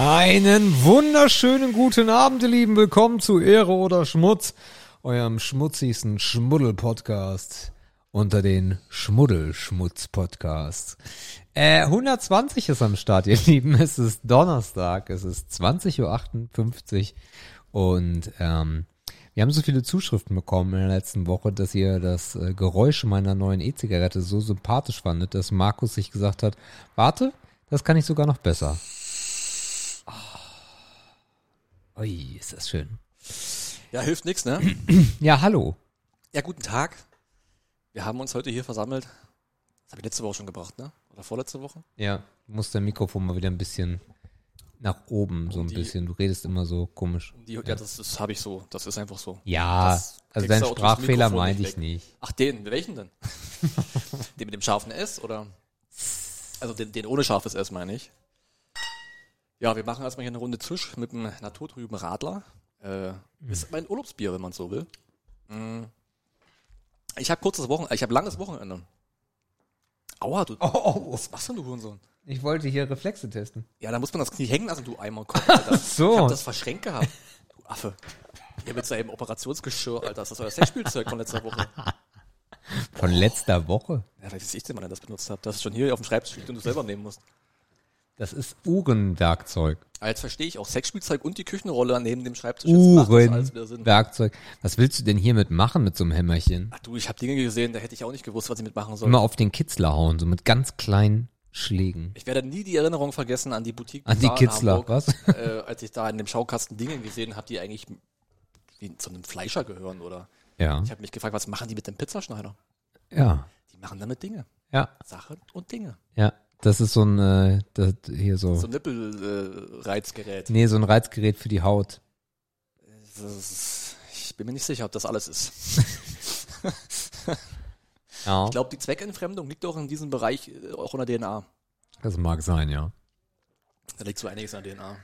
Einen wunderschönen guten Abend, ihr Lieben. Willkommen zu Ehre oder Schmutz, eurem schmutzigsten Schmuddel-Podcast unter den Schmuddel-Schmutz-Podcasts. Äh, 120 ist am Start, ihr Lieben. Es ist Donnerstag, es ist 20.58 Uhr und ähm, wir haben so viele Zuschriften bekommen in der letzten Woche, dass ihr das äh, Geräusch meiner neuen E-Zigarette so sympathisch fandet, dass Markus sich gesagt hat, warte, das kann ich sogar noch besser. Oh. Ui, ist das schön. Ja, hilft nichts, ne? Ja, hallo. Ja, guten Tag. Wir haben uns heute hier versammelt. Das habe ich letzte Woche schon gebracht, ne? Oder vorletzte Woche? Ja, du musst dein Mikrofon mal wieder ein bisschen nach oben, so ein die- bisschen. Du redest immer so komisch. Die, ja, das, das habe ich so. Das ist einfach so. Ja, Das also deinen Sprachfehler meinte ich nicht. Ach, den. Welchen denn? den mit dem scharfen S oder? Also den, den ohne scharfes S meine ich. Ja, wir machen erstmal hier eine Runde Zisch mit einem naturtrüben Radler. Äh, Ist mein Urlaubsbier, wenn man so will. Mm. Ich habe kurzes Wochenende, ich habe langes Wochenende. Aua, du. Oh, oh, Was machst denn du, Hurensohn? ich wollte hier Reflexe testen. Ja, da muss man das Knie hängen lassen, du Eimer Alter. so. Ich hab das verschränkt gehabt. Du Affe. Ihr mit seinem Operationsgeschirr, Alter. Das ist euer Sexspielzeug von letzter Woche. Von letzter Woche. Ja, weiß ich denn, wann ihr das benutzt habt. Das ist schon hier auf dem Schreibtisch liegt und du selber nehmen musst. Das ist Uhrenwerkzeug. Jetzt verstehe ich auch Sexspielzeug und die Küchenrolle neben dem Schreibtisch. Uhrenwerkzeug. Was willst du denn hiermit machen mit so einem Hämmerchen? Ach du, ich habe Dinge gesehen, da hätte ich auch nicht gewusst, was ich mitmachen soll. Immer auf den Kitzler hauen, so mit ganz kleinen Schlägen. Ich werde nie die Erinnerung vergessen an die Boutique. An die Kitzler, Hamburg, was? Äh, als ich da in dem Schaukasten Dinge gesehen habe, die eigentlich wie zu einem Fleischer gehören, oder? Ja. Ich habe mich gefragt, was machen die mit dem Pizzaschneider? Ja. Die machen damit Dinge. Ja. Sachen und Dinge. Ja. Das ist so ein, äh, das, hier so. So ein Nippelreizgerät. Äh, nee, so ein Reizgerät für die Haut. Ist- ich bin mir nicht sicher, ob das alles ist. Ja. Ich glaube, die Zweckentfremdung liegt auch in diesem Bereich äh, auch in der DNA. Das mag sein, ja. Da liegt so einiges in der DNA.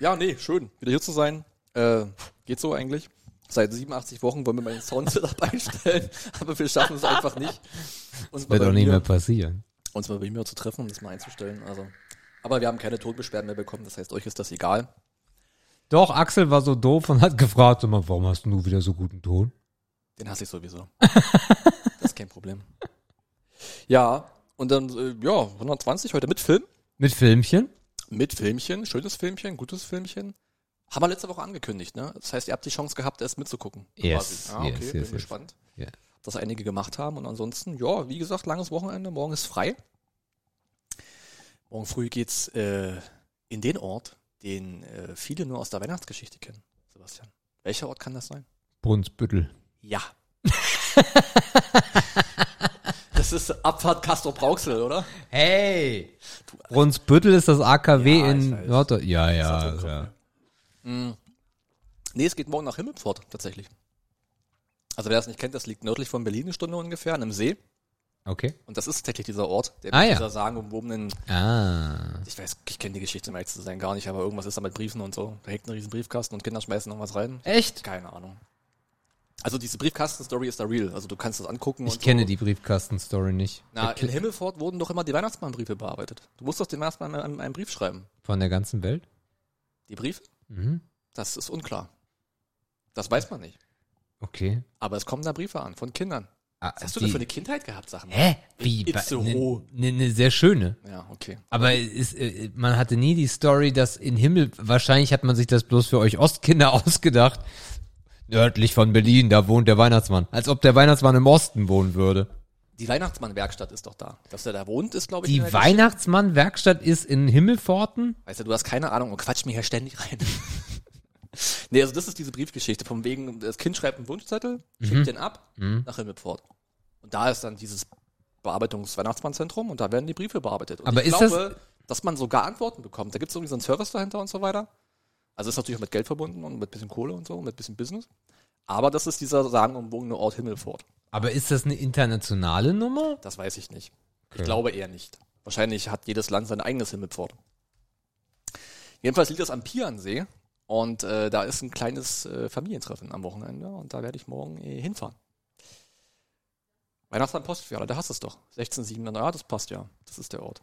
Ja, nee, schön, wieder hier zu sein. Äh, geht so eigentlich. Seit 87 Wochen wollen wir mal den Soundsetup einstellen, aber wir schaffen es einfach nicht. Uns Wird auch nicht mehr passieren. Uns mal bei mir zu treffen, um das mal einzustellen. Also. Aber wir haben keine Todbeschwerden mehr bekommen, das heißt, euch ist das egal. Doch, Axel war so doof und hat gefragt, mal, warum hast du wieder so guten Ton? Den hasse ich sowieso. das ist kein Problem. Ja, und dann, äh, ja, 120 heute mit Film. Mit Filmchen? Mit Filmchen, schönes Filmchen, gutes Filmchen. Haben wir letzte Woche angekündigt, ne? Das heißt, ihr habt die Chance gehabt, es mitzugucken. Yes, quasi. Ah, okay, yes, bin yes, yes. gespannt. Ja. Dass einige gemacht haben. Und ansonsten, ja, wie gesagt, langes Wochenende. Morgen ist frei. Morgen früh geht's äh, in den Ort, den äh, viele nur aus der Weihnachtsgeschichte kennen. Sebastian. Welcher Ort kann das sein? Brunsbüttel. Ja. das ist Abfahrt Castro Brauxel, oder? Hey! Brunsbüttel ist das AKW Ja, in weiß. Nord... Ja, Das ja, so ja. Kopf, Mm. Nee, es geht morgen nach Himmelpfort, tatsächlich. Also wer das nicht kennt, das liegt nördlich von Berlin eine Stunde ungefähr, an einem See. Okay. Und das ist tatsächlich dieser Ort, der Ah, mit ja. dieser sagenumwobenen, Ah. ich weiß, ich kenne die Geschichte, um ehrlich zu sein, gar nicht, aber irgendwas ist da mit Briefen und so. Da hängt ein riesen Briefkasten und Kinder schmeißen noch was rein. Echt? Keine Ahnung. Also diese Briefkasten-Story ist da real. Also du kannst das angucken. Ich kenne so. die Briefkasten-Story nicht. Na, in Himmelfort wurden doch immer die Weihnachtsmannbriefe bearbeitet. Du musst doch den Weihnachtsmann einen, einen Brief schreiben. Von der ganzen Welt? Die Briefe? Mhm. Das ist unklar. Das weiß man nicht. Okay. Aber es kommen da Briefe an von Kindern. Ah, Was hast du die- denn für eine Kindheit gehabt, Sachen? Hä? Wie? Itzehoe. Eine ne, sehr schöne. Ja, okay. Aber es, äh, man hatte nie die Story, dass in Himmel, wahrscheinlich hat man sich das bloß für euch Ostkinder ausgedacht. Nördlich von Berlin, da wohnt der Weihnachtsmann. Als ob der Weihnachtsmann im Osten wohnen würde. Die Weihnachtsmann-Werkstatt ist doch da. Dass der da wohnt, ist, glaube ich, Die. Weihnachtsmann-Werkstatt ist in Himmelforten? Weißt du, du hast keine Ahnung und quatsch mir hier ständig rein. nee, also das ist diese Briefgeschichte. Von wegen, das Kind schreibt einen Wunschzettel, Mhm. schickt den ab nach Himmelpfort. Und da ist dann dieses Bearbeitungs-Weihnachtsmannzentrum und da werden die Briefe bearbeitet. Und Aber ich ist glaube, dass man sogar Antworten bekommt. Da gibt es irgendwie so einen Service dahinter und so weiter. Also ist natürlich auch mit Geld verbunden und mit bisschen Kohle und so, und mit bisschen Business. Aber das ist dieser sagenumwogene Ort Himmelfort. Aber ist das eine internationale Nummer? Das weiß ich nicht. Okay. Ich glaube eher nicht. Wahrscheinlich hat jedes Land sein eigenes Himmelpfort. Jedenfalls liegt das am Piansee und äh, da ist ein kleines äh, Familientreffen am Wochenende und da werde ich morgen äh, hinfahren. Weihnachtsmann Postfiliale, da hast du es doch. 16,7, ja, das passt ja. Das ist der Ort.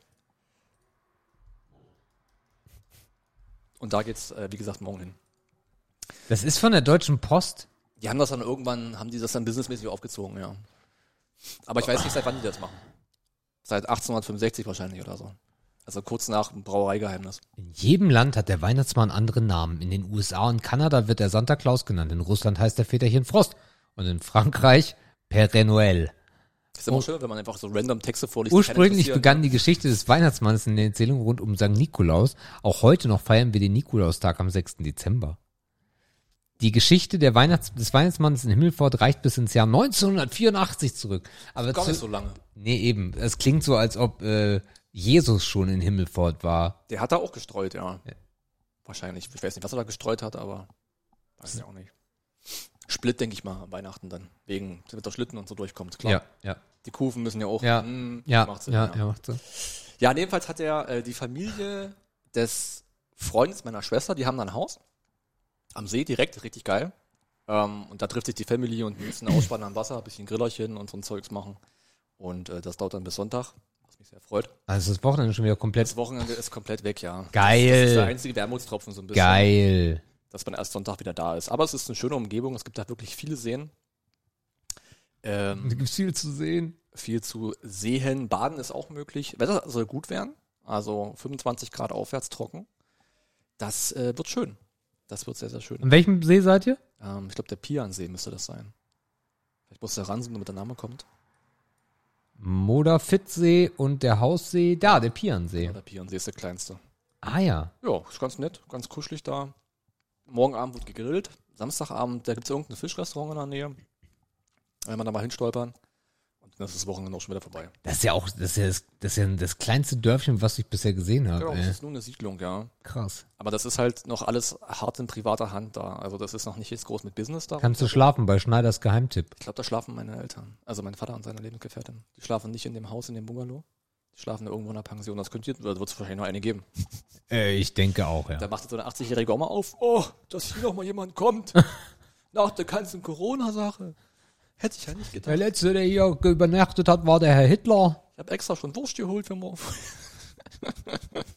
Und da geht's, äh, wie gesagt, morgen hin. Das ist von der Deutschen Post. Die haben das dann irgendwann, haben die das dann businessmäßig aufgezogen, ja. Aber ich weiß nicht, seit wann die das machen. Seit 1865 wahrscheinlich oder so. Also kurz nach Brauereigeheimnis. In jedem Land hat der Weihnachtsmann andere Namen. In den USA und Kanada wird er Santa Claus genannt. In Russland heißt er Väterchen Frost. Und in Frankreich Père Noël. Ist immer schön, wenn man einfach so random Texte vorliest. Ursprünglich begann die Geschichte des Weihnachtsmanns in der Erzählung rund um St. Nikolaus. Auch heute noch feiern wir den Nikolaustag am 6. Dezember. Die Geschichte der Weihnachts des Weihnachtsmanns in Himmelfort reicht bis ins Jahr 1984 zurück. Aber Gar zu, nicht so lange. nee, eben. Es klingt so, als ob äh, Jesus schon in Himmelfort war. Der hat da auch gestreut, ja. Wahrscheinlich. Ich weiß nicht, was er da gestreut hat, aber weiß ich auch nicht. Split, denke ich mal, an Weihnachten dann. Wegen, damit der Schlitten und so durchkommt. Klar. ja. Die Kufen müssen ja auch. Ja. hm, Ja, macht Sinn, ja, ja, macht so. Ja, jedenfalls hat er äh, die Familie des Freundes meiner Schwester, die haben da ein Haus am See direkt, richtig geil. Ähm, und da trifft sich die Family und ein bisschen Ausspannen am Wasser, ein bisschen Grillerchen und so ein Zeugs machen. Und äh, das dauert dann bis Sonntag, was mich sehr freut. Also das Wochenende schon wieder komplett Das Wochenende ist komplett weg, ja. Geil. Das ist der einzige Wermutstropfen so ein bisschen, geil. dass man erst Sonntag wieder da ist. Aber es ist eine schöne Umgebung, es gibt da wirklich viele Seen. Ähm, gibt viel zu sehen. viel zu sehen. Baden ist auch möglich. Wetter soll gut werden. Also 25 Grad aufwärts trocken. Das äh, wird schön. Das wird sehr, sehr schön. An welchem See seid ihr? Ähm, ich glaube, der Piansee müsste das sein. Vielleicht muss der ransen, damit der Name kommt. Moderfittsee und der Haussee, da, der Piansee. Ja, der Piansee ist der kleinste. Ah ja. Ja, ist ganz nett, ganz kuschelig da. Morgen Abend wird gegrillt. Samstagabend, da gibt es irgendein Fischrestaurant in der Nähe. Wenn man da mal hinstolpern. Dann ist das Wochenende auch schon wieder vorbei. Das ist ja auch, das ist ja das, das, ist ja das kleinste Dörfchen, was ich bisher gesehen habe. Genau, das ist nur eine Siedlung, ja. Krass. Aber das ist halt noch alles hart in privater Hand da. Also das ist noch nicht jetzt groß mit Business da. Kannst du schlafen bei Schneiders Geheimtipp. Ich glaube, da schlafen meine Eltern. Also mein Vater und seine Lebensgefährtin. Die schlafen nicht in dem Haus, in dem Bungalow. Die schlafen irgendwo in der Pension. Das könnte, wird es wahrscheinlich noch eine geben. Äh, ich denke auch, ja. Da macht jetzt so eine 80-jährige Oma auf. Oh, dass hier noch mal jemand kommt. Nach der ganzen Corona-Sache. Hätte ich ja nicht gedacht. Der letzte, der hier übernachtet hat, war der Herr Hitler. Ich habe extra schon Wurst geholt für morgen.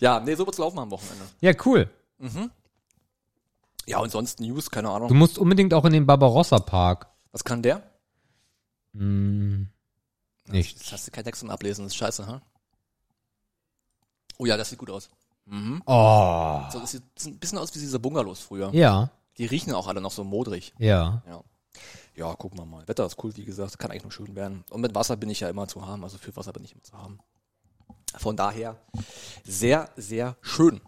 ja, nee, so wird's laufen am Wochenende. Ja, cool. Ja, und sonst News, keine Ahnung. Du musst unbedingt auch in den Barbarossa Park. Was kann der? Hm, nicht. Jetzt hast du keinen Text zum Ablesen, das ist scheiße, ha? Oh ja, das sieht gut aus. Mhm. Oh. So, das sieht ein bisschen aus wie diese Bungalows früher. Ja, Die riechen auch alle noch so modrig. ja. Ja. Ja, gucken wir mal. Wetter ist cool, wie gesagt, kann eigentlich nur schön werden. Und mit Wasser bin ich ja immer zu haben, also für Wasser bin ich immer zu haben. Von daher sehr, sehr schön.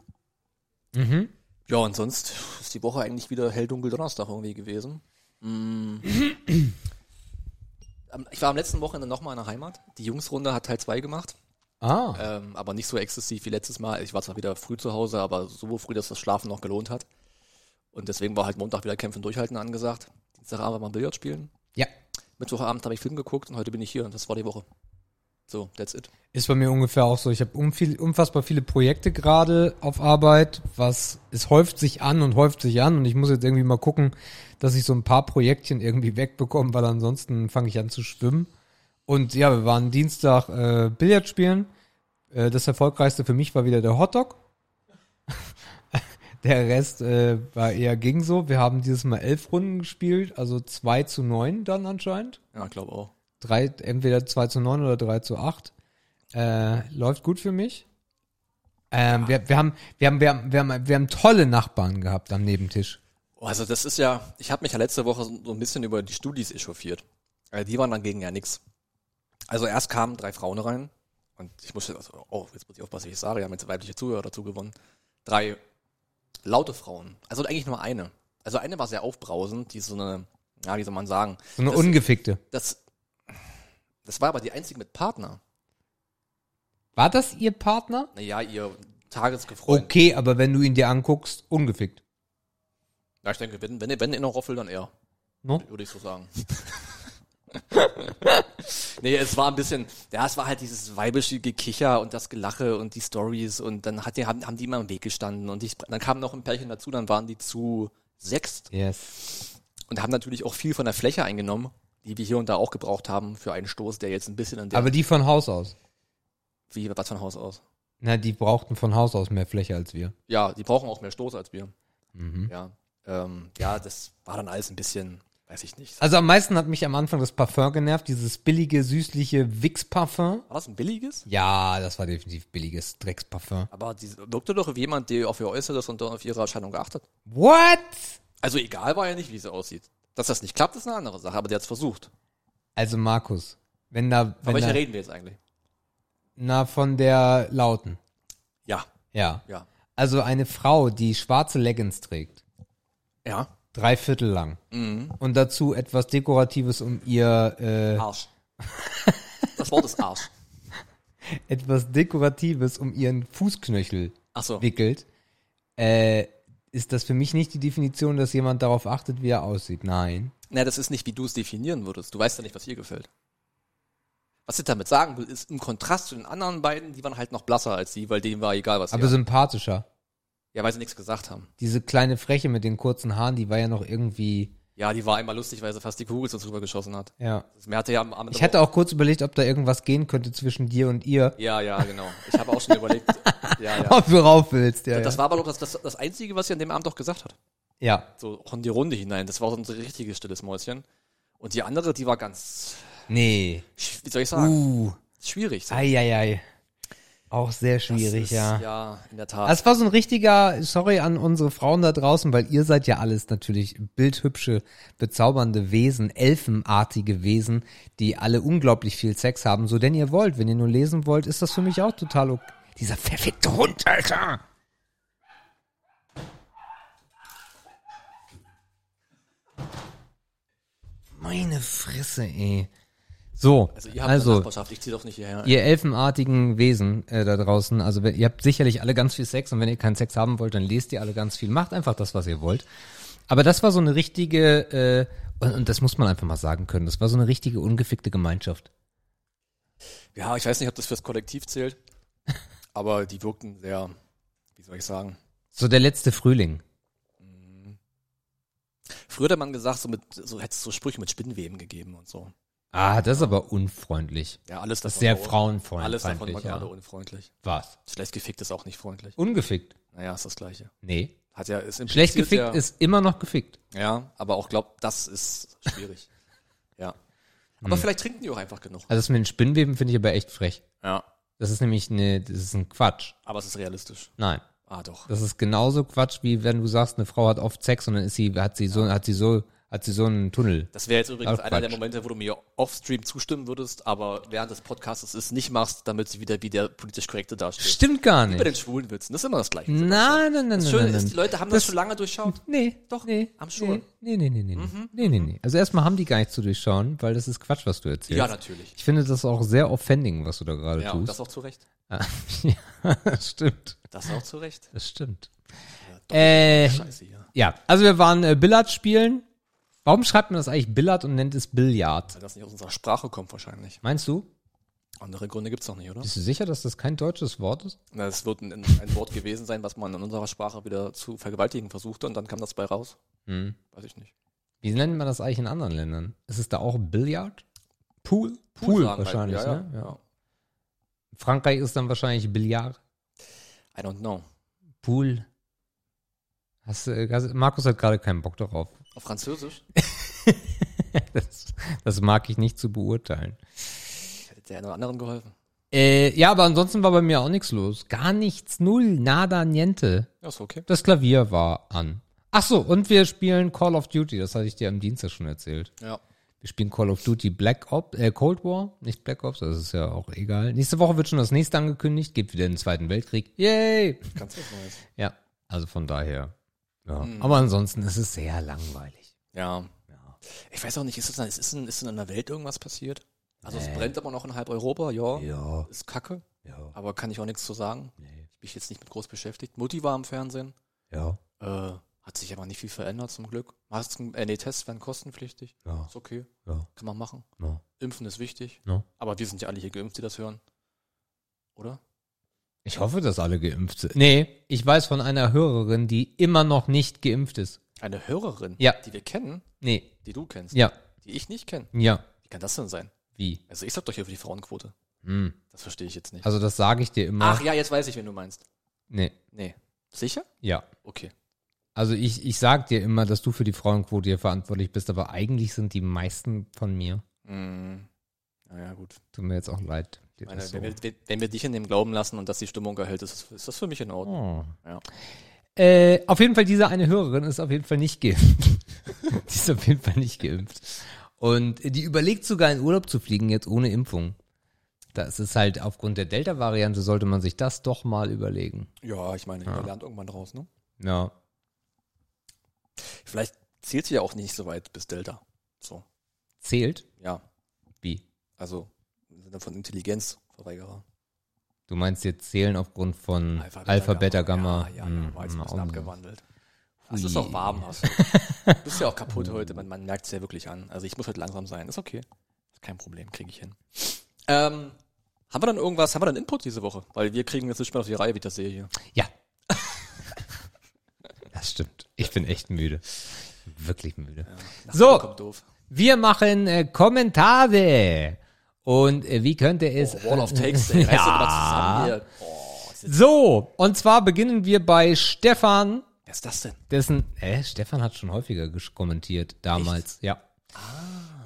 Mhm. Ja, und sonst ist die Woche eigentlich wieder hell, dunkel Donnerstag irgendwie gewesen. Mm. Ich war am letzten Wochenende nochmal in der Heimat. Die Jungsrunde hat Teil 2 gemacht. Ah. Ähm, aber nicht so exzessiv wie letztes Mal. Ich war zwar wieder früh zu Hause, aber so früh, dass das Schlafen noch gelohnt hat. Und deswegen war halt Montag wieder Kämpfen durchhalten angesagt. Dienstagabend mal Billard spielen. Ja. Mittwochabend habe ich Film geguckt und heute bin ich hier und das war die Woche. So, that's it. Ist bei mir ungefähr auch so. Ich habe unfassbar viele Projekte gerade auf Arbeit, was es häuft sich an und häuft sich an und ich muss jetzt irgendwie mal gucken, dass ich so ein paar Projektchen irgendwie wegbekomme, weil ansonsten fange ich an zu schwimmen. Und ja, wir waren Dienstag äh, Billard spielen. Äh, das erfolgreichste für mich war wieder der Hotdog. Der Rest äh, war eher ging so. Wir haben dieses Mal elf Runden gespielt, also zwei zu neun dann anscheinend Ja, ich glaube auch. drei, entweder 2 zu 9 oder 3 zu 8. Äh, läuft gut für mich. Ähm, wir, wir, haben, wir, haben, wir, haben, wir, haben, wir haben tolle Nachbarn gehabt am Nebentisch. Oh, Also das ist ja, ich habe mich ja letzte Woche so ein bisschen über die Studis echauffiert. Äh, die waren dagegen ja nix. Also erst kamen drei Frauen rein und ich musste, also, oh, jetzt muss ich aufpassen, was ich sage, wir haben jetzt weibliche Zuhörer dazu gewonnen. Drei laute Frauen. Also eigentlich nur eine. Also eine war sehr aufbrausend, die so eine, ja, wie soll man sagen, So eine Das- ungefickte. das, das war aber die einzige mit Partner. War das ihr Partner? Naja, ihr Tagesgefreund. Okay, aber wenn du ihn dir anguckst, ungefickt. Ja, ich denke, wenn, wenn, wenn in der Roffel, dann eher. No? würde ich so sagen. nee, es war ein bisschen, ja, es war halt dieses weibische Gekicher und das Gelache und die Stories und dann hat die, haben, haben die immer im Weg gestanden und ich, dann kam noch ein Pärchen dazu, dann waren die zu sechst Yes. und haben natürlich auch viel von der Fläche eingenommen, die wir hier und da auch gebraucht haben für einen Stoß, der jetzt ein bisschen in der, Aber die von Haus aus. wie, was von Haus aus? Na, die brauchten von Haus aus mehr Fläche als wir. Ja, die brauchen auch mehr Stoß als wir. Mhm. Ja, ähm, ja, das war dann alles ein bisschen, weiß ich nicht. Also am meisten hat mich am Anfang das Parfum genervt, dieses billige, süßliche Wix-Parfum. War das ein billiges? Ja, das war definitiv billiges Drecksparfum. Aber die wirkte doch wie jemand, der auf ihr Äußeres und auf ihre Erscheinung geachtet. What? Also egal war ja nicht, wie sie aussieht. Dass das nicht klappt, ist eine andere Sache, aber der hat's versucht. Also Markus, wenn da, Von welcher da reden wir jetzt eigentlich? na von der Lauten. Ja, Ja. ja. Also eine Frau, die schwarze Leggings trägt, Ja. Drei Viertel lang Mhm. und dazu etwas Dekoratives um ihr, äh, Arsch. Das Wort ist Arsch. etwas Dekoratives um ihren Fußknöchel Ach so. wickelt, äh, ist das für mich nicht die Definition, dass jemand darauf achtet, wie er aussieht. Nein. Na, das ist nicht, wie du es definieren würdest. Du weißt ja nicht, was ihr gefällt. Was ich damit sagen will, ist im Kontrast zu den anderen beiden, die waren halt noch blasser als sie, weil denen war egal, was sie Aber sympathischer. Ja, weil sie nichts gesagt haben. Diese kleine Freche mit den kurzen Haaren, die war ja noch irgendwie, Ja, die war einmal lustig, weil sie fast die Kugel so drüber geschossen hat. ja. Das hatte ja Ich hatte auch kurz überlegt, ob da irgendwas gehen könnte zwischen dir und ihr. Ja, ja, genau. Ich habe auch schon überlegt. Ja, ja. Ob du rauf willst, ja. Das ja. war aber doch das, das, das Einzige, was sie an dem Abend doch gesagt hat. ja. So auch in die Runde hinein. Das war so ein richtiges stilles Mäuschen. Und die andere, die war ganz, Nee. wie soll ich sagen, Uh. schwierig. So. Eieiei. Auch sehr schwierig, ist, ja. Ja, in der Tat. Das war so ein richtiger, sorry an unsere Frauen da draußen, weil ihr seid ja alles natürlich bildhübsche, bezaubernde Wesen, elfenartige Wesen, die alle unglaublich viel Sex haben, so denn ihr wollt. Wenn ihr nur lesen wollt, ist das für mich auch total okay. Dieser verfickte Hund, Alter! Meine Fresse, ey. So, also ihr habt eine also Nachbarschaft, ich zieh doch nicht hierher. ihr elfenartigen Wesen äh, da draußen, also wenn, ihr habt sicherlich alle ganz viel Sex und wenn ihr keinen Sex haben wollt, dann lest ihr alle ganz viel. Macht einfach das, was ihr wollt. Aber das war so eine richtige, äh, und, und das muss man einfach mal sagen können, das war so eine richtige ungefickte Gemeinschaft. Ja, ich weiß nicht, ob das fürs Kollektiv zählt. aber die wirkten sehr, wie soll ich sagen. So der letzte Frühling. Früher hat man gesagt, so mit, so hätte es so Sprüche mit Spinnweben gegeben und so. Ah, das ist aber unfreundlich. Ja, alles Das ist davon sehr frauenfreundlich. Alles davon war ja. gerade unfreundlich. Was? Schlecht gefickt ist auch nicht freundlich. Ungefickt? Naja, ist das Gleiche. Nee. Hat ja, ist Schlecht gefickt ja, ist immer noch gefickt. Ja, aber auch glaubt, das ist schwierig. ja. Hm. Aber vielleicht trinken die auch einfach genug. Also das mit den Spinnweben finde ich aber echt frech. Ja. Das ist nämlich eine, das ist ein Quatsch. Aber es ist realistisch. Nein. Ah, doch. Das ist genauso Quatsch, wie wenn du sagst, eine Frau hat oft Sex und dann ist sie, hat sie so, hat sie so, hat sie so einen Tunnel. Das wäre jetzt übrigens einer der. Momente, wo du mir offstream zustimmen würdest, aber während des Podcasts es nicht machst, damit sie wieder wie der politisch korrekte dasteht. Stimmt gar Bei nicht. den schwulen Witzen, das ist immer das Gleiche. Nein, nein, nein, nein, Das Schöne nein, ist, nein. die Leute haben das, schon lange durchschaut. Nee, Doch, nee, am Schon. Nee, nee, nee, nee, nee. nee, nee, nee. Also erstmal haben die gar nicht zu durchschauen, weil das ist Quatsch, was du erzählst. Ja, natürlich. Ich finde das auch sehr offending, was du da gerade Ja, tust. das auch zu Recht. Ja, das stimmt. Das auch zu Recht. Das stimmt. Ja, doch, Äh, Scheiße hier. ja, also wir waren äh, Billard spielen. Warum schreibt man das eigentlich Billard und nennt es Billard? Weil das nicht aus unserer Sprache kommt wahrscheinlich. Meinst du? Andere Gründe gibt's noch nicht, oder? Bist du sicher, dass das kein deutsches Wort ist? Na, Es wird ein, ein Wort gewesen sein, was man in unserer Sprache wieder zu vergewaltigen versuchte und dann kam das bei raus. Hm. Weiß ich nicht. Wie nennt man das eigentlich in anderen Ländern? Ist es da auch Billard? Pool? Pool, halt, wahrscheinlich, ja, ne? ja, ja. Frankreich ist dann wahrscheinlich Billard. I don't know. Pool. Hast, du- hast, Markus hat gerade keinen Bock darauf. Auf Französisch? Das, das mag ich nicht zu beurteilen. Hätte der einen oder anderen geholfen. Äh, ja, aber ansonsten war bei mir auch nichts los. Gar nichts, null, nada, niente. Ja, ist okay. Das Klavier war an. Ach so, und wir spielen Call of Duty. Das hatte ich dir am Dienstag schon erzählt. Ja. Wir spielen Call of Duty Black Ops, äh, Cold War, nicht Black Ops, das ist ja auch egal. Nächste Woche wird schon das nächste angekündigt, geht wieder in den Zweiten Weltkrieg. Yay! Ganz was Neues. Ja, also von daher. Ja. Mhm. Aber ansonsten ist es sehr langweilig. Ja. Ich weiß auch nicht, ist, es, ist, in, ist in der Welt irgendwas passiert? Also es brennt immer noch in halb Europa, ja. Ja, Ist kacke, ja, aber kann ich auch nichts zu sagen. nee, Ich bin jetzt nicht mit groß beschäftigt. Mutti war im Fernsehen. ja, Äh, hat sich aber nicht viel verändert zum Glück. Masken, äh, nee, Tests werden kostenpflichtig. ja, Ist okay. ja, Kann man machen. ja, Impfen ist wichtig. ja. Aber wir sind ja alle hier geimpft, die das hören. Oder? Ich hoffe, dass alle geimpft sind. Nee, ich weiß von einer Hörerin, die immer noch nicht geimpft ist. Eine Hörerin, Ja. die wir kennen, Nee, die du kennst, ja, die ich nicht kenne. ja. Wie kann das denn sein? Wie? Also ich sag doch hier für die Frauenquote. Das verstehe ich jetzt nicht. Also das sage ich dir immer. Ach ja, jetzt weiß ich, wen du meinst. Nee, Nee. Sicher? ja. Okay. Also ich, ich sag dir immer, dass du für die Frauenquote hier verantwortlich bist, aber eigentlich sind die meisten von mir. Hm. Naja, gut. Tut mir jetzt auch leid. Meine, das wenn, so- wir, wenn wir dich in dem Glauben lassen und dass die Stimmung erhält, ist, ist das für mich in Ordnung. Oh. Ja. Äh, auf jeden Fall, diese eine Hörerin ist auf jeden Fall nicht geimpft. die ist auf jeden Fall nicht geimpft. Und die überlegt sogar in Urlaub zu fliegen, jetzt ohne Impfung. Das ist halt aufgrund der Delta-Variante, sollte man sich das doch mal überlegen. Ja, ich meine, jeder lernt irgendwann draus, ne? Ja. Vielleicht zählt sie ja auch nicht so weit bis Delta. So. Zählt? Ja. Wie? Also Sinne von Intelligenzverweigerer. Du meinst jetzt zählen aufgrund von Alpha, Alpha, Beta, Gamma. Ja, ja, Hm, war jetzt ein hm, bisschen auch- abgewandelt. Es ist auch warm, hast du. Du bist ja auch kaputt heute, man, man merkt es ja wirklich an. Also ich muss heute langsam sein, ist okay. Ist kein Problem, kriege ich hin. Ähm, haben wir dann irgendwas, haben wir dann Input diese Woche? Weil wir kriegen jetzt nicht mehr auf die Reihe, wie ich das sehe hier. Ja. das stimmt. Ich bin echt müde. Wirklich müde. Nach So. Hause Kommt doof. Wir machen äh, Kommentare. Und äh, wie könnte es. Oh, Wall of Takes, ey. Ja. Oh, So, und zwar beginnen wir bei Stefan, wer ist das denn? dessen. Äh, Stefan hat schon häufiger kommentiert damals, ja.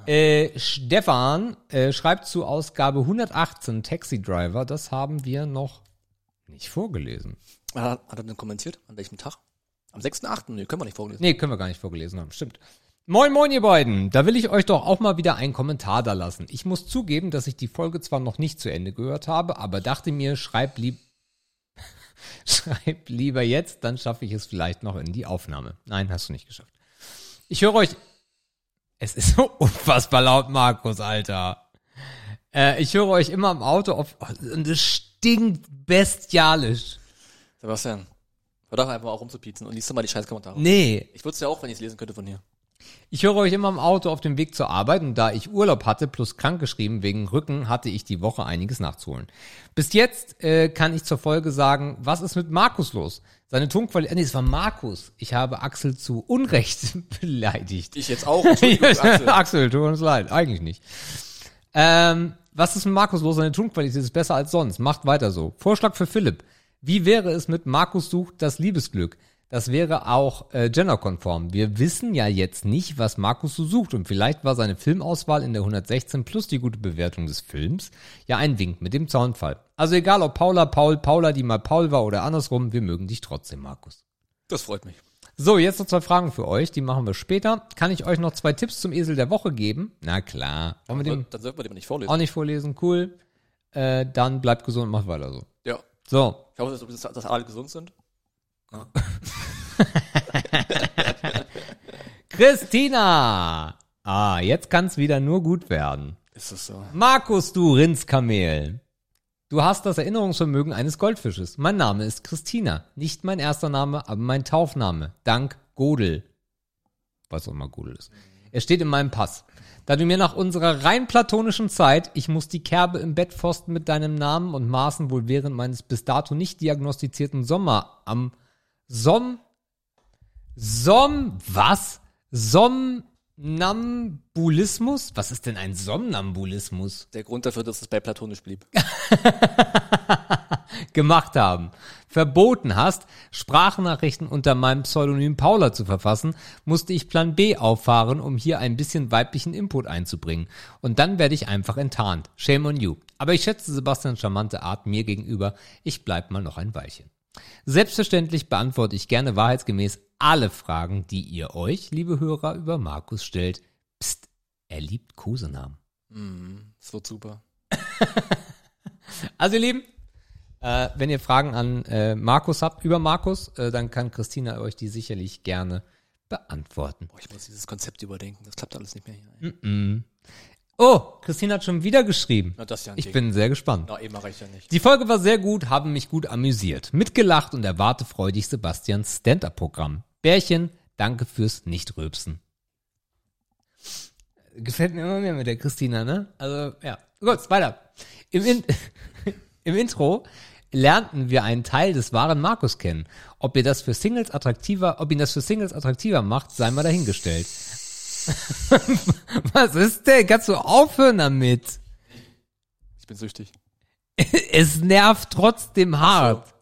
Äh, Stefan äh, schreibt zu Ausgabe 118 Taxi Driver, das haben wir noch nicht vorgelesen. Hat, hat er denn kommentiert? An welchem Tag? Am 6.8. Nee, können wir nicht vorlesen. Nee, können wir gar nicht vorgelesen haben, stimmt. Moin, moin, ihr beiden. Da will ich euch doch auch mal wieder einen Kommentar da lassen. Ich muss zugeben, dass ich die Folge zwar noch nicht zu Ende gehört habe, aber dachte mir, schreib lieb, schreib lieber jetzt, dann schaffe ich es vielleicht noch in die Aufnahme. Nein, hast du nicht geschafft. Ich höre euch, es ist so unfassbar laut, Markus, Alter. Äh, ich höre euch immer im Auto auf, und es stinkt bestialisch. Sebastian, hör doch einfach mal auch rumzupiezen und liest doch mal die scheiß Kommentare. Nee, Ich würde es ja auch, wenn ich es lesen könnte von hier. Ich höre euch immer im Auto auf dem Weg zur Arbeit und da ich Urlaub hatte plus krankgeschrieben wegen Rücken, hatte ich die Woche einiges nachzuholen. Bis jetzt äh, kann ich zur Folge sagen, was ist mit Markus los? Seine Tonqualität, nee, es war Markus. Ich habe Axel zu Unrecht beleidigt. Ich jetzt auch. Axel. Axel, tut uns leid, eigentlich nicht. Ähm, was ist mit Markus los? Seine Tonqualität ist besser als sonst. Macht weiter so. Vorschlag für Philipp. Wie wäre es mit Markus sucht das Liebesglück? Das wäre auch äh, genderkonform. Wir wissen ja jetzt nicht, was Markus so sucht und vielleicht war seine Filmauswahl in der 116 plus die gute Bewertung des Films ja ein Wink mit dem Zaunfall. Also egal ob Paula, Paul, Paula, die mal Paul war oder andersrum, wir mögen dich trotzdem, Markus. Das freut mich. So, jetzt noch zwei Fragen für euch, die machen wir später. Kann ich euch noch zwei Tipps zum Esel der Woche geben? Na klar. Wollen wir dem Dann sollten wir dem nicht vorlesen. auch nicht vorlesen? Cool. Äh, dann bleibt gesund und macht weiter so. Ja. So, Ich hoffe, dass, dass alle gesund sind. Christina. Ah, jetzt kann's wieder nur gut werden. Ist das so? Markus, du Rindskamel. Du hast das Erinnerungsvermögen eines Goldfisches. Mein Name ist Christina. Nicht mein erster Name, aber mein Taufname. Dank Godel. Was auch immer Godel ist. Er steht in meinem Pass. Da du mir nach unserer rein platonischen Zeit, ich muss die Kerbe im Bett forsten mit deinem Namen und Maßen wohl während meines bis dato nicht diagnostizierten Sommer am Som, Som, was? Somnambulismus? Was ist denn ein Somnambulismus? Der Grund dafür, dass es bei platonisch blieb. gemacht haben, verboten hast, Sprachnachrichten unter meinem Pseudonym Paula zu verfassen, musste ich Plan B auffahren, um hier ein bisschen weiblichen Input einzubringen. Und dann werde ich einfach enttarnt. Shame on you. Aber ich schätze Sebastians charmante Art mir gegenüber. Ich bleib mal noch ein Weilchen. Selbstverständlich beantworte ich gerne wahrheitsgemäß alle Fragen, die ihr euch, liebe Hörer, über Markus stellt. Psst, er liebt Kosenamen. Das wird super. Also ihr Lieben, äh, wenn ihr Fragen an äh, Markus habt, über Markus, äh, dann kann Christina euch die sicherlich gerne beantworten. Boah, ich muss dieses Konzept überdenken. Das klappt alles nicht mehr hier. Oh, Christina hat schon wieder geschrieben. Na, das ist ja ein Ich Ding. bin sehr gespannt. Na, eben reicht ja nicht. Die Folge war sehr gut, haben mich gut amüsiert, mitgelacht und erwarte freudig Sebastians Stand-Up-Programm. Bärchen, danke fürs Nichtröpsen. Gefällt mir immer mehr mit der Christina, ne? Also, ja. Gut, weiter. Im, In Im Intro lernten wir einen Teil des wahren Markus kennen. Ob ihr das für Singles attraktiver, ob ihn das für Singles attraktiver macht, sei mal dahingestellt. Was ist denn? Kannst du aufhören damit? Ich bin süchtig. es nervt trotzdem hart.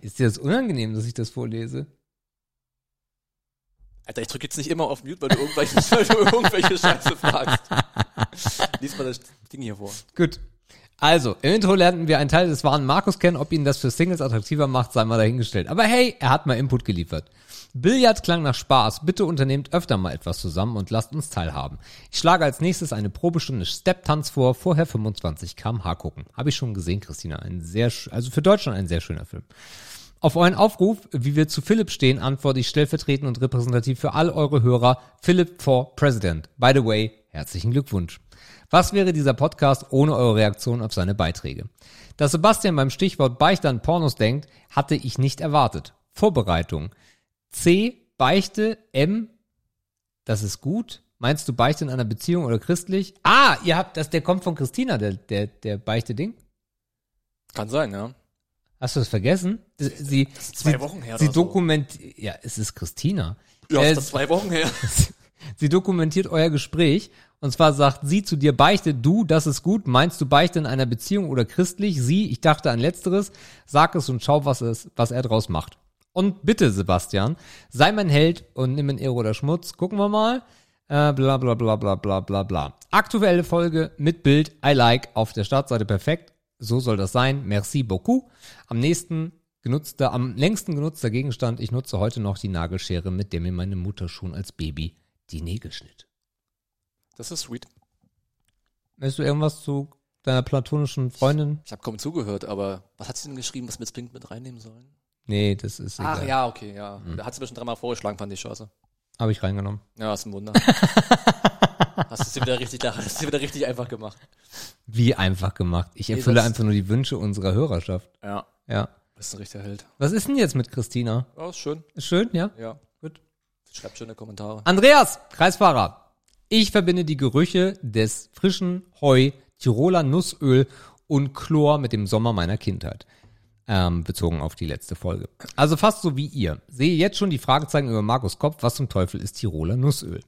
Ist dir das unangenehm, dass ich das vorlese? Alter, ich drücke jetzt nicht immer auf Mute, weil du irgendwelche, weil du irgendwelche Scheiße fragst. Lies mal das Ding hier vor. Gut. Also, im Intro lernten wir einen Teil des wahren Markus kennen. Ob ihn das für Singles attraktiver macht, sei mal dahingestellt. Aber hey, er hat mal Input geliefert. Billard klang nach Spaß. Bitte unternehmt öfter mal etwas zusammen und lasst uns teilhaben. Ich schlage als nächstes eine Probestunde Step-Tanz vor. Vorher 25 kmh gucken. Habe ich schon gesehen, Christina. Ein sehr, also für Deutschland ein sehr schöner Film. Auf euren Aufruf, wie wir zu Philipp stehen, antworte ich stellvertretend und repräsentativ für all eure Hörer Philipp for President. By the way, herzlichen Glückwunsch. Was wäre dieser Podcast ohne eure Reaktion auf seine Beiträge? Dass Sebastian beim Stichwort Beichte an Pornos denkt, hatte ich nicht erwartet. Vorbereitung. C. Beichte. M. Das ist gut. Meinst du Beichte in einer Beziehung oder christlich? Ah, ihr habt das, der kommt von Christina, der, der, der Beichte-Ding. Kann sein, ja. Hast du das vergessen? Sie, zwei sie, Wochen her Sie oder so. dokumentiert, ja, es ist Christina. Ja, Äh, ist das zwei Wochen her. sie dokumentiert euer Gespräch und zwar sagt sie zu dir, beichte du, das ist gut. Meinst du Beichte in einer Beziehung oder christlich? Sie, ich dachte an letzteres. Sag es und schau, was es, was er draus macht. Und bitte, Sebastian, sei mein Held und nimm in Ehre oder Schmutz. Gucken wir mal. Äh, bla bla bla bla bla bla bla. Aktuelle Folge mit Bild, I like, auf der Startseite perfekt. So soll das sein. Merci beaucoup. Am nächsten genutzter, am längsten genutzter Gegenstand. Ich nutze heute noch die Nagelschere, mit der mir meine Mutter schon als Baby die Nägel schnitt. Das ist sweet. Möchtest du irgendwas zu deiner platonischen Freundin? Ich habe kaum zugehört, aber was hat sie denn geschrieben, was wir jetzt dringend mit reinnehmen sollen? Nee, das ist Ach egal. ja, okay, ja. Da hat sie mir schon dreimal vorgeschlagen, fand ich scheiße. Habe ich reingenommen. Ja, ist ein Wunder. hast du sie wieder richtig, hast du wieder richtig einfach gemacht. Wie einfach gemacht. Ich erfülle das- einfach nur die Wünsche unserer Hörerschaft. Ja. Ja. Bist ein richtiger Held. Was ist denn jetzt mit Christina? Ja, ist schön. Ist schön, ja? Ja. Gut. Schreibt schöne Kommentare. Andreas, Kreisfahrer. Ich verbinde die Gerüche des frischen Heu, Tiroler Nussöl und Chlor mit dem Sommer meiner Kindheit. Ähm, bezogen auf die letzte Folge. Also fast so wie ihr. Sehe jetzt schon die Fragezeichen über Markus Kopf. Was zum Teufel ist Tiroler Nussöl?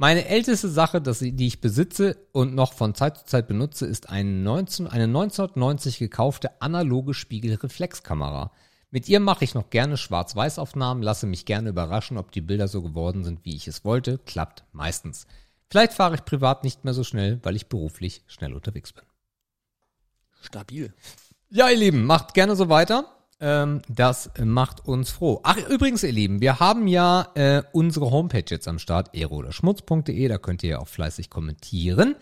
Meine älteste Sache, ich, die ich besitze und noch von Zeit zu Zeit benutze, ist ein 19, eine 1990 gekaufte analoge Spiegelreflexkamera. Mit ihr mache ich noch gerne Schwarz-Weiß-Aufnahmen, lasse mich gerne überraschen, ob die Bilder so geworden sind, wie ich es wollte. Klappt meistens. Vielleicht fahre ich privat nicht mehr so schnell, weil ich beruflich schnell unterwegs bin. Stabil. Ja, ihr Lieben, macht gerne so weiter. Ähm, das macht uns froh. Ach, übrigens, ihr Lieben, wir haben ja äh, unsere Homepage jetzt am Start, eroderschmutz.de, da könnt ihr ja auch fleißig kommentieren.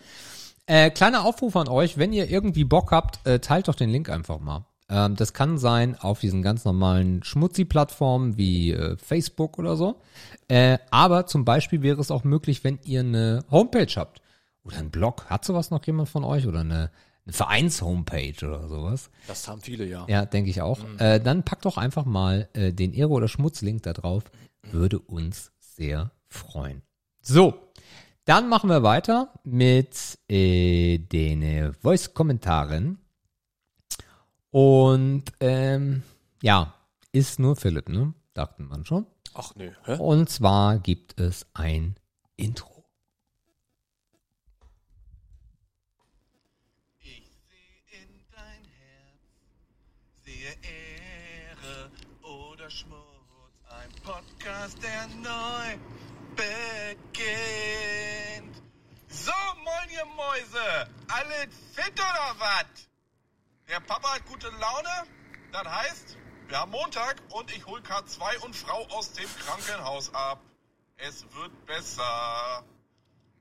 Äh, kleiner Aufruf an euch, wenn ihr irgendwie Bock habt, äh, teilt doch den Link einfach mal. Ähm, das kann sein auf diesen ganz normalen Schmutzi-Plattformen wie äh, Facebook oder so. Äh, aber zum Beispiel wäre es auch möglich, wenn ihr eine Homepage habt oder einen Blog. Hat sowas noch jemand von euch? Oder eine, eine Vereins-Homepage oder sowas? Das haben viele, ja. Ja, denke ich auch. Äh, dann packt doch einfach mal äh, den Ehre- oder Schmutzlink da drauf. Würde uns sehr freuen. So, dann machen wir weiter mit äh, den äh, Voice-Kommentaren. Und ähm, ja, ist nur Philipp, ne? Dachten man schon. Ach nö, hä? Und zwar gibt es ein Intro. Ich sehe in dein Herz, sehe Ehre oder Schmutz. Ein Podcast, der neu beginnt. So, moin ihr Mäuse, alle fit oder was? Der Papa hat gute Laune, das heißt, wir haben Montag und ich hol K2 und Frau aus dem Krankenhaus ab. Es wird besser.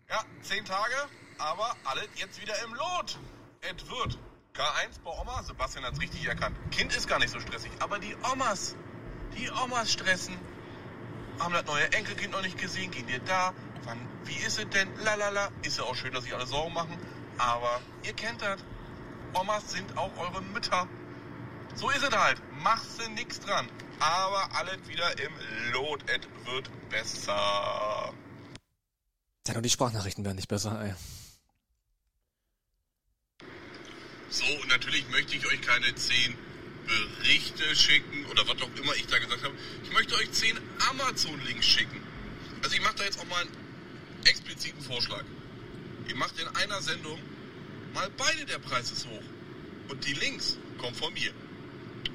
Ja, zehn Tage, aber alles jetzt wieder im Lot. Es wird. K1 bei Oma, Sebastian hat's richtig erkannt. Kind ist gar nicht so stressig, aber die Omas, die Omas stressen. Haben das neue Enkelkind noch nicht gesehen, gehen dir da. Wann, wie ist es denn? Lalala. Ist ja auch schön, dass sich alle Sorgen machen. Aber ihr kennt das. Omas sind auch eure Mütter. So ist es halt. Machst du nix dran. Aber alles wieder im Lot. Es wird besser. Ja, nur die Sprachnachrichten werden nicht besser, ey. So, und natürlich möchte ich euch keine zehn Berichte schicken oder was auch immer ich da gesagt habe. Ich möchte euch zehn Amazon-Links schicken. Also ich mache da jetzt auch mal einen expliziten Vorschlag. Ihr macht in einer Sendung mal beide, der Preis ist hoch. Und die Links kommen von mir.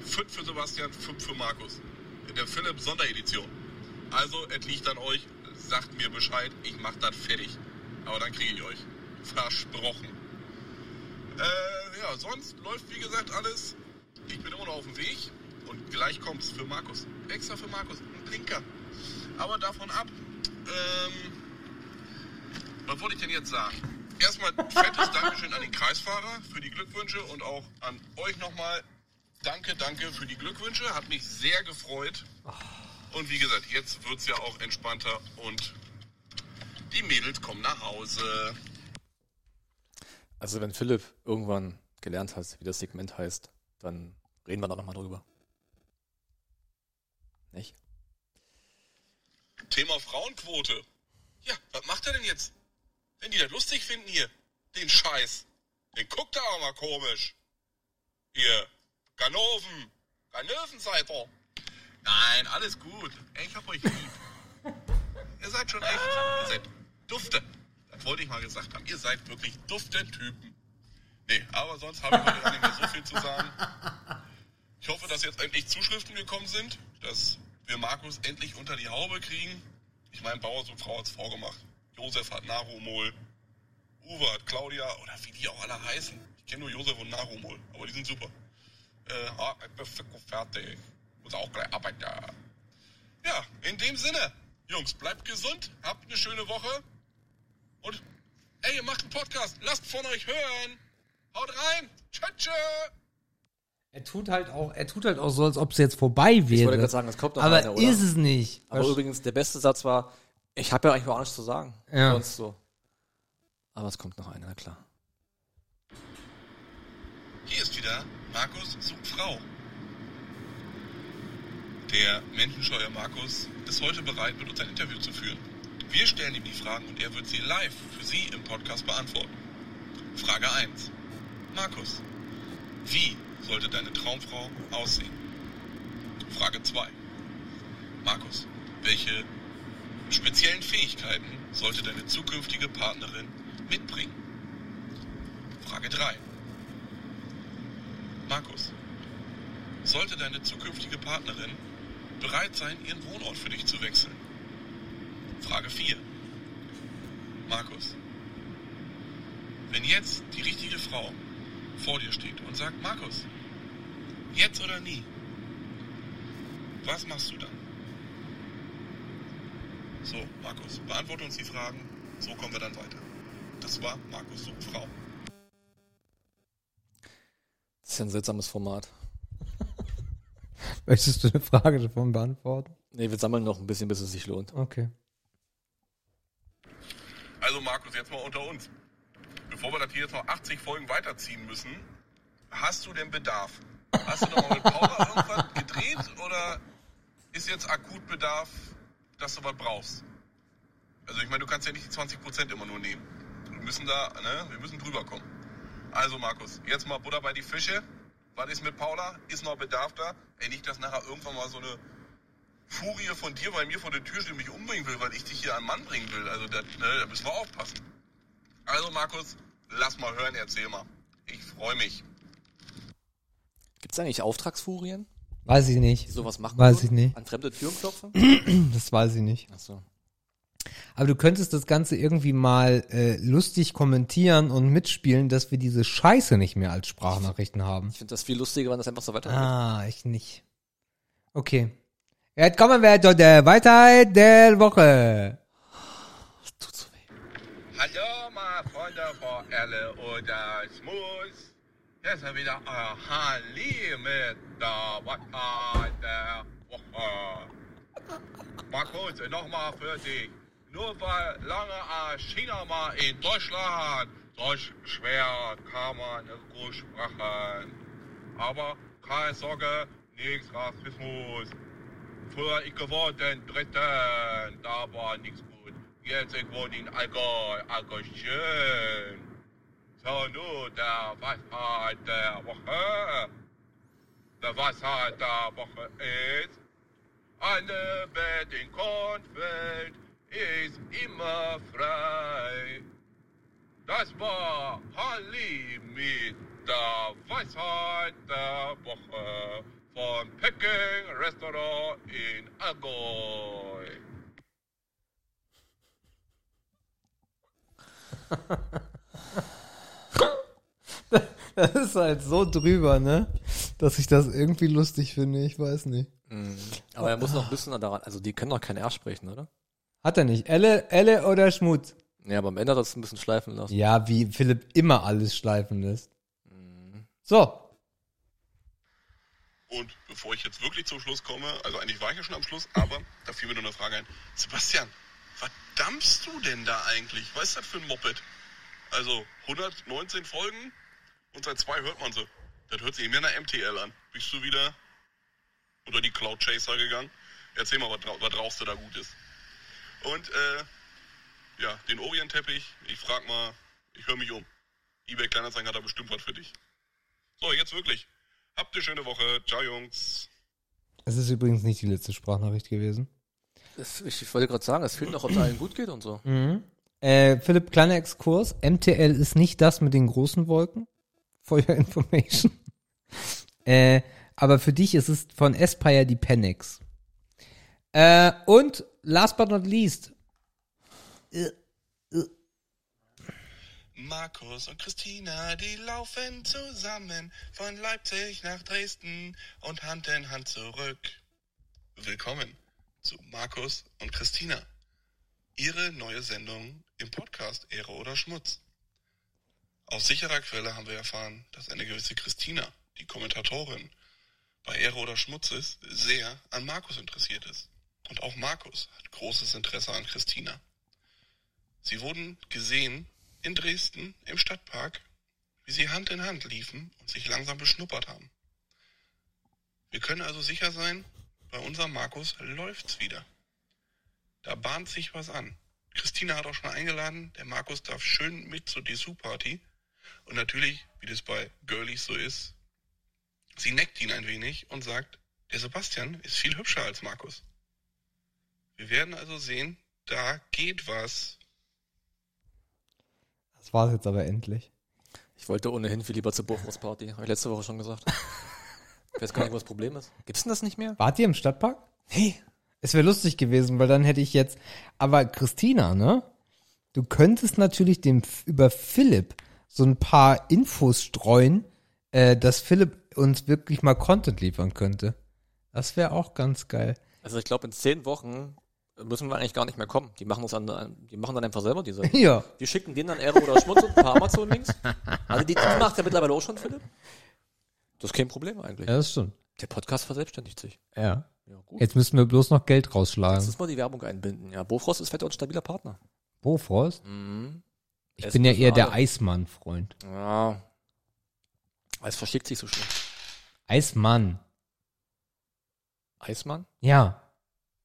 Fünf für Sebastian, fünf für Markus. In der Philipp Sonderedition. Also, es liegt an euch. Sagt mir Bescheid, ich mach das fertig. Aber dann kriege ich euch. Versprochen. Äh, ja, sonst läuft wie gesagt alles. Ich bin immer noch auf dem Weg. Und gleich kommt's für Markus. Extra für Markus. Ein Blinker. Aber davon ab, ähm, was wollte ich denn jetzt sagen? Erstmal fettes Dankeschön an den Kreisfahrer für die Glückwünsche und auch an euch nochmal. Danke, danke für die Glückwünsche. Hat mich sehr gefreut. Und wie gesagt, jetzt wird's ja auch entspannter und die Mädels kommen nach Hause. Also wenn Philipp irgendwann gelernt hat, wie das Segment heißt, dann reden wir da nochmal drüber. Nicht? Thema Frauenquote. Ja, was macht er denn jetzt? Wenn die das lustig finden hier, den Scheiß, den guckt er auch mal komisch. Ihr, Ganoven, Ganoven seid ihr. Nein, alles gut. Ich hab euch lieb. ihr seid schon echt, ihr seid dufte. Das wollte ich mal gesagt haben. Ihr seid wirklich dufte Typen. Nee, aber sonst habe ich heute nicht mehr so viel zu sagen. Ich hoffe, dass jetzt endlich Zuschriften gekommen sind, dass wir Markus endlich unter die Haube kriegen. Ich meine, Bauer und Frau hat's vorgemacht. Josef hat Narumol. Uwe hat Claudia, oder wie die auch alle heißen. Ich kenne nur Josef und Narumol, aber die sind super. Äh, ah, ich bin fertig. Muss auch gleich arbeiten. Ja, in dem Sinne, Jungs, bleibt gesund, habt eine schöne Woche. Und, ey, ihr macht einen Podcast, lasst von euch hören. Haut rein. Tschö, tschö. Er tut halt auch, er tut halt auch so, als ob es jetzt vorbei wäre. Ich wollte gerade sagen, es kommt noch aber einer, oder? ist es nicht. Aber übrigens, der beste Satz war, ich habe ja eigentlich auch nichts zu sagen. Ja. Sonst so. Aber es kommt noch einer, na klar. Hier ist wieder Markus sucht Frau. Der menschenscheue Markus ist heute bereit, mit uns ein Interview zu führen. Wir stellen ihm die Fragen und er wird sie live für Sie im Podcast beantworten. Frage 1. Markus, wie sollte deine Traumfrau aussehen? Frage 2. Markus, welche speziellen Fähigkeiten sollte deine zukünftige Partnerin mitbringen? Frage 3. Markus, sollte deine zukünftige Partnerin bereit sein, ihren Wohnort für dich zu wechseln? Frage 4. Markus, wenn jetzt die richtige Frau vor dir steht und sagt, Markus, jetzt oder nie, was machst du dann? So, Markus, beantworte uns die Fragen, so kommen wir dann weiter. Das war Markus sucht Frau. Das ist ja ein seltsames Format. Möchtest du eine Frage davon beantworten? Nee, wir sammeln noch ein bisschen, bis es sich lohnt. Okay. Also Markus, jetzt mal unter uns. Bevor wir das hier jetzt noch 80 Folgen weiterziehen müssen, hast du denn Bedarf? Hast du noch mal mit Paula irgendwas gedreht oder ist jetzt akut Bedarf, dass du was brauchst? Also ich meine, du kannst ja nicht die 20% immer nur nehmen. Wir müssen da, ne, wir müssen drüber kommen. Also Markus, jetzt mal Butter bei die Fische. Was ist mit Paula? Ist noch Bedarf da? Ey, nicht, dass nachher irgendwann mal so eine Furie von dir bei mir vor der Tür steht und mich umbringen will, weil ich dich hier an Mann bringen will. Also das, ne, da müssen wir aufpassen. Also Markus, lass mal hören, erzähl mal. Ich freue mich. Gibt es eigentlich Auftragsfurien, Weiß ich nicht. die sowas machen? Weiß ich nicht. An fremde Türen klopfen? Das weiß ich nicht. Achso. Aber du könntest das Ganze irgendwie mal äh, lustig kommentieren und mitspielen, dass wir diese Scheiße nicht mehr als Sprachnachrichten haben. Ich finde das viel lustiger, wenn das einfach so weitergeht. Ah, ich nicht. Okay. Jetzt kommen wir zu der Weisheit der Woche. Das tut so weh. Hallo, meine Elle oder Schmus. Ist ja wieder euer Halli mit der Wahrheit der Woche. Markus, nochmal für dich. Nur weil lange China mal in Deutschland solch schwer kann man gut sprechen. Aber keine Sorge, nichts Rassismus. Früher ich geworden Dritten, da war nichts gut. Jetzt ich wohne in Allgäu, Allgäu schön. So, nur der Weisheit der Woche. Der Weisheit der Woche ist, eine Bett in Kornfeld ist immer frei. Da Das war Halli mit der Weisheit der Woche von Peking Restaurant in Allgäu. Das ist halt so drüber, ne? Dass ich das irgendwie lustig finde, ich weiß nicht. Aber er muss noch ein bisschen daran, also die können doch kein R sprechen, oder? Hat er nicht. Elle, Elle oder Schmutz? Ja, aber am Ende hat er es ein bisschen schleifen lassen. Ja, wie Philipp immer alles schleifen lässt. So. Und bevor ich jetzt wirklich zum Schluss komme, also eigentlich war ich ja schon am Schluss, aber da fiel mir nur eine Frage ein. Sebastian, was dampfst du denn da eigentlich? Was ist das für ein Moped? Also 119 Folgen und seit zwei hört man sie. Das hört sich mehr nach MTL an. Bist du wieder unter die Cloud Chaser gegangen? Erzähl mal, was, was draus da gut ist. Und äh, ja, den Orient-Teppich, ich frag mal, ich höre mich um. eBay Kleinanzeigen hat da bestimmt was für dich. So, jetzt wirklich. Habt eine schöne Woche. Ciao, Jungs. Es ist übrigens nicht die letzte Sprachnachricht gewesen. Das, ich, ich wollte gerade sagen, es fehlt noch, ob es allen gut geht und so. Äh, Philipp, kleiner Exkurs. MTL ist nicht das mit den großen Wolken. For information. äh, aber für dich ist es von Aspire die Penix. Äh, und last but not least. Markus und Christina, die laufen zusammen von Leipzig nach Dresden und Hand in Hand zurück. Willkommen zu Markus und Christina. Ihre neue Sendung im Podcast Ehre oder Schmutz. Aus sicherer Quelle haben wir erfahren, dass eine gewisse Christina, die Kommentatorin bei Ehre oder Schmutz ist, sehr an Markus interessiert ist. Und auch Markus hat großes Interesse an Christina. Sie wurden gesehen in Dresden im Stadtpark, wie sie Hand in Hand liefen und sich langsam beschnuppert haben. Wir können also sicher sein, bei unserem Markus läuft's wieder. Da bahnt sich was an. Christina hat auch schon eingeladen, der Markus darf schön mit zur Dessous-Party. Und natürlich, wie das bei Girlies so ist, sie neckt ihn ein wenig und sagt, der Sebastian ist viel hübscher als Markus. Wir werden also sehen, da geht was. Das war's jetzt aber endlich. Ich wollte ohnehin viel lieber zur Bofros-Party, habe ich letzte Woche schon gesagt. Ich weiß gar nicht, was das Problem ist. Gibt's denn das nicht mehr? Wart ihr im Stadtpark? Hey. Es wäre lustig gewesen, weil dann hätte ich jetzt. Aber Christina, ne? Du könntest natürlich dem über Philipp so ein paar Infos streuen, äh, dass Philipp uns wirklich mal Content liefern könnte. Das wäre auch ganz geil. Also ich glaube, in zehn Wochen müssen wir eigentlich gar nicht mehr kommen. Die machen uns an, die machen dann einfach selber die Seite. Ja. Die schicken denen dann Ehre oder Schmutz und ein paar Amazon-Links. Also die, die macht ja mittlerweile auch schon, Philipp. Das ist kein Problem eigentlich. Ja, das stimmt. Der Podcast verselbstständigt sich. Ja. Ja. Jetzt müssen wir bloß noch Geld Lass rausschlagen. uns mal die Werbung einbinden. Ja, Bofrost ist fett und stabiler Partner. Bofrost? Mhm. Ich Es bin ja eher der. Eismann-Freund. Ja. Es verschickt sich so schnell. Eismann. Eismann? Ja.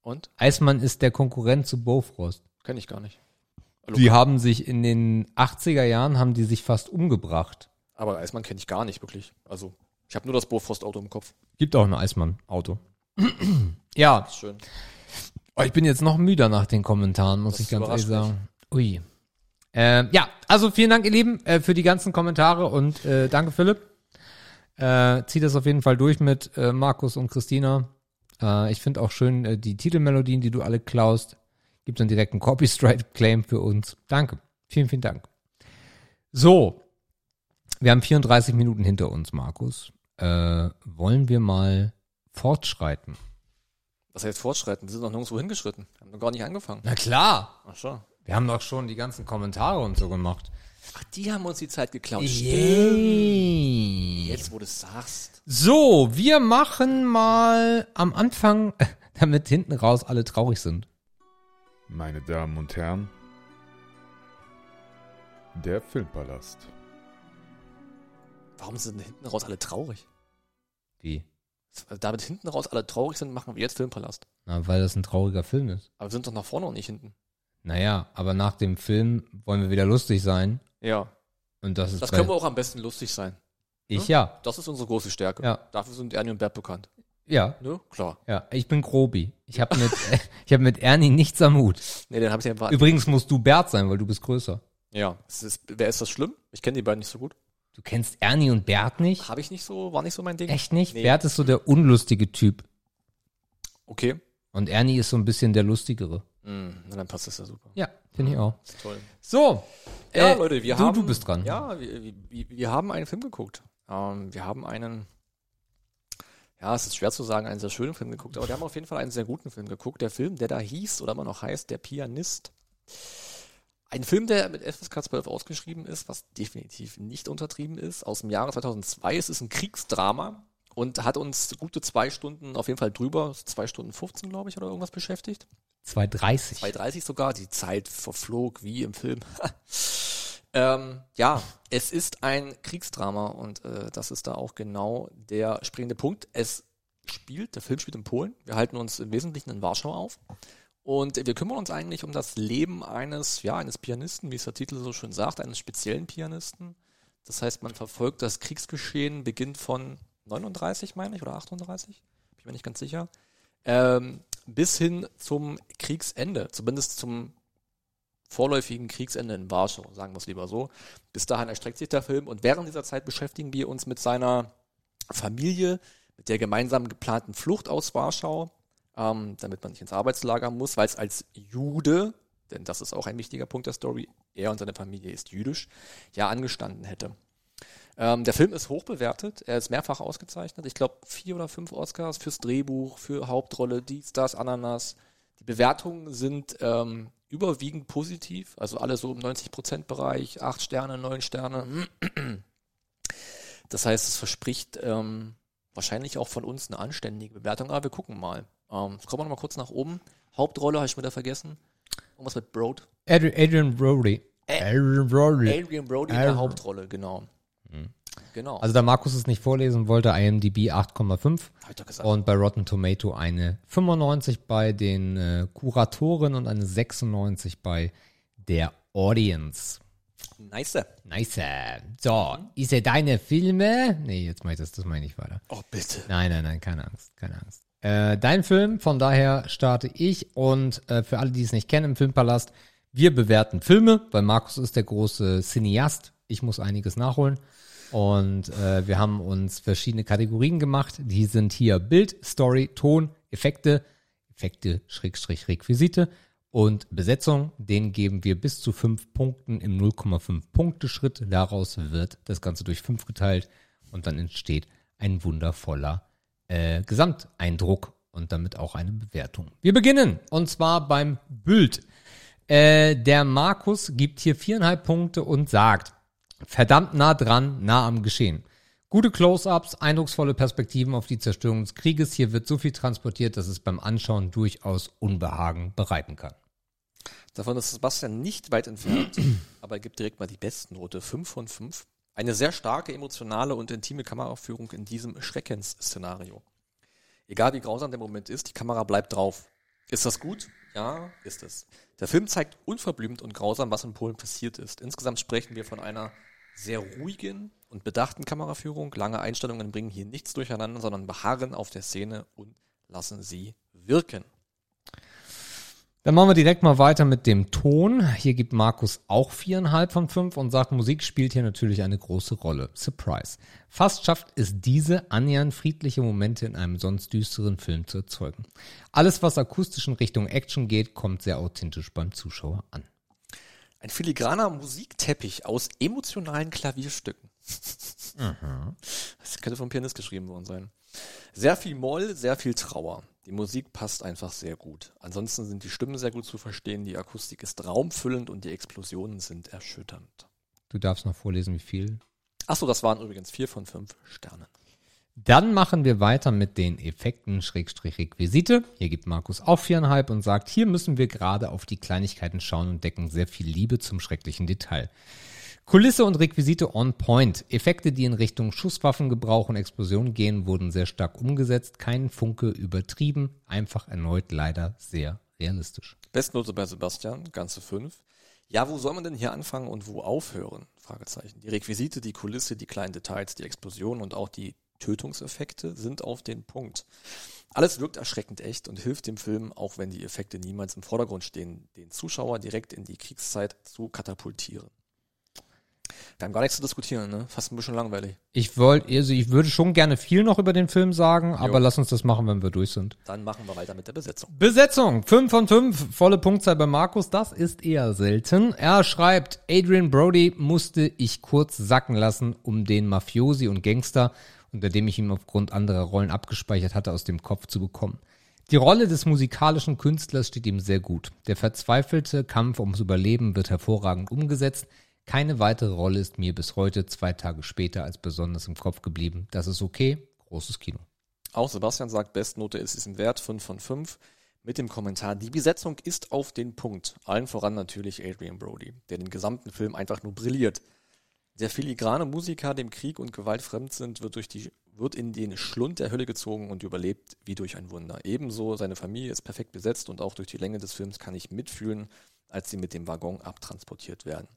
Und? Eismann ist der Konkurrent zu Bofrost. Kenn ich gar nicht. Die haben sich in den 80er Jahren haben die sich fast umgebracht. Aber Eismann kenne ich gar nicht wirklich. Also, ich habe nur das Bofrost-Auto im Kopf. Gibt auch ein Eismann-Auto. ja, Schön. oh, ich bin jetzt noch müder nach den Kommentaren, muss Das ich ganz ehrlich sagen. Ui. Ähm, ja, also vielen Dank, ihr Lieben, äh, für die ganzen Kommentare und äh, danke, Philipp. Äh, zieht das auf jeden Fall durch mit äh, Markus und Christina. Äh, ich finde auch schön äh, die Titelmelodien, die du alle klaust. Gibt dann direkt einen Copyright-Claim für uns. Danke. Vielen, vielen Dank. So. Wir haben 34 Minuten hinter uns, Markus. Äh, wollen wir mal fortschreiten? Was heißt fortschreiten? Wir sind noch nirgendwo hingeschritten. Wir haben noch gar nicht angefangen. Na klar. Ach so. Wir haben doch schon die ganzen Kommentare und so gemacht. Ach, die haben uns die Zeit geklaut. Yay. Jetzt, wo du es sagst. So, wir machen mal am Anfang, damit hinten raus alle traurig sind. Meine Damen und Herren, der Filmpalast. Warum sind hinten raus alle traurig? Wie? Damit hinten raus alle traurig sind, machen wir jetzt Filmpalast. Na, weil das ein trauriger Film ist. Aber wir sind doch nach vorne und nicht hinten. Naja, aber nach dem Film wollen wir wieder lustig sein. Ja. Und das ist Das können wir auch am besten lustig sein. ich ja. Das ist unsere große Stärke. Ja. Dafür sind Ernie und Bert bekannt. Ja, Ne? Klar. ja. Ich bin Grobi. Ich habe mit, ich habe mit Ernie nichts am Hut. Nee, den habe ich einfach. Übrigens musst du Bert sein, weil du bist größer. Ja. Ist, wer ist das schlimm? Ich kenne die beiden nicht so gut. Du kennst Ernie und Bert nicht? Habe ich nicht so, war nicht so mein Ding. Echt nicht? Nee. Bert ist so der unlustige Typ. Okay. Und Ernie ist so ein bisschen der lustigere. Mm, na, dann passt das ja super. Ja, finde ich auch. Ist toll. So. Ja, äh, Leute, wir du, haben. Du bist dran. Ja, wir, wir, wir haben einen Film geguckt. Ähm, wir haben einen. Ja, es ist schwer zu sagen, einen sehr schönen Film geguckt, aber wir haben auf jeden Fall einen sehr guten Film geguckt. Der Film, der da hieß oder immer noch heißt, Der Pianist. Ein Film, der mit FSK 12 ausgeschrieben ist, was definitiv nicht untertrieben ist, aus dem Jahre 2002. Es ist ein Kriegsdrama und hat uns gute zwei Stunden, auf jeden Fall drüber, zwei Stunden 15, glaube ich, oder irgendwas beschäftigt. 230. 2.30 sogar, die Zeit verflog wie im Film. ähm, ja, es ist ein Kriegsdrama und äh, das ist da auch genau der springende Punkt. Es spielt, der Film spielt in Polen. Wir halten uns im Wesentlichen in Warschau auf. Und wir kümmern uns eigentlich um das Leben eines, ja, eines Pianisten, wie es der Titel so schön sagt, eines speziellen Pianisten. Das heißt, man verfolgt das Kriegsgeschehen, beginnt von 39, meine ich, oder 38, bin ich mir nicht ganz sicher, ähm, bis hin zum Kriegsende, zumindest zum vorläufigen Kriegsende in Warschau, sagen wir es lieber so. Bis dahin erstreckt sich der Film und während dieser Zeit beschäftigen wir uns mit seiner Familie, mit der gemeinsam geplanten Flucht aus Warschau, ähm, damit man nicht ins Arbeitslager muss, weil es als Jude, denn das ist auch ein wichtiger Punkt der Story, er und seine Familie ist jüdisch, ja angestanden hätte. Ähm, der Film ist hoch bewertet, er ist mehrfach ausgezeichnet. Ich glaube, vier oder fünf Oscars fürs Drehbuch, für Hauptrolle, dies, das, Ananas. Die Bewertungen sind ähm, überwiegend positiv, also alle so im 90%-Bereich, acht Sterne, neun Sterne. Das heißt, es verspricht ähm, wahrscheinlich auch von uns eine anständige Bewertung, aber wir gucken mal. Ähm, kommen wir noch mal kurz nach oben. Hauptrolle habe ich wieder vergessen. Irgendwas mit Broad. Adrian, Adrian Brody. Adrian Brody. Adrian Brody in der. Hauptrolle, genau. Genau. Also da Markus es nicht vorlesen wollte, IMDb 8,5 Hab ich doch gesagt. und bei Rotten Tomato eine 95 bei den äh, Kuratoren und eine 96 bei der Audience. nice. Nice. So, ist er deine Filme? Nee, jetzt mach ich das, das meine ich weiter. Oh, bitte. Nein, nein, nein, keine Angst, keine Angst. Äh, dein Film, von daher starte ich und äh, für alle, die es nicht kennen im Filmpalast, wir bewerten Filme, weil Markus ist der große Cineast. Ich muss einiges nachholen. Und äh, wir haben uns verschiedene Kategorien gemacht. Die sind hier Bild, Story, Ton, Effekte, Effekte, Schrägstrich, Requisite und Besetzung. Den geben wir bis zu fünf Punkten im 0,5 Punkte Schritt. Daraus wird das Ganze durch fünf geteilt und dann entsteht ein wundervoller äh, Gesamteindruck und damit auch eine Bewertung. Wir beginnen und zwar beim Bild. Äh, der Markus gibt hier viereinhalb Punkte und sagt, verdammt nah dran, nah am Geschehen. Gute Close-ups, eindrucksvolle Perspektiven auf die Zerstörung des Krieges. Hier wird so viel transportiert, dass es beim Anschauen durchaus Unbehagen bereiten kann. Davon ist Sebastian nicht weit entfernt, aber er gibt direkt mal die Bestnote. 5 von 5. Eine sehr starke, emotionale und intime Kameraführung in diesem Schreckensszenario. Egal wie grausam der Moment ist, die Kamera bleibt drauf. Ist das gut? Ja, ist es. Der Film zeigt unverblümt und grausam, was in Polen passiert ist. Insgesamt sprechen wir von einer sehr ruhigen und bedachten Kameraführung. Lange Einstellungen bringen hier nichts durcheinander, sondern beharren auf der Szene und lassen sie wirken. Dann machen wir direkt mal weiter mit dem Ton. Hier gibt Markus auch viereinhalb von fünf und sagt, Musik spielt hier natürlich eine große Rolle. Surprise. Fast schafft es diese annähernd friedliche Momente in einem sonst düsteren Film zu erzeugen. Alles, was akustisch in Richtung Action geht, kommt sehr authentisch beim Zuschauer an. Ein filigraner Musikteppich aus emotionalen Klavierstücken. Das könnte vom Pianist geschrieben worden sein. Sehr viel Moll, sehr viel Trauer. Die Musik passt einfach sehr gut. Ansonsten sind die Stimmen sehr gut zu verstehen, die Akustik ist raumfüllend und die Explosionen sind erschütternd. Du darfst noch vorlesen, wie viel. Achso, das waren übrigens vier von fünf Sternen. Dann machen wir weiter mit den Effekten Schrägstrich Requisite. Hier gibt Markus auch viereinhalb und sagt, hier müssen wir gerade auf die Kleinigkeiten schauen und decken sehr viel Liebe zum schrecklichen Detail. Kulisse und Requisite on point. Effekte, die in Richtung Schusswaffengebrauch und Explosion gehen, wurden sehr stark umgesetzt. Kein Funke übertrieben. Einfach erneut leider sehr realistisch. Bestnote bei Sebastian, ganze fünf. Ja, wo soll man denn hier anfangen und wo aufhören? Fragezeichen. Die Requisite, die Kulisse, die kleinen Details, die Explosion und auch die Tötungseffekte sind auf den Punkt. Alles wirkt erschreckend echt und hilft dem Film, auch wenn die Effekte niemals im Vordergrund stehen, den Zuschauer direkt in die Kriegszeit zu katapultieren. Wir haben gar nichts zu diskutieren, ne? Fast ein bisschen langweilig. Ich wollte, also ich würde schon gerne viel noch über den Film sagen, aber lass uns das machen, wenn wir durch sind. Dann machen wir weiter mit der Besetzung. Besetzung, 5 von 5, volle Punktzahl bei Markus, das ist eher selten. Er schreibt, Adrian Brody musste ich kurz sacken lassen, um den Mafiosi und Gangster, unter dem ich ihn aufgrund anderer Rollen abgespeichert hatte, aus dem Kopf zu bekommen. Die Rolle des musikalischen Künstlers steht ihm sehr gut. Der verzweifelte Kampf ums Überleben wird hervorragend umgesetzt. Keine weitere Rolle ist mir bis heute, zwei Tage später, als besonders im Kopf geblieben. Das ist okay, großes Kino. Auch Sebastian sagt, Bestnote ist es im Wert 5 von 5. Mit dem Kommentar, die Besetzung ist auf den Punkt. Allen voran natürlich Adrian Brody, der den gesamten Film einfach nur brilliert. Der filigrane Musiker, dem Krieg und Gewalt fremd sind, wird, durch die, wird in den Schlund der Hölle gezogen und überlebt wie durch ein Wunder. Ebenso seine Familie ist perfekt besetzt und auch durch die Länge des Films kann ich mitfühlen, als sie mit dem Waggon abtransportiert werden.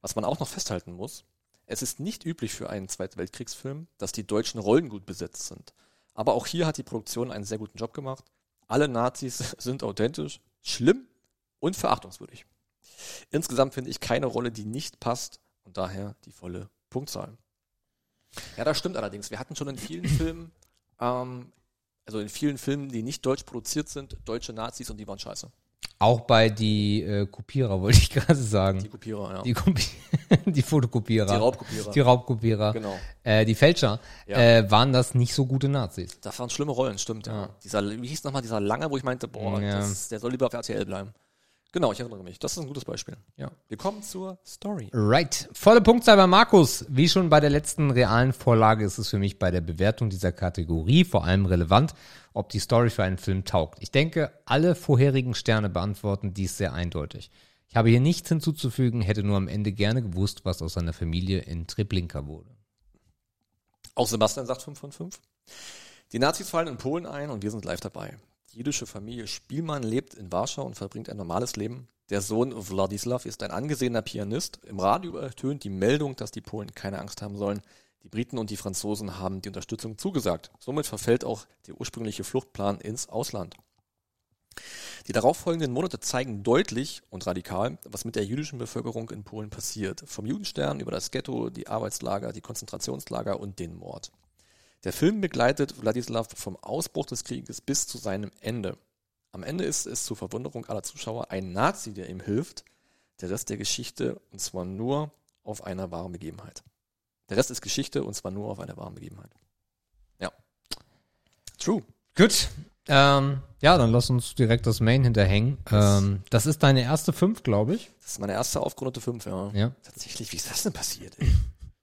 Was man auch noch festhalten muss, es ist nicht üblich für einen Zweiten Weltkriegsfilm, dass die deutschen Rollen gut besetzt sind. Aber auch hier hat die Produktion einen sehr guten Job gemacht. Alle Nazis sind authentisch, schlimm und verachtungswürdig. Insgesamt finde ich keine Rolle, die nicht passt und daher die volle Punktzahl. Ja, das stimmt allerdings. Wir hatten schon in vielen Filmen, ähm, also in vielen Filmen, die nicht deutsch produziert sind, deutsche Nazis und die waren scheiße. Auch bei die äh, Kopierer wollte ich gerade sagen. Die Kopierer, ja. Die, Kopi die Fotokopierer. Die Raubkopierer. Die Raubkopierer. Genau. Äh, die Fälscher Ja. äh, waren das nicht so gute Nazis. Das waren schlimme Rollen, stimmt, ja. Ja. Dieser, wie hieß nochmal dieser lange, wo ich meinte, boah, Ja. das, der soll lieber auf RTL bleiben. Genau, ich erinnere mich. Das ist ein gutes Beispiel. Ja. Wir kommen zur Story. Right. Volle Punktzahl bei Markus. Wie schon bei der letzten realen Vorlage ist es für mich bei der Bewertung dieser Kategorie vor allem relevant, ob die Story für einen Film taugt. Ich denke, alle vorherigen Sterne beantworten dies sehr eindeutig. Ich habe hier nichts hinzuzufügen, hätte nur am Ende gerne gewusst, was aus seiner Familie in Treblinka wurde. Auch Sebastian sagt 5 von 5. Die Nazis fallen in Polen ein und wir sind live dabei. Jüdische Familie Spielmann lebt in Warschau und verbringt ein normales Leben. Der Sohn Wladislav ist ein angesehener Pianist. Im Radio ertönt die Meldung, dass die Polen keine Angst haben sollen. Die Briten und die Franzosen haben die Unterstützung zugesagt. Somit verfällt auch der ursprüngliche Fluchtplan ins Ausland. Die darauffolgenden Monate zeigen deutlich und radikal, was mit der jüdischen Bevölkerung in Polen passiert. Vom Judenstern über das Ghetto, die Arbeitslager, die Konzentrationslager und den Mord. Der Film begleitet Wladislav vom Ausbruch des Krieges bis zu seinem Ende. Am Ende ist es zur Verwunderung aller Zuschauer ein Nazi, der ihm hilft. Der Rest der Geschichte, und zwar nur auf einer wahren Begebenheit. Der Rest ist Geschichte, und zwar nur auf einer wahren Begebenheit. Ja. True. Gut. Ähm, ja, dann lass uns direkt das Main hinterhängen. Ähm, das ist deine erste fünf, glaube ich. Das ist meine erste aufgerundete 5, ja. Ja. Tatsächlich, wie ist das denn passiert, ey?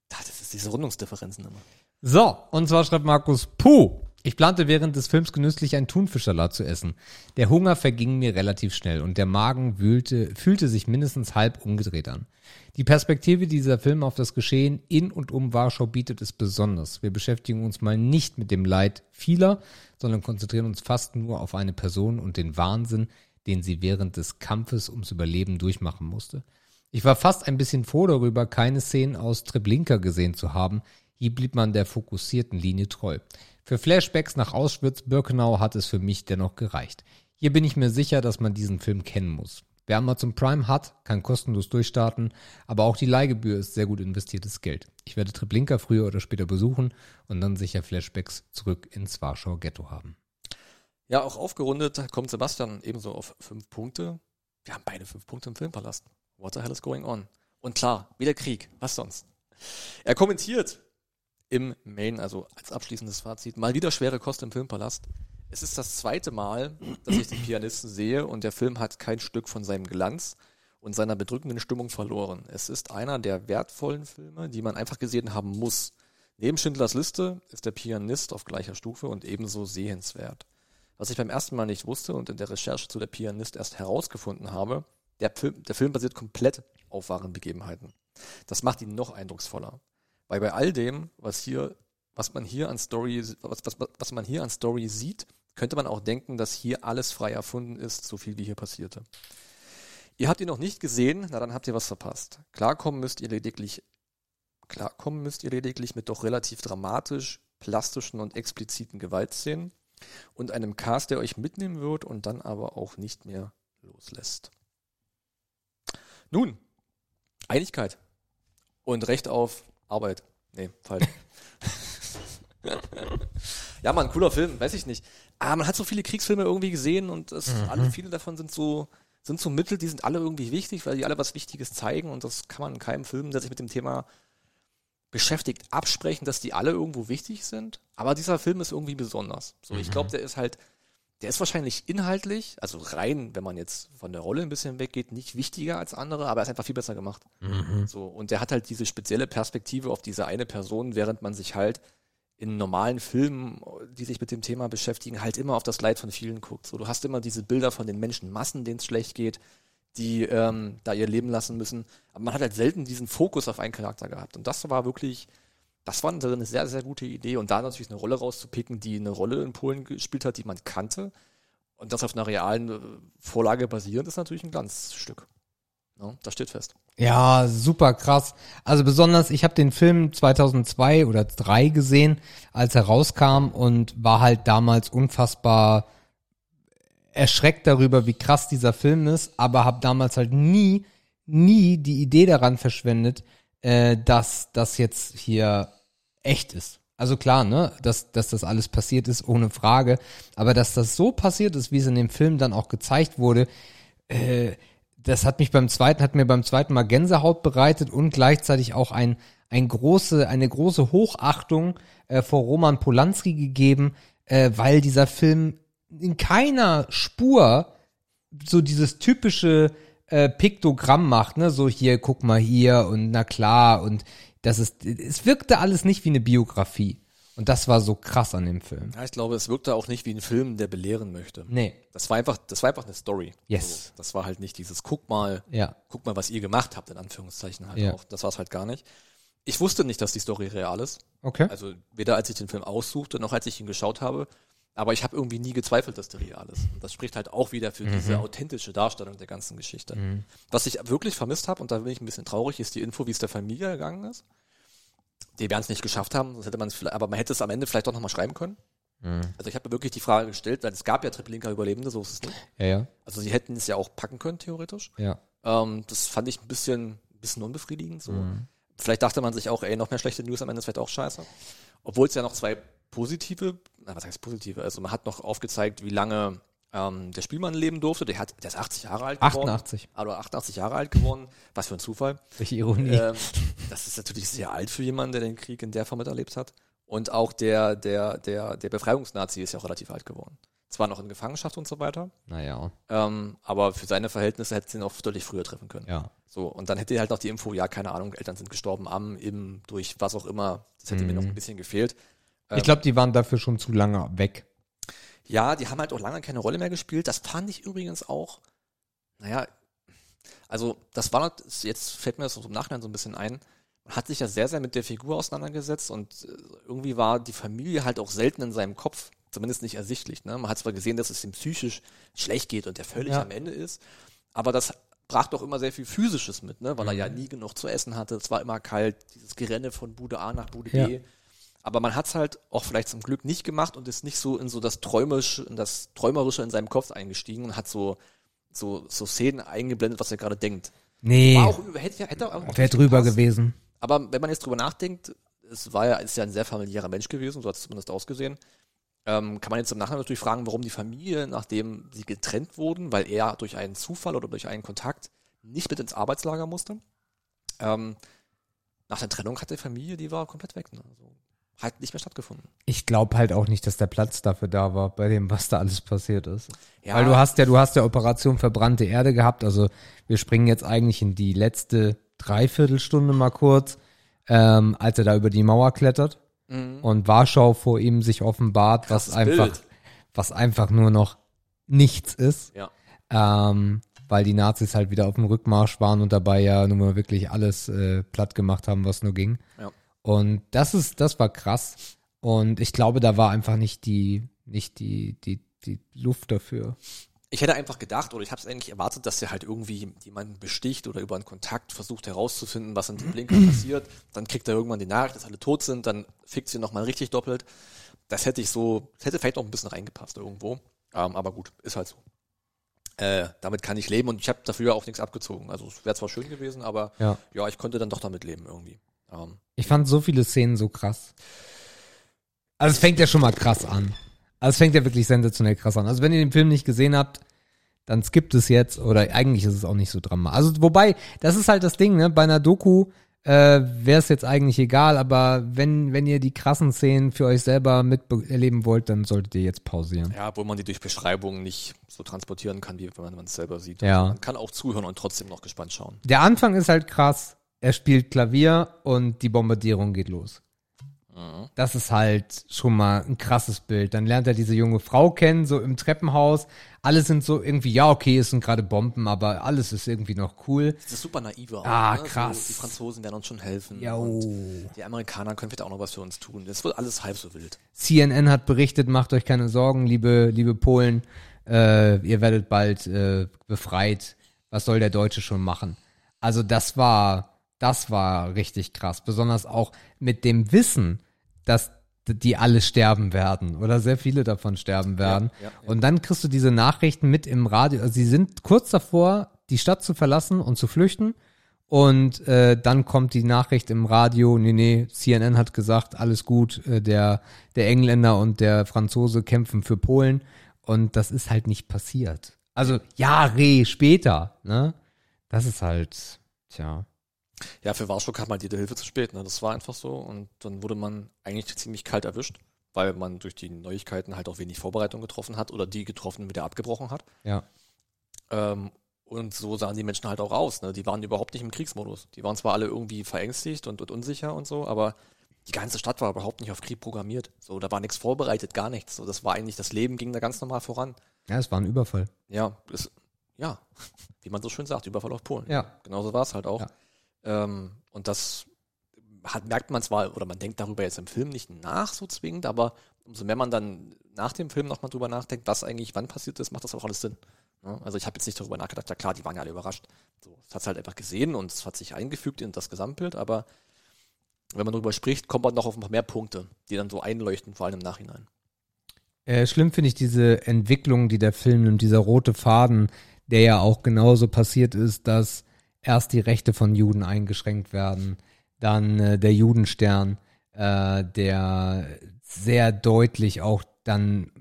Das ist diese Rundungsdifferenzen immer. So, und zwar schreibt Markus, puh, ich plante während des Films genüsslich einen Thunfischsalat zu essen. Der Hunger verging mir relativ schnell und der Magen wühlte, fühlte sich mindestens halb umgedreht an. Die Perspektive, die dieser Film auf das Geschehen in und um Warschau bietet, ist besonders. Wir beschäftigen uns mal nicht mit dem Leid vieler, sondern konzentrieren uns fast nur auf eine Person und den Wahnsinn, den sie während des Kampfes ums Überleben durchmachen musste. Ich war fast ein bisschen froh darüber, keine Szenen aus Treblinka gesehen zu haben. Hier blieb man der fokussierten Linie treu. Für Flashbacks nach Auschwitz-Birkenau hat es für mich dennoch gereicht. Hier bin ich mir sicher, dass man diesen Film kennen muss. Wer Amazon Prime hat, kann kostenlos durchstarten, aber auch die Leihgebühr ist sehr gut investiertes Geld. Ich werde Treblinka früher oder später besuchen und dann sicher Flashbacks zurück ins Warschauer Ghetto haben. Ja, auch aufgerundet kommt Sebastian ebenso auf fünf Punkte. Wir haben beide fünf Punkte im Filmpalast. What the hell is going on? Und klar, wieder Krieg. Was sonst? Er kommentiert im Main, also als abschließendes Fazit, mal wieder schwere Kost im Filmpalast. Es ist das zweite Mal, dass ich den Pianisten sehe und der Film hat kein Stück von seinem Glanz und seiner bedrückenden Stimmung verloren. Es ist einer der wertvollen Filme, die man einfach gesehen haben muss. Neben Schindlers Liste ist der Pianist auf gleicher Stufe und ebenso sehenswert. Was ich beim ersten Mal nicht wusste und in der Recherche zu der Pianist erst herausgefunden habe, der Film, der Film basiert komplett auf wahren Begebenheiten. Das macht ihn noch eindrucksvoller. Weil bei all dem, was hier, was man hier an Story, was, was, was man hier an Story sieht, könnte man auch denken, dass hier alles frei erfunden ist, so viel wie hier passierte. Ihr habt ihn noch nicht gesehen, na dann habt ihr was verpasst. Klarkommen müsst ihr lediglich, klarkommen müsst ihr lediglich mit doch relativ dramatisch, plastischen und expliziten Gewaltszenen und einem Cast, der euch mitnehmen wird und dann aber auch nicht mehr loslässt. Nun, Einigkeit. Und Recht auf Arbeit. Nee, falsch. ja, man, cooler Film, weiß ich nicht. Aber man hat so viele Kriegsfilme irgendwie gesehen und das, alle, viele davon sind so, sind so Mittel, die sind alle irgendwie wichtig, weil die alle was Wichtiges zeigen und das kann man in keinem Film, der sich mit dem Thema beschäftigt, absprechen, dass die alle irgendwo wichtig sind. Aber dieser Film ist irgendwie besonders. So, ich glaube, der ist halt, der ist wahrscheinlich inhaltlich, also rein, wenn man jetzt von der Rolle ein bisschen weggeht, nicht wichtiger als andere, aber er ist einfach viel besser gemacht. So, und der hat halt diese spezielle Perspektive auf diese eine Person, während man sich halt in normalen Filmen, die sich mit dem Thema beschäftigen, halt immer auf das Leid von vielen guckt. So, du hast immer diese Bilder von den Menschenmassen, denen es schlecht geht, die ähm, da ihr Leben lassen müssen. Aber man hat halt selten diesen Fokus auf einen Charakter gehabt. Und das war wirklich, das war eine sehr, sehr gute Idee. Und da natürlich eine Rolle rauszupicken, die eine Rolle in Polen gespielt hat, die man kannte. Und das auf einer realen äh, Vorlage basierend, ist natürlich ein Glanzstück. Ja, das steht fest. Ja, super krass. Also besonders, ich habe den Film 2002 oder 2003 gesehen, als er rauskam und war halt damals unfassbar erschreckt darüber, wie krass dieser Film ist, aber habe damals halt nie, nie die Idee daran verschwendet, äh, dass das jetzt hier echt ist. Also klar, ne, dass, dass das alles passiert ist, ohne Frage. Aber dass das so passiert ist, wie es in dem Film dann auch gezeigt wurde, äh, das hat mich beim zweiten, hat mir beim zweiten Mal Gänsehaut bereitet und gleichzeitig auch ein, ein große, eine große Hochachtung äh, vor Roman Polanski gegeben, äh, weil dieser Film in keiner Spur so dieses typische äh, Piktogramm macht, ne, so hier, guck mal hier und na klar und das ist, es wirkte alles nicht wie eine Biografie. Und das war so krass an dem Film. Ja, ich glaube, es wirkte auch nicht wie ein Film, der belehren möchte. Nee. Das war einfach, das war einfach eine Story. Yes. So, das war halt nicht dieses, guck mal, Ja. guck mal, was ihr gemacht habt, in Anführungszeichen halt Ja. auch. Das war es halt gar nicht. Ich wusste nicht, dass die Story real ist. Okay. Also weder als ich den Film aussuchte, noch als ich ihn geschaut habe. Aber ich habe irgendwie nie gezweifelt, dass der real ist. Und das spricht halt auch wieder für Mhm. diese authentische Darstellung der ganzen Geschichte. Was ich wirklich vermisst habe, und da bin ich ein bisschen traurig, ist die Info, wie es der Familie gegangen ist. Die werden es nicht geschafft haben, sonst hätte man aber man hätte es am Ende vielleicht doch nochmal schreiben können. Mhm. Also ich habe mir wirklich die Frage gestellt, weil es gab ja Triplinka-Überlebende, so ist es nicht. Ja, ja. Also sie hätten es ja auch packen können, theoretisch. Ja. Ähm, das fand ich ein bisschen, ein bisschen unbefriedigend. So. Mhm. Vielleicht dachte man sich auch, ey, noch mehr schlechte News am Ende ist vielleicht auch scheiße. Obwohl es ja noch zwei positive, na, was heißt positive? Also man hat noch aufgezeigt, wie lange ähm, der Spielmann leben durfte. Der, hat, der ist 80 Jahre alt geworden. 88. Oder 88 Jahre alt geworden. Was für ein Zufall. Welche Ironie. Ähm, das ist natürlich sehr alt für jemanden, der den Krieg in der Form miterlebt hat. Und auch der, der, der, der Befreiungsnazi ist ja auch relativ alt geworden. Zwar noch in Gefangenschaft und so weiter, naja. ähm, aber für seine Verhältnisse hätte sie ihn auch deutlich früher treffen können. Ja. So, und dann hätte er halt noch die Info, ja, keine Ahnung, Eltern sind gestorben am, im, durch was auch immer. Das hätte mir noch ein bisschen gefehlt. Ich glaube, die waren dafür schon zu lange weg. Ja, die haben halt auch lange keine Rolle mehr gespielt. Das fand ich übrigens auch, naja, also das war, jetzt fällt mir das im Nachhinein so ein bisschen ein, man hat sich ja sehr, sehr mit der Figur auseinandergesetzt und äh, irgendwie war die Familie halt auch selten in seinem Kopf, zumindest nicht ersichtlich. Ne? Man hat zwar gesehen, dass es ihm psychisch schlecht geht und der völlig Ja. am Ende ist, aber das brach doch immer sehr viel Physisches mit, ne? weil er Mhm. ja nie genug zu essen hatte, es war immer kalt, dieses Gerenne von Bude A nach Bude Ja. B. Aber man hat es halt auch vielleicht zum Glück nicht gemacht und ist nicht so in so das Träumische, in das Träumerische in seinem Kopf eingestiegen und hat so, so, so Szenen eingeblendet, was er gerade denkt. Nee, War auch, hätte, hätte auch wäre drüber gepasst. gewesen. Aber wenn man jetzt drüber nachdenkt, es war ja, ist ja ein sehr familiärer Mensch gewesen, so hat es zumindest ausgesehen. Ähm, kann man jetzt im Nachhinein natürlich fragen, warum die Familie, nachdem sie getrennt wurden, weil er durch einen Zufall oder durch einen Kontakt nicht mit ins Arbeitslager musste. Ähm, nach der Trennung hat die Familie, die war komplett weg. Ne? Also, hat nicht mehr stattgefunden. Ich glaube halt auch nicht, dass der Platz dafür da war, bei dem, was da alles passiert ist. Ja. Weil du hast ja, du hast ja Operation verbrannte Erde gehabt. Also wir springen jetzt eigentlich in die letzte Dreiviertelstunde mal kurz, ähm, als er da über die Mauer klettert und Warschau vor ihm sich offenbart, was Mhm. Krasses einfach, Bild. was einfach nur noch nichts ist. Ja. ähm, weil die Nazis halt wieder auf dem Rückmarsch waren und dabei ja nun mal wirklich alles äh, platt gemacht haben, was nur ging. Ja. Und das ist, das war krass. Und ich glaube, da war einfach nicht die, nicht die, die, die Luft dafür. Ich hätte einfach gedacht, oder ich habe es eigentlich erwartet, dass er halt irgendwie jemanden besticht oder über einen Kontakt versucht herauszufinden, was in Treblinka passiert. Dann kriegt er irgendwann die Nachricht, dass alle tot sind, dann fickt sie nochmal richtig doppelt. Das hätte ich so, das hätte vielleicht auch ein bisschen reingepasst irgendwo. Ähm, aber gut, ist halt so. Äh, damit kann ich leben und ich habe dafür auch nichts abgezogen. Also es wäre zwar schön gewesen, aber Ja. ja, ich konnte dann doch damit leben irgendwie. Ähm, Ich fand so viele Szenen so krass. Also es fängt ja schon mal krass an. Also es fängt ja wirklich sensationell krass an. Also wenn ihr den Film nicht gesehen habt, dann skippt es jetzt oder eigentlich ist es auch nicht so dramatisch. Also wobei, das ist halt das Ding, ne? Bei einer Doku äh, wäre es jetzt eigentlich egal, aber wenn, wenn ihr die krassen Szenen für euch selber miterleben wollt, dann solltet ihr jetzt pausieren. ja, obwohl man die durch Beschreibungen nicht so transportieren kann, wie wenn man es selber sieht. Ja. Man kann auch zuhören und trotzdem noch gespannt schauen. Der Anfang ist halt krass. Er spielt Klavier und die Bombardierung geht los. Das ist halt schon mal ein krasses Bild. Dann lernt er diese junge Frau kennen, so im Treppenhaus. Alle sind so irgendwie, ja, okay, es sind gerade Bomben, aber alles ist irgendwie noch cool. Das ist super naive auch. Ah, ne? krass. So, die Franzosen werden uns schon helfen. Ja, und die Amerikaner können vielleicht auch noch was für uns tun. Das wird alles halb so wild. CNN hat berichtet, macht euch keine Sorgen, liebe, liebe Polen, äh, ihr werdet bald äh, befreit. Was soll der Deutsche schon machen? Also das war, das war richtig krass. Besonders auch mit dem Wissen, dass die alle sterben werden oder sehr viele davon sterben werden. ja, ja. Und dann kriegst du diese Nachrichten mit im Radio. Also sie sind kurz davor, die Stadt zu verlassen und zu flüchten. Und äh, dann kommt die Nachricht im Radio, nee, nee, CNN hat gesagt, alles gut, äh, der, der Engländer und der Franzose kämpfen für Polen. Und das ist halt nicht passiert. Also Jahre später, ne? Das ist halt, tja. Ja, für Warschau kam halt jede Hilfe zu spät. Ne? Das war einfach so. Und dann wurde man eigentlich ziemlich kalt erwischt, weil man durch die Neuigkeiten halt auch wenig Vorbereitung getroffen hat oder die getroffen wieder abgebrochen hat. Ja. Ähm, und so sahen die Menschen halt auch aus. Ne? Die waren überhaupt nicht im Kriegsmodus. Die waren zwar alle irgendwie verängstigt und, und unsicher und so, aber die ganze Stadt war überhaupt nicht auf Krieg programmiert. So, da war nichts vorbereitet, gar nichts. So, das war eigentlich, das Leben ging da ganz normal voran. Ja, es war ein Überfall. Ja, das, ja, wie man so schön sagt, Überfall auf Polen. Ja. Genauso war es halt auch. Ja. Ähm, und das hat, merkt man zwar, oder man denkt darüber jetzt im Film nicht nach so zwingend, aber umso mehr man dann nach dem Film nochmal drüber nachdenkt, was eigentlich wann passiert ist, macht das auch alles Sinn. Ja, also ich habe jetzt nicht darüber nachgedacht, ja klar, die waren ja alle überrascht. So, das hat halt einfach gesehen und es hat sich eingefügt in das Gesamtbild, aber wenn man darüber spricht, kommt man noch auf ein paar mehr Punkte, die dann so einleuchten, vor allem im Nachhinein. Äh, schlimm finde ich diese Entwicklung, die der Film nimmt, dieser rote Faden, der ja auch genauso passiert ist, dass erst die Rechte von Juden eingeschränkt werden, dann äh, der Judenstern, äh, der sehr deutlich auch dann,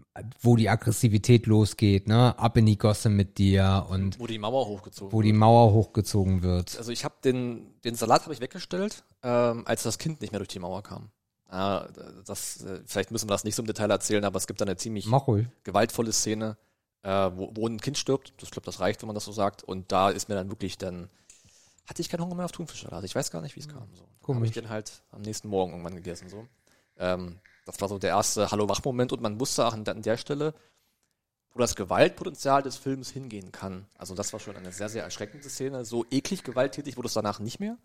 wo die Aggressivität losgeht, ne, ab in die Gosse mit dir und Wo die Mauer hochgezogen wo die Mauer hochgezogen wird. Also ich habe den, den Salat habe ich weggestellt, ähm, als das Kind nicht mehr durch die Mauer kam. Äh, das, vielleicht müssen wir das nicht so im Detail erzählen, aber es gibt da eine ziemlich gewaltvolle Szene, äh, wo, wo ein Kind stirbt. Das glaube, das reicht, wenn man das so sagt. Und da ist mir dann wirklich dann hatte ich keinen Hunger mehr auf Thunfischsalat. Ich weiß gar nicht, wie es kam. So. Habe Komisch. ich den halt am nächsten Morgen irgendwann gegessen. So. Ähm, das war so der erste Hallo-Wach-Moment und man wusste auch an, an der Stelle, wo das Gewaltpotenzial des Films hingehen kann. Also das war schon eine sehr, sehr erschreckende Szene. So eklig gewalttätig wurde es danach nicht mehr.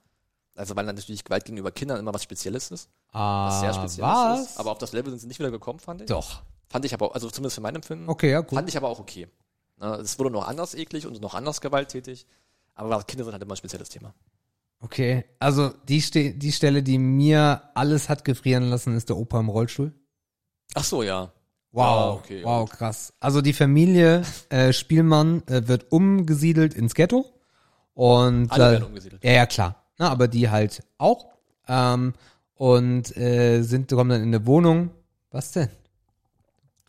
Also weil dann natürlich Gewalt gegenüber Kindern immer was Spezielles ist. Was Ah, sehr Spezielles was? ist. Aber auf das Level sind sie nicht wieder gekommen, fand ich. Doch. Fand ich aber, auch- also zumindest für mein Empfinden. Okay, ja, gut. Fand ich aber auch okay. Ne, Es wurde noch anders eklig und noch anders gewalttätig. Aber Kinder sind halt immer ein spezielles Thema. Okay, also die, Ste die Stelle, die mir alles hat gefrieren lassen, ist der Opa im Rollstuhl. Ach so, ja. Wow, Ah, okay, wow, krass. Also die Familie äh, Spielmann äh, wird umgesiedelt ins Ghetto und Alle äh, werden umgesiedelt. ja, ja klar, Na, aber die halt auch ähm, und äh, sind kommen dann in eine Wohnung. Was denn?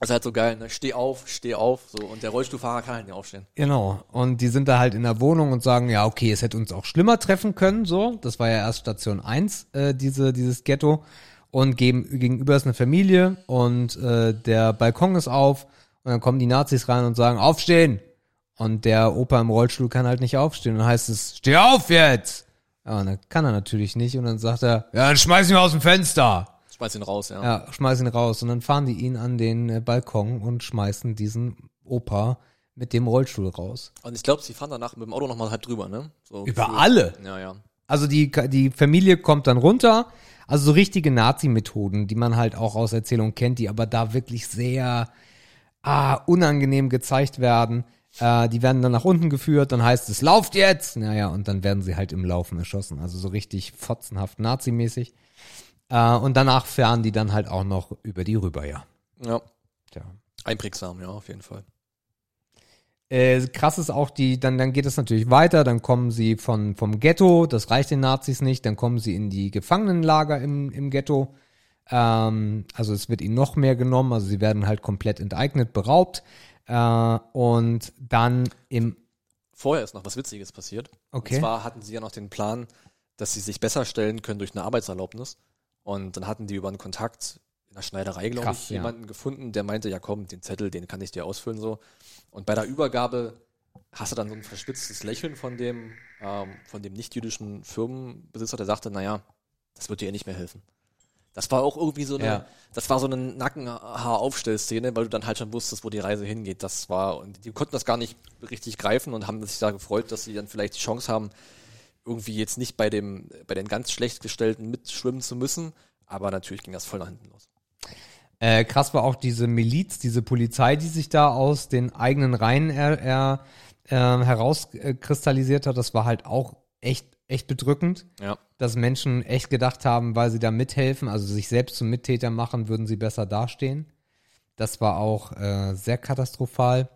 Das ist halt so geil, ne? Steh auf, steh auf. So. Und der Rollstuhlfahrer kann halt nicht aufstehen. Genau. Und die sind da halt in der Wohnung und sagen, ja, okay, es hätte uns auch schlimmer treffen können, so. Das war ja erst Station 1, äh, diese, dieses Ghetto. Und geben, gegenüber ist eine Familie und äh, der Balkon ist auf und dann kommen die Nazis rein und sagen, aufstehen! Und der Opa im Rollstuhl kann halt nicht aufstehen. Und dann heißt es, steh auf jetzt! Ja, und dann kann er natürlich nicht. Und dann sagt er, ja, dann schmeiß ihn aus dem Fenster! Schmeiß ihn raus, ja. Ja, schmeißen ihn raus. Und dann fahren die ihn an den äh, Balkon und schmeißen diesen Opa mit dem Rollstuhl raus. Und ich glaube, sie fahren danach mit dem Auto nochmal halb drüber, ne? So Über gefühlt. alle. Ja, ja. Also die, die Familie kommt dann runter. Also so richtige Nazi-Methoden, die man halt auch aus Erzählungen kennt, die aber da wirklich sehr ah, unangenehm gezeigt werden. Äh, die werden dann nach unten geführt, dann heißt es, lauft jetzt! Naja, und dann werden sie halt im Laufen erschossen. Also so richtig fotzenhaft Nazi-mäßig. Äh, und danach fahren die dann halt auch noch über die rüber, ja. Ja. Tja. Einprägsam, ja, auf jeden Fall. Äh, krass ist auch die, dann, dann geht es natürlich weiter, dann kommen sie von, vom Ghetto, das reicht den Nazis nicht, dann kommen sie in die Gefangenenlager im, im Ghetto. Ähm, also es wird ihnen noch mehr genommen, also sie werden halt komplett enteignet, beraubt. Äh, und dann im Vorher ist noch was Witziges passiert. Okay. Und zwar hatten sie ja noch den Plan, dass sie sich besser stellen können durch eine Arbeitserlaubnis. Und dann hatten die über einen Kontakt in der Schneiderei, glaube Krass, ich, ja. jemanden gefunden, der meinte, ja komm, den Zettel, den kann ich dir ausfüllen so. Und bei der Übergabe hast du dann so ein verspitztes Lächeln von dem, ähm, von dem nicht-jüdischen Firmenbesitzer, der sagte, naja, das wird dir eh nicht mehr helfen. Das war auch irgendwie so eine, Ja. das war so eine Nackenhaaraufstellszene, weil du dann halt schon wusstest, wo die Reise hingeht. Das war, und die konnten das gar nicht richtig greifen und haben sich da gefreut, dass sie dann vielleicht die Chance haben, irgendwie jetzt nicht bei dem, bei den ganz schlecht gestellten mitschwimmen zu müssen. Aber natürlich ging das voll nach hinten los. Äh, krass war auch diese Miliz, diese Polizei, die sich da aus den eigenen Reihen er, er, äh, herauskristallisiert hat. Das war halt auch echt, echt bedrückend, Ja. dass Menschen echt gedacht haben, weil sie da mithelfen, also sich selbst zum Mittäter machen, würden sie besser dastehen. Das war auch äh, sehr katastrophal.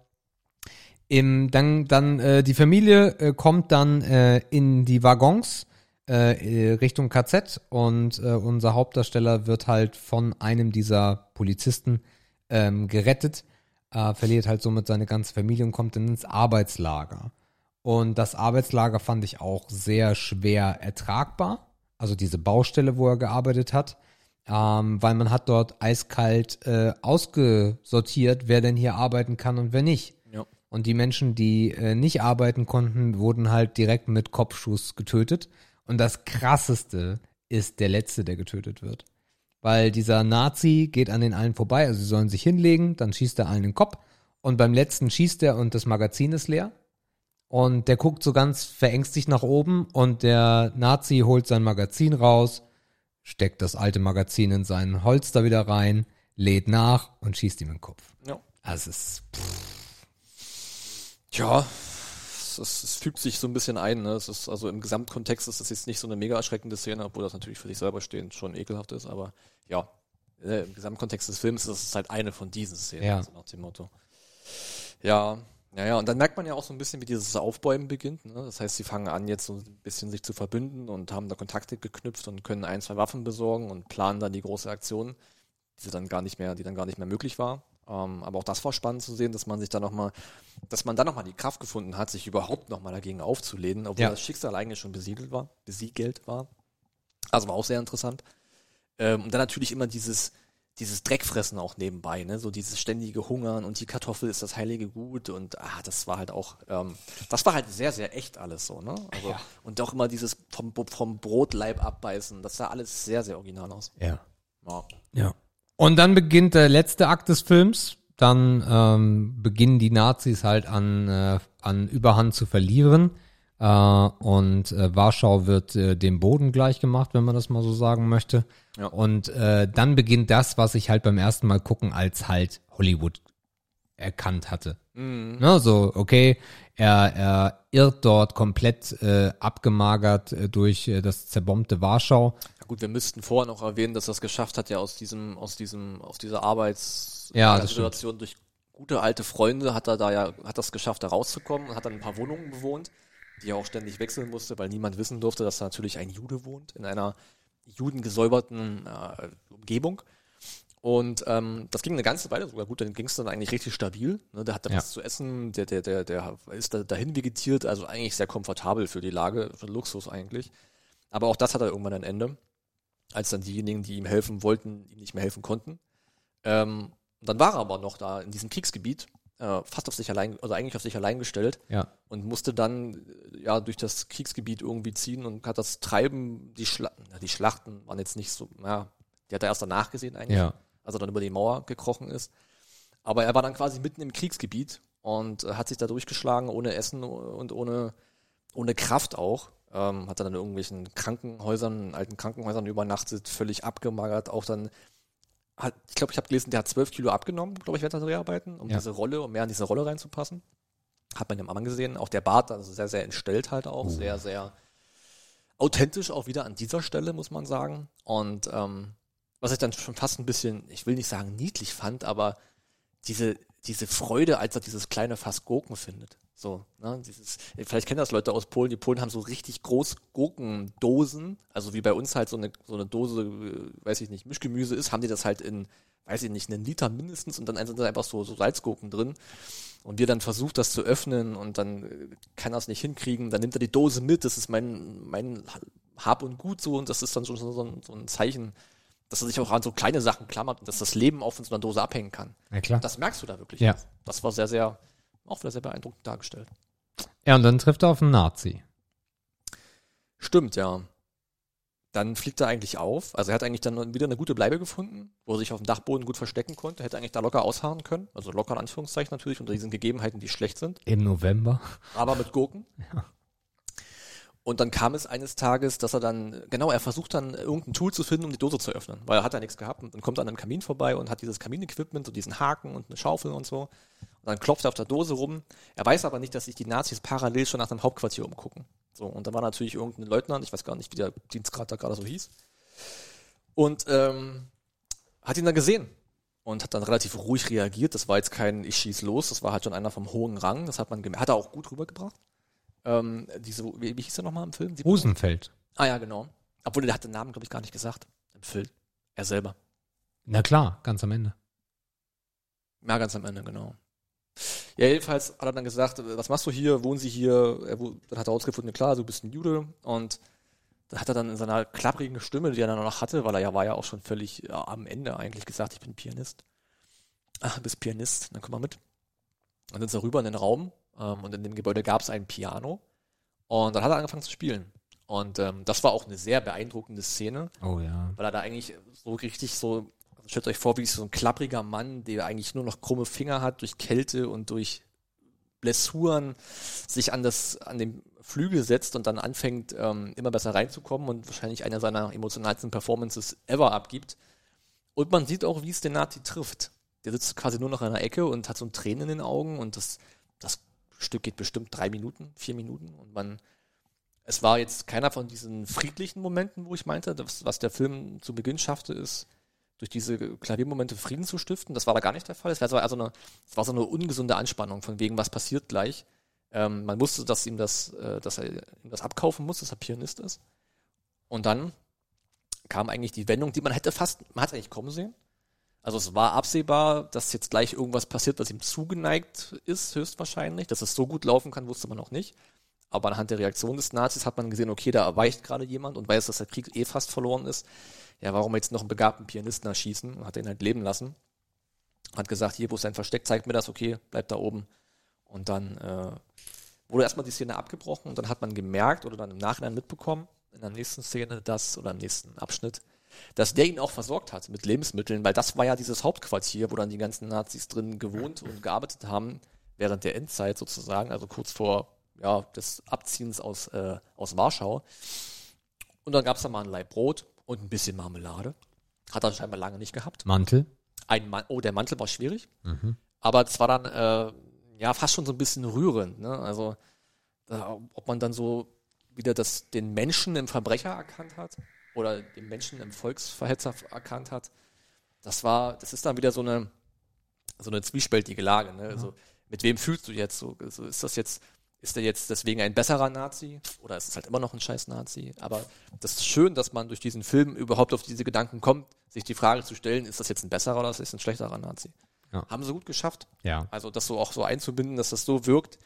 Im, dann dann äh, die Familie äh, kommt dann äh, in die Waggons äh, äh, Richtung KZ und äh, unser Hauptdarsteller wird halt von einem dieser Polizisten ähm, gerettet, äh, verliert halt somit seine ganze Familie und kommt dann ins Arbeitslager. Und das Arbeitslager fand ich auch sehr schwer ertragbar. Also diese Baustelle, wo er gearbeitet hat. Ähm, weil man hat dort eiskalt äh, ausgesortiert, wer denn hier arbeiten kann und wer nicht. Und die Menschen, die äh, nicht arbeiten konnten, wurden halt direkt mit Kopfschuss getötet. Und das krasseste ist der letzte, der getötet wird. Weil dieser Nazi geht an den allen vorbei, also sie sollen sich hinlegen, dann schießt er allen den Kopf. Und beim letzten schießt er und das Magazin ist leer. Und der guckt so ganz verängstigt nach oben und der Nazi holt sein Magazin raus, steckt das alte Magazin in seinen Holster wieder rein, lädt nach und schießt ihm in den Kopf. Ja. Also es ist Ja, es, es, es fügt sich so ein bisschen ein. Ne? Es ist, also im Gesamtkontext ist das jetzt nicht so eine mega erschreckende Szene, obwohl das natürlich für sich selber stehend schon ekelhaft ist, aber ja, äh, im Gesamtkontext des Films ist es halt eine von diesen Szenen, Ja. also nach dem Motto. Ja, ja, ja, und dann merkt man ja auch so ein bisschen, wie dieses Aufbäumen beginnt. Ne? Das heißt, sie fangen an, jetzt so ein bisschen sich zu verbünden und haben da Kontakte geknüpft und können ein, zwei Waffen besorgen und planen dann die große Aktion, die dann gar nicht mehr, die dann gar nicht mehr möglich war. Ähm, aber auch das war spannend zu sehen, dass man sich da nochmal, dass man dann nochmal die Kraft gefunden hat, sich überhaupt nochmal dagegen aufzulehnen, obwohl Ja. das Schicksal eigentlich schon besiedelt war, besiegelt war. Also war auch sehr interessant. Ähm, und dann natürlich immer dieses, dieses Dreckfressen auch nebenbei, ne? So dieses ständige Hungern und die Kartoffel ist das heilige Gut und ah, das war halt auch, ähm, das war halt sehr, sehr echt alles so, ne? Also, Und auch immer dieses vom, vom Brotleib abbeißen, das sah alles sehr, sehr original aus. ja. Ja. Ja. Und dann beginnt der letzte Akt des Films. Dann ähm, beginnen die Nazis halt an, äh, an Überhand zu verlieren. Äh, und äh, Warschau wird äh, dem Boden gleich gemacht, wenn man das mal so sagen möchte. Ja. Und äh, dann beginnt das, was ich halt beim ersten Mal gucken als halt Hollywood erkannt hatte. Ne, so, okay, er, er irrt dort komplett äh, abgemagert äh, durch äh, das zerbombte Warschau. Gut, wir müssten vorher noch erwähnen, dass er es geschafft hat, ja aus diesem, aus diesem, aus dieser Arbeits Ja, durch gute alte Freunde hat er da ja, hat das geschafft, da rauszukommen und hat dann ein paar Wohnungen bewohnt, die er auch ständig wechseln musste, weil niemand wissen durfte, dass da natürlich ein Jude wohnt in einer judengesäuberten äh, Umgebung. Und ähm, das ging eine ganze Weile sogar gut, dann ging es dann eigentlich richtig stabil. Ne? Der hatte Ja. was zu essen, der, der, der, der ist da, dahin vegetiert, also eigentlich sehr komfortabel für die Lage, für Luxus eigentlich. Aber auch das hat er irgendwann ein Ende, als dann diejenigen, die ihm helfen wollten, ihm nicht mehr helfen konnten. Ähm, dann war er aber noch da in diesem Kriegsgebiet, äh, fast auf sich allein, also eigentlich auf sich allein gestellt Ja. und musste dann äh, ja durch das Kriegsgebiet irgendwie ziehen und hat das Treiben, die, Schla ja, die Schlachten waren jetzt nicht so, ja, die hat er erst danach gesehen eigentlich, Ja. als er dann über die Mauer gekrochen ist. Aber er war dann quasi mitten im Kriegsgebiet und äh, hat sich da durchgeschlagen, ohne Essen und ohne, ohne Kraft auch. Ähm, hat dann in irgendwelchen Krankenhäusern, in alten Krankenhäusern übernachtet, völlig abgemagert, auch dann hat, ich glaube, ich habe gelesen, der hat zwölf Kilo abgenommen, glaube ich, während der Dreharbeiten, um Ja. diese Rolle, um mehr in diese Rolle reinzupassen. Hat man dem Mann gesehen. Auch der Bart, also sehr, sehr entstellt halt auch, sehr, sehr authentisch auch wieder an dieser Stelle, muss man sagen. Und ähm, was ich dann schon fast ein bisschen, ich will nicht sagen niedlich fand, aber diese, diese Freude, als er dieses kleine Fass Gurken findet. So, ne, dieses, vielleicht kennen das Leute aus Polen. Die Polen haben so richtig groß Gurkendosen, also wie bei uns halt so eine, so eine Dose, äh, weiß ich nicht, Mischgemüse ist, haben die das halt in, weiß ich nicht, einen Liter mindestens und dann sind da einfach so, so Salzgurken drin. Und wir dann versucht, das zu öffnen und dann äh, kann er es nicht hinkriegen. Dann nimmt er die Dose mit, das ist mein, mein Hab und Gut so und das ist dann schon so, so, ein, so ein Zeichen, dass er sich auch an so kleine Sachen klammert und dass das Leben auch von so einer Dose abhängen kann. Ja, klar. Das merkst du da wirklich. Ja. Das war sehr, sehr, auch wieder sehr beeindruckend dargestellt. Ja, und dann trifft er auf einen Nazi. Stimmt, ja. Dann fliegt er eigentlich auf. Also er hat eigentlich dann wieder eine gute Bleibe gefunden, wo er sich auf dem Dachboden gut verstecken konnte. Hätte eigentlich da locker ausharren können. Also locker in Anführungszeichen natürlich, unter diesen Gegebenheiten, die schlecht sind. Im November. aber mit Gurken. Und dann kam es eines Tages, dass er dann, genau, er versucht dann irgendein Tool zu finden, um die Dose zu öffnen, weil er hat ja nichts gehabt und dann kommt an einem Kamin vorbei und hat dieses Kaminequipment, so diesen Haken und eine Schaufel und so. Und dann klopft er auf der Dose rum. Er weiß aber nicht, dass sich die Nazis parallel schon nach dem Hauptquartier umgucken. So, und da war natürlich irgendein Leutnant, ich weiß gar nicht, wie der Dienstgrad da gerade so hieß. Und ähm, hat ihn dann gesehen und hat dann relativ ruhig reagiert. Das war jetzt kein Ich schieß los, das war halt schon einer vom hohen Rang. Das hat man gemerkt. Hat er auch gut rübergebracht. Ähm, diese, wie, wie hieß er nochmal im Film? Die- Rosenfeld. Ah ja, genau. Obwohl, der hat den Namen, glaube ich, gar nicht gesagt im Film. Er selber. Na klar, ganz am Ende. Ja, ganz am Ende, genau. Ja, jedenfalls hat er dann gesagt, was machst du hier, wohnen Sie hier? Er, dann hat er herausgefunden, klar, du bist ein Jude. Und da hat er dann in seiner klapprigen Stimme, die er dann noch hatte, weil er ja war ja auch schon völlig ja, am Ende eigentlich gesagt, ich bin Pianist. Ach, du bist Pianist, dann komm mal mit. Dann sind sie rüber in den Raum ähm, und in dem Gebäude gab es ein Piano. Und dann hat er angefangen zu spielen. Und ähm, das war auch eine sehr beeindruckende Szene Oh ja. weil er da eigentlich so richtig so, also stellt euch vor, wie so ein klappriger Mann, der eigentlich nur noch krumme Finger hat, durch Kälte und durch Blessuren sich an das, an den Flügel setzt und dann anfängt, ähm, immer besser reinzukommen und wahrscheinlich einer seiner emotionalsten Performances ever abgibt. Und man sieht auch, wie es den Nazi trifft. Der sitzt quasi nur noch in einer Ecke und hat so ein Tränen in den Augen und das Stück geht bestimmt drei Minuten, vier Minuten und man, es war jetzt keiner von diesen friedlichen Momenten, wo ich meinte, das, was der Film zu Beginn schaffte, ist, durch diese Klaviermomente Frieden zu stiften. Das war da gar nicht der Fall. Es war so also eine, es war so eine ungesunde Anspannung, von wegen, was passiert gleich. Ähm, man wusste, dass ihm das, äh, dass er ihm das abkaufen muss, dass er Pianist ist. Und dann kam eigentlich die Wendung, die man hätte fast, man hat eigentlich kommen sehen. Also es war absehbar, dass jetzt gleich irgendwas passiert, was ihm zugeneigt ist, höchstwahrscheinlich. Dass es so gut laufen kann, wusste man noch nicht. Aber anhand der Reaktion des Nazis hat man gesehen, okay, da erweicht gerade jemand und weiß, dass der Krieg eh fast verloren ist. Ja, warum jetzt noch einen begabten Pianisten erschießen? Und hat ihn halt leben lassen. Hat gesagt, hier, wo ist sein Versteck, zeigt mir das, okay, bleib da oben. Und dann äh, wurde erstmal die Szene abgebrochen und dann hat man gemerkt oder dann im Nachhinein mitbekommen, in der nächsten Szene, das oder im nächsten Abschnitt, dass der ihn auch versorgt hat mit Lebensmitteln, weil das war ja dieses Hauptquartier, wo dann die ganzen Nazis drin gewohnt und gearbeitet haben, während der Endzeit sozusagen, also kurz vor ja, des Abziehens aus, äh, aus Warschau. Und dann gab es da mal ein Laib Brot und ein bisschen Marmelade. Hat er scheinbar lange nicht gehabt. Mantel. Ein Man oh, der Mantel war schwierig. Aber es war dann äh, ja fast schon so ein bisschen rührend. Ne? Also äh, ob man dann so wieder das, den Menschen im Verbrecher erkannt hat oder den Menschen im Volksverhetzer erkannt hat. Das war, das ist dann wieder so eine so eine zwiespältige Lage. Ne? Also mit wem fühlst du jetzt so? Also ist das jetzt ist der jetzt deswegen ein besserer Nazi oder ist es halt immer noch ein scheiß Nazi? Aber das ist schön, dass man durch diesen Film überhaupt auf diese Gedanken kommt, sich die Frage zu stellen, ist das jetzt ein besserer oder ist das ein schlechterer Nazi? Ja. Haben sie gut geschafft. Ja. Also das so auch so einzubinden, dass das so wirkt,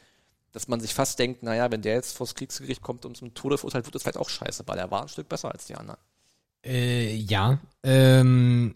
dass man sich fast denkt, naja, wenn der jetzt vors Kriegsgericht kommt und zum Tode verurteilt wird, ist vielleicht auch scheiße, weil er war ein Stück besser als die anderen. Äh, ja. Ähm,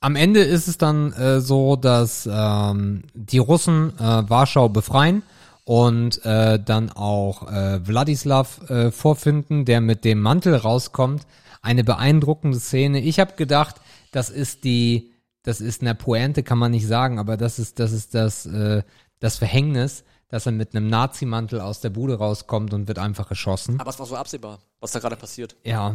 am Ende ist es dann äh, so, dass ähm, die Russen äh, Warschau befreien und äh, dann auch äh, Wladislav äh, vorfinden, der mit dem Mantel rauskommt. Eine beeindruckende Szene. Ich habe gedacht, das ist die, das ist eine Pointe, kann man nicht sagen, aber das ist, das ist das, äh, das Verhängnis, dass er mit einem Nazi-Mantel aus der Bude rauskommt und wird einfach erschossen. Aber es war so absehbar, was da gerade passiert. Ja.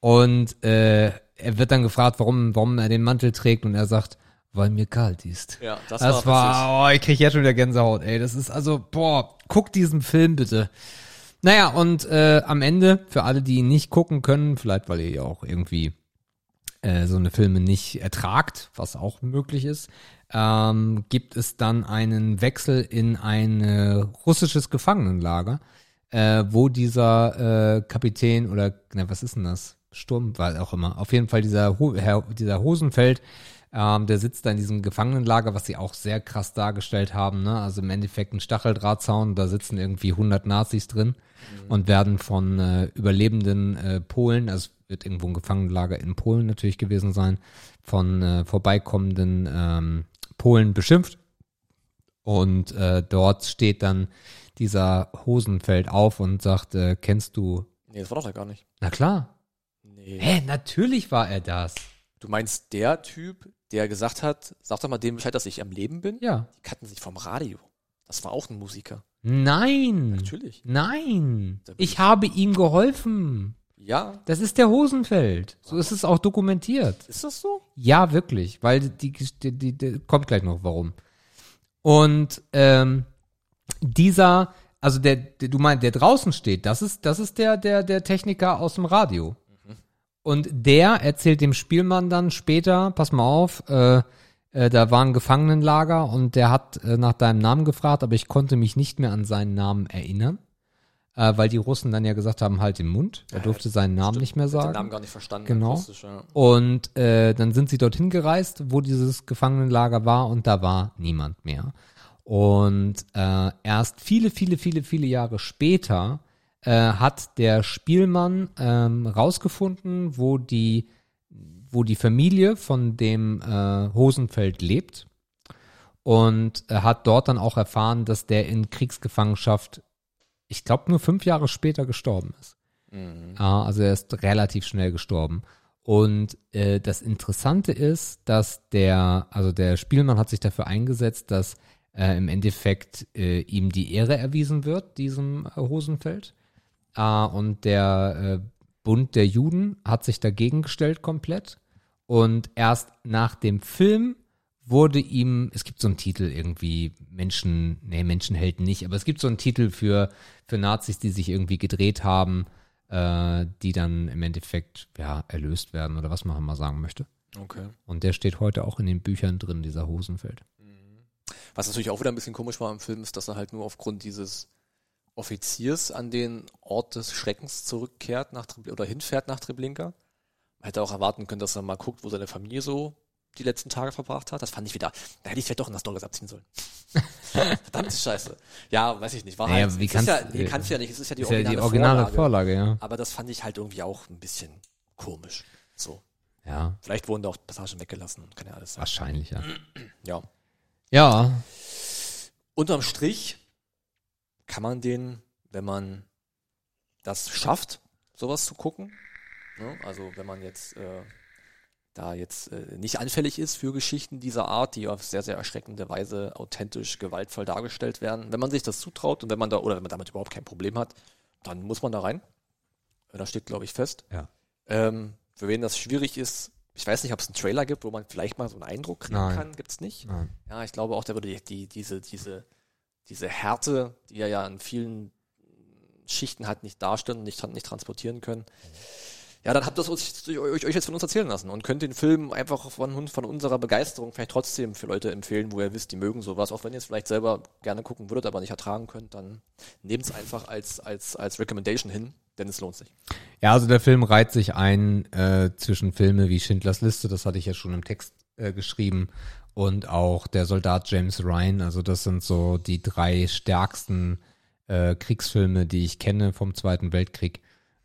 Und äh, er wird dann gefragt, warum, warum er den Mantel trägt und er sagt, weil mir kalt ist. Ja, das, Das war, war, oh, ich krieg jetzt schon wieder Gänsehaut, ey. Das ist also, boah, guck diesen Film bitte. Naja, und äh, am Ende, für alle, die ihn nicht gucken können, vielleicht weil ihr ja auch irgendwie äh, so eine Filme nicht ertragt, was auch möglich ist, ähm, gibt es dann einen Wechsel in ein äh, russisches Gefangenenlager, äh, wo dieser äh, Kapitän oder na, was ist denn das? Sturm, war auch immer. Auf jeden Fall dieser, Ho Herr, dieser Hosenfeld, ähm, der sitzt da in diesem Gefangenenlager, was sie auch sehr krass dargestellt haben. Ne? Also im Endeffekt ein Stacheldrahtzaun, da sitzen irgendwie 100 Nazis drin und werden von äh, überlebenden äh, Polen, also es wird irgendwo ein Gefangenenlager in Polen natürlich gewesen sein, von äh, vorbeikommenden ähm, Polen beschimpft. Und äh, dort steht dann dieser Hosenfeld auf und sagt, äh, kennst du? Nee, das war doch da gar nicht. Na klar. Nee. Hä, natürlich war er das. Du meinst der Typ, der gesagt hat, sag doch mal dem Bescheid, dass ich am Leben bin? Ja. Die kannten sich vom Radio. Das war auch ein Musiker. Nein. Natürlich. Nein. Ich- habe ihm geholfen. Ja, Das ist der Hosenfeld. So ist es auch dokumentiert. ist das so? Ja, wirklich, weil die, die, die, die kommt gleich noch, warum. Und ähm, dieser, also der, der, du meinst, der draußen steht, das ist, das ist der, der, der Techniker aus dem Radio. Und der erzählt dem Spielmann dann später, pass mal auf, äh, äh, da war ein Gefangenenlager und der hat äh, nach deinem Namen gefragt, aber ich konnte mich nicht mehr an seinen Namen erinnern. Äh, weil die Russen dann ja gesagt haben, halt den Mund. Er durfte seinen Namen nicht mehr sagen. den Namen gar nicht verstanden. Genau. ja. Und äh, dann sind sie dorthin gereist, wo dieses Gefangenenlager war und da war niemand mehr. Und äh, erst viele, viele, viele, viele Jahre später äh, hat der Spielmann ähm, rausgefunden, wo die, wo die Familie von dem äh, Hosenfeld lebt. Und er hat dort dann auch erfahren, dass der in Kriegsgefangenschaft, ich glaube, nur fünf Jahre später gestorben ist. Ja, also er ist relativ schnell gestorben. Und äh, das Interessante ist, dass der, also der Spielmann hat sich dafür eingesetzt, dass äh, im Endeffekt äh, ihm die Ehre erwiesen wird, diesem äh, Hosenfeld. Äh, und der äh, Bund der Juden hat sich dagegen gestellt komplett. Und erst nach dem Film wurde ihm, es gibt so einen Titel irgendwie, Menschen, nee, Menschenhelden nicht, aber es gibt so einen Titel für, für Nazis, die sich irgendwie gedreht haben, äh, die dann im Endeffekt, ja, erlöst werden oder was man mal sagen möchte. Okay. Und der steht heute auch in den Büchern drin, dieser Hosenfeld. Was natürlich auch wieder ein bisschen komisch war im Film, ist, dass er halt nur aufgrund dieses Offiziers an den Ort des Schreckens zurückkehrt nach Trebl- oder hinfährt nach Treblinka. Man hätte auch erwarten können, dass er mal guckt, wo seine Familie so die letzten Tage verbracht hat. Das fand ich wieder, da hätte ich vielleicht doch in das Douglas abziehen sollen. Verdammte Scheiße. Ja, weiß ich nicht. War Naja, halt, wie es ist ja, kannst- nee, kannst du ja nicht. Es ist ja die ist ja originale, die originale Vorlage. Vorlage, ja. Aber das fand ich halt irgendwie auch ein bisschen komisch. So. Ja, Vielleicht wurden da auch Passagen weggelassen. Kann ja alles sein. wahrscheinlich, ja. Ja. Ja, Unterm Strich kann man den, wenn man das schafft, sowas zu gucken, ne? also wenn man jetzt äh, da jetzt äh, nicht anfällig ist für Geschichten dieser Art, die auf sehr, sehr erschreckende Weise authentisch gewaltvoll dargestellt werden, wenn man sich das zutraut und wenn man da, oder wenn man damit überhaupt kein Problem hat, dann muss man da rein. Das steht, glaube ich, fest. Ja. Ähm, für wen das schwierig ist, ich weiß nicht, ob es einen Trailer gibt, wo man vielleicht mal so einen Eindruck kriegen Nein. kann, gibt's nicht. Nein. Ja, ich glaube auch, der würde die, die, diese, diese, diese Härte, die er ja in vielen Schichten hat, nicht darstellen, nicht, nicht transportieren können. Ja, dann habt ihr uns- euch, euch jetzt von uns erzählen lassen und könnt den Film einfach von, von unserer Begeisterung vielleicht trotzdem für Leute empfehlen, wo ihr wisst, die mögen sowas. Auch wenn ihr es vielleicht selber gerne gucken würdet, aber nicht ertragen könnt, dann nehmt es einfach als, als, als Recommendation hin, denn es lohnt sich. Ja, also der Film reiht sich ein äh, zwischen Filme wie Schindlers Liste, das hatte ich ja schon im Text äh, geschrieben, und auch der Soldat James Ryan. Also das sind so die drei stärksten äh, Kriegsfilme, die ich kenne vom Zweiten Weltkrieg.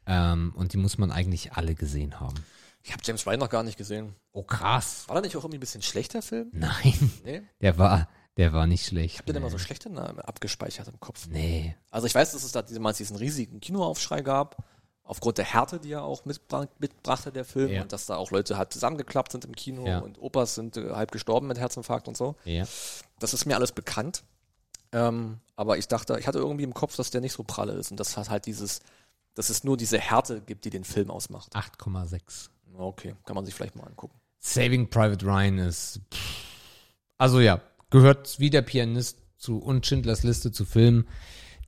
Ähm, und die muss man eigentlich alle gesehen haben. Ich habe James Ryan noch gar nicht gesehen. Oh krass. War der nicht auch irgendwie ein bisschen schlechter Film? Nein, Nee? der war, der war nicht schlecht. Ich habe den immer nee. so schlechte Namen abgespeichert im Kopf. Nee. Also ich weiß, dass es da damals diesen riesigen Kinoaufschrei gab, aufgrund der Härte, die er auch mitbra mitbrachte, der Film, Ja. und dass da auch Leute halt zusammengeklappt sind im Kino Ja. und Opas sind äh, halb gestorben mit Herzinfarkt und so. Ja. Das ist mir alles bekannt. Ähm, aber ich dachte, ich hatte irgendwie im Kopf, dass der nicht so pralle ist und dass es halt dieses, dass es nur diese Härte gibt, die den Film ausmacht. 8,6. Okay, kann man sich vielleicht mal angucken. Saving Private Ryan ist. pff. Also ja, gehört wie der Pianist zu und Schindlers Liste zu Filmen,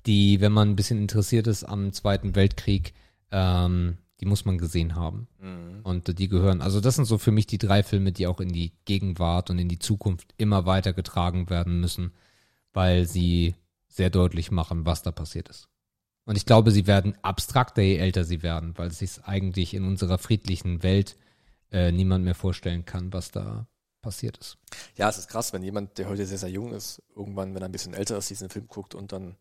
die, wenn man ein bisschen interessiert ist am Zweiten Weltkrieg, ähm, die muss man gesehen haben. Mhm. Und die gehören, also das sind so für mich die drei Filme, die auch in die Gegenwart und in die Zukunft immer weiter getragen werden müssen, weil sie sehr deutlich machen, was da passiert ist. Und ich glaube, sie werden abstrakter, je älter sie werden, weil es sich eigentlich in unserer friedlichen Welt äh, niemand mehr vorstellen kann, was da passiert ist. Ja, es ist krass, wenn jemand, der heute sehr, sehr jung ist, irgendwann, wenn er ein bisschen älter ist, diesen Film guckt und dann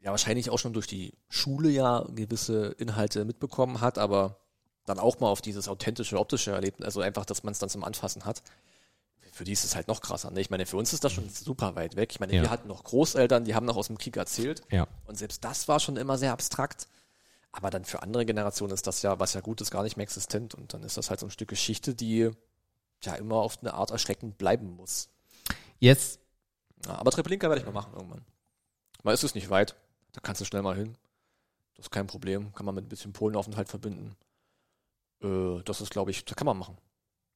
ja wahrscheinlich auch schon durch die Schule ja gewisse Inhalte mitbekommen hat, aber dann auch mal auf dieses authentische, optische Erlebnis, also einfach, dass man es dann zum Anfassen hat. Für die ist es halt noch krasser. Ne? Ich meine, für uns ist das schon super weit weg. Ich meine, Ja. wir hatten noch Großeltern, die haben noch aus dem Krieg erzählt. Ja. Und selbst das war schon immer sehr abstrakt. Aber dann für andere Generationen ist das ja, was ja gut ist, gar nicht mehr existent. Und dann ist das halt so ein Stück Geschichte, die ja immer auf eine Art erschreckend bleiben muss. Jetzt, Ja, aber Treblinka werde ich mal machen irgendwann. Mal ist es nicht weit. Da kannst du schnell mal hin. Das ist kein Problem. Kann man mit ein bisschen Polenaufenthalt verbinden. Äh, das ist, glaube ich, das kann man machen.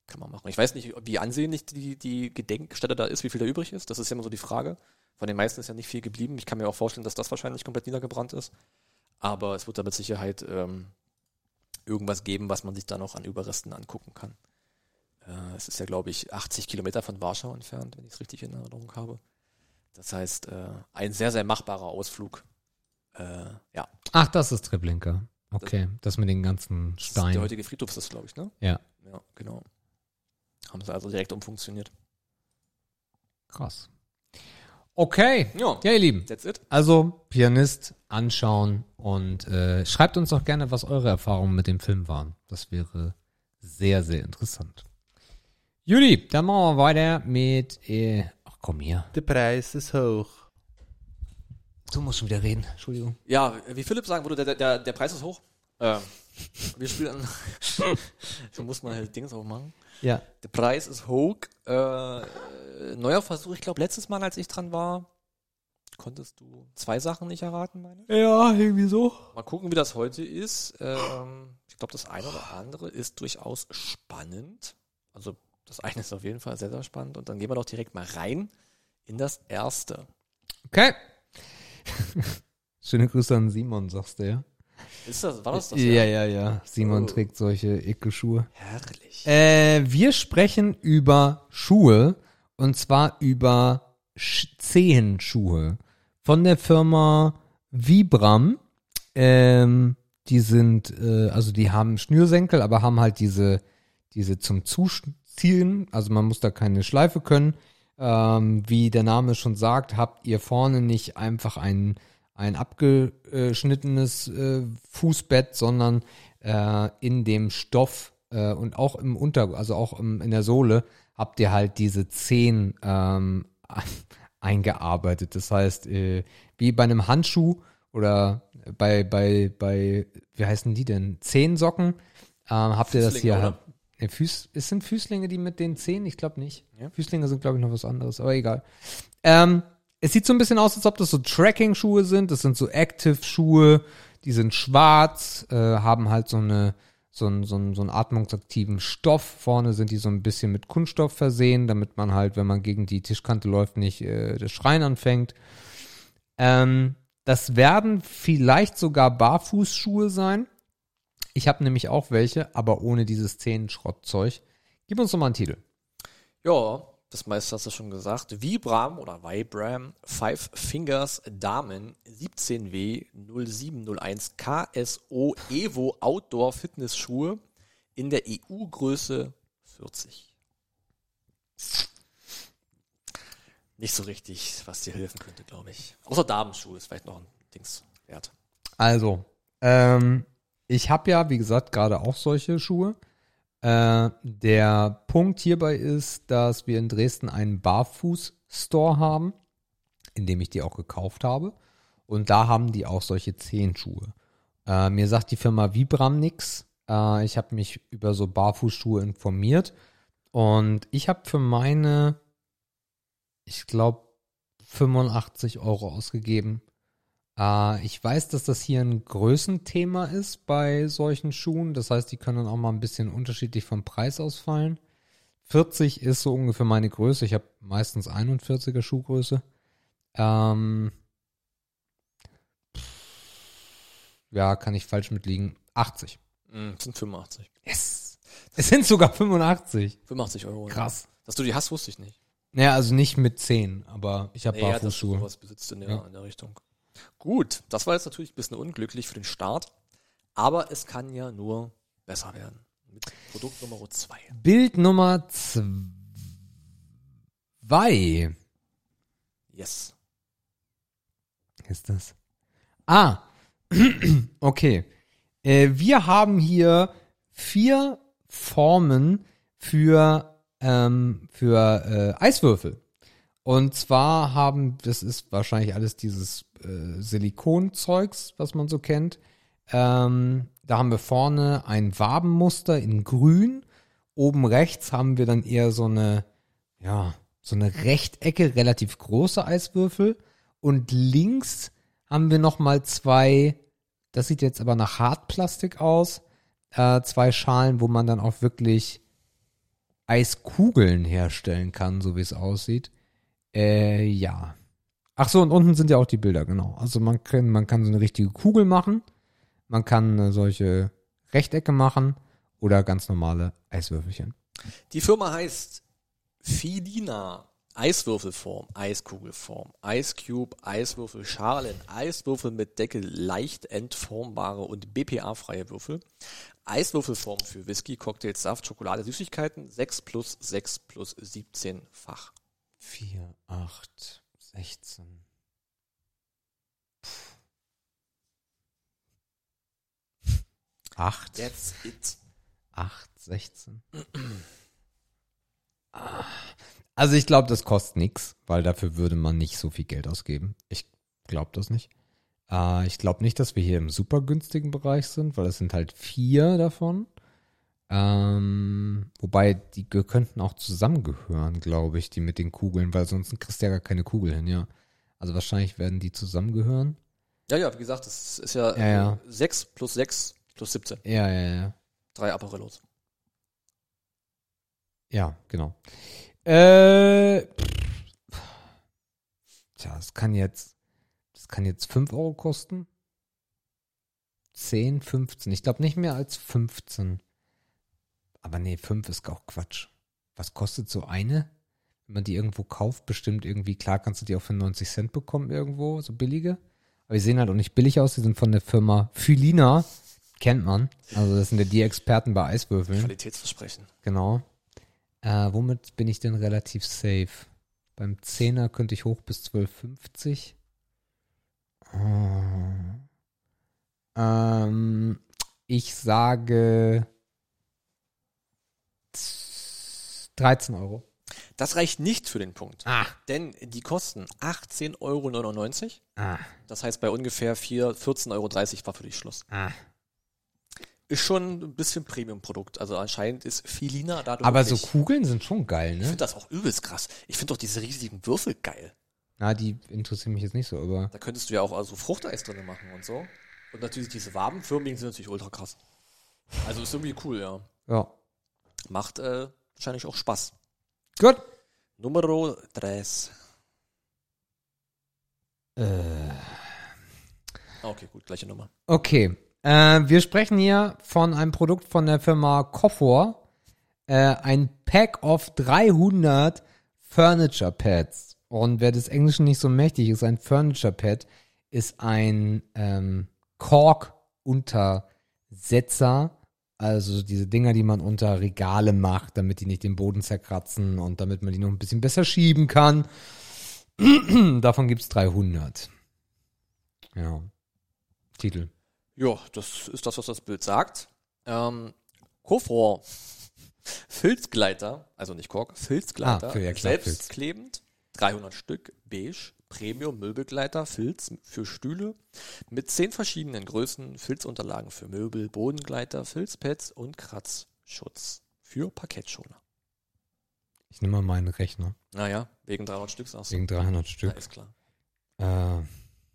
Kann man machen. Ich weiß nicht, wie ansehnlich die, die Gedenkstätte da ist, wie viel da übrig ist. Das ist ja immer so die Frage. Von den meisten ist ja nicht viel geblieben. Ich kann mir auch vorstellen, dass das wahrscheinlich komplett niedergebrannt ist. Aber es wird da mit Sicherheit ähm, irgendwas geben, was man sich da noch an Überresten angucken kann. Äh, es ist ja, glaube ich, 80 Kilometer von Warschau entfernt, wenn ich es richtig in Erinnerung habe. Das heißt, äh, ein sehr, sehr machbarer Ausflug. Äh, ja, ach, das ist Treblinka. Okay, das mit den ganzen das ist der Steinen. heutige Friedhof ist das, glaube ich, ne? Ja, Ja, genau. Haben sie also direkt umfunktioniert. krass. Okay, Ja, ja, ihr Lieben. that's it. Also Pianist anschauen und äh, schreibt uns doch gerne, was eure Erfahrungen mit dem Film waren. Das wäre sehr, sehr interessant. Judy, dann machen wir weiter mit. Äh, ach komm hier. Der Preis ist hoch. Du musst schon wieder reden. Entschuldigung. Ja, wie Philipp sagen würde, der, der, der Preis ist hoch. Ähm, wir spielen. so muss man halt Dings auch machen. Ja. Der Preis ist hoch. Äh, neuer Versuch, ich glaube, letztes Mal, als ich dran war, konntest du zwei Sachen nicht erraten, meine ich. Ja, irgendwie so. Mal gucken, wie das heute ist. Ähm, ich glaube, das eine oder andere ist durchaus spannend. Also das eine ist auf jeden Fall sehr, sehr spannend. Und dann gehen wir doch direkt mal rein in das erste. Okay. Schöne Grüße an Simon, sagst du, ja? Ist das, war das das? ja, ja, ja. Simon Oh. trägt solche Icke-Schuhe. Herrlich. Äh, wir sprechen über Schuhe und zwar über Sch Zehenschuhe von der Firma Vibram. Ähm, die sind, äh, also die haben Schnürsenkel, aber haben halt diese, diese zum Zuziehen. Also man muss da keine Schleife können. Ähm, wie der Name schon sagt, habt ihr vorne nicht einfach ein, ein abgeschnittenes äh, Fußbett, sondern äh, in dem Stoff äh, und auch im Unter, also auch im, in der Sohle, habt ihr halt diese Zehen ähm, eingearbeitet. Das heißt, wie bei einem Handschuh oder bei, bei, bei, wie heißen die denn? Zehensocken, ähm, habt ihr das Füßlinge, hier. oder? Ja, Füß, es sind Füßlinge, die mit den Zehen? Ich glaube nicht. Ja. Füßlinge sind, glaube ich, noch was anderes, aber egal. Ähm, es sieht so ein bisschen aus, als ob das so Tracking-Schuhe sind. Das sind so Active-Schuhe, die sind schwarz, äh, haben halt so eine so einen, so, einen, so einen atmungsaktiven Stoff. Vorne sind die so ein bisschen mit Kunststoff versehen, damit man halt, wenn man gegen die Tischkante läuft, nicht äh, das Schreien anfängt. Ähm, das werden vielleicht sogar Barfußschuhe sein. Ich habe nämlich auch welche, aber ohne dieses Zehenschrottzeug. Gib uns doch mal einen Titel. Ja, das meiste hast du schon gesagt. Vibram oder Vibram Five Fingers Damen 17W 0701 KSO Evo Outdoor Fitness Schuhe in der EU-Größe 40. Nicht so richtig, was dir helfen könnte, glaube ich. Außer Damenschuhe ist vielleicht noch ein Dings wert. Also, ähm, ich habe ja, wie gesagt, gerade auch solche Schuhe. Äh, der Punkt hierbei ist, dass wir in Dresden einen Barfuß-Store haben, in dem ich die auch gekauft habe. Und da haben die auch solche Zehenschuhe. Äh, mir sagt die Firma Vibram nix. Äh, ich habe mich über so Barfußschuhe informiert. Und ich habe für meine, ich glaube, 85 Euro ausgegeben. Äh, ich weiß, dass das hier ein Größenthema ist bei solchen Schuhen. Das heißt, die können dann auch mal ein bisschen unterschiedlich vom Preis ausfallen. 40 ist so ungefähr meine Größe. Ich habe meistens 41er Schuhgröße. Ähm, ja, kann ich falsch mitliegen. 80. Mm, das sind 85. Yes. Es sind sogar 85. 85 Euro. ja. Krass. Dass du die hast, wusste ich nicht. Naja, also nicht mit 10, aber ich habe Nee, ja, Barfußschuhe. sowas besitzt in der, Ja. in der Richtung. Gut, das war jetzt natürlich ein bisschen unglücklich für den Start, aber es kann ja nur besser werden. Mit Produkt Nummer 2. Bild Nummer 2. Yes. ist das? Ah, okay. Äh, wir haben hier vier Formen für, ähm, für äh, Eiswürfel. Und zwar haben, das ist wahrscheinlich alles dieses äh, Silikonzeugs, was man so kennt. Ähm, da haben wir vorne ein Wabenmuster in grün. Oben rechts haben wir dann eher so eine, ja, so eine Rechtecke, relativ große Eiswürfel. Und links haben wir nochmal zwei, das sieht jetzt aber nach Hartplastik aus, äh, zwei Schalen, wo man dann auch wirklich Eiskugeln herstellen kann, so wie es aussieht. Äh, ja. Ach so, und unten sind ja auch die Bilder, genau. Also man kann, man kann so eine richtige Kugel machen, man kann äh, solche Rechtecke machen oder ganz normale Eiswürfelchen. Die Firma heißt Filina. Eiswürfelform, Eiskugelform, Ice Cube, Eiswürfelschalen, Eiswürfel mit Deckel, leicht entformbare und BPA-freie Würfel, Eiswürfelform für Whisky, Cocktails, Saft, Schokolade, Süßigkeiten, 6 plus 6 plus 17-fach. 4, 8, 16. Acht. That's it. 8, 16. Ah. Also ich glaube, das kostet nix, weil dafür würde man nicht so viel Geld ausgeben. Ich glaube das nicht. Äh, ich glaube nicht, dass wir hier im super günstigen Bereich sind, weil es sind halt vier davon. Ähm, wobei die könnten auch zusammengehören, glaube ich, die mit den Kugeln, weil sonst kriegst du ja gar keine Kugel hin, ja. Also wahrscheinlich werden die zusammengehören. Ja, ja, wie gesagt, das ist ja, Ja, ja. 6 plus 6 plus 17. Ja, ja, ja. Drei Apparellos. Ja, genau. Äh, tja, das kann jetzt, das kann jetzt 5 Euro kosten. 10, 15. Ich glaube nicht mehr als 15. Aber nee, 5 ist auch Quatsch. Was kostet so eine? Wenn man die irgendwo kauft, bestimmt irgendwie, klar kannst du die auch für 90 Cent bekommen irgendwo, so billige. Aber die sehen halt auch nicht billig aus. Die sind von der Firma Philina. Kennt man. Also das sind ja die Experten bei Eiswürfeln. Qualitätsversprechen. Genau. Äh, womit bin ich denn relativ safe? Beim 10er könnte ich hoch bis 12,50. Oh. Ähm, ich sage 13 Euro. Das reicht nicht für den Punkt. Ah. Denn die kosten 18,99 Euro. Ah. Das heißt, bei ungefähr 4, 14,30 Euro war für dich Schluss. Ah. Ist schon ein bisschen Premium-Produkt. Also anscheinend ist Filina dadurch. Aber so Kugeln sind schon geil, Ich ne? finde das auch übelst krass. Ich finde doch diese riesigen Würfel geil. Na, die interessieren mich jetzt nicht so, aber. Da könntest du ja auch also Fruchteis drin machen und so. Und natürlich diese Wabenförmigen sind natürlich ultra krass. Also ist irgendwie cool, ja. Ja. Macht äh, wahrscheinlich auch Spaß. Gut. Numero 3. Äh. Ah, Okay, gut, gleiche Nummer. Okay. Äh, wir sprechen hier von einem Produkt von der Firma Koffor. Äh, ein Pack of 300 Furniture Pads. Und wer des Englischen nicht so mächtig ist, ein Furniture Pad ist ein ähm, Kork-Untersetzer. Also diese Dinger, die man unter Regale macht, damit die nicht den Boden zerkratzen und damit man die noch ein bisschen besser schieben kann. Davon gibt's 300. Ja. Titel. Ja, das ist das, was das Bild sagt. Ähm, Koffer. Filzgleiter, also nicht Kork, Filzgleiter, Ah, ja, klar, selbstklebend, 300 Stück, beige, Premium Möbelgleiter, Filz für Stühle, mit 10 verschiedenen Größen, Filzunterlagen für Möbel, Bodengleiter, Filzpads und Kratzschutz für Parkettschoner. Ich nehme mal meinen Rechner. Naja, wegen 300 Stück du. Wegen 300 Ja, Stück. ist klar. Äh,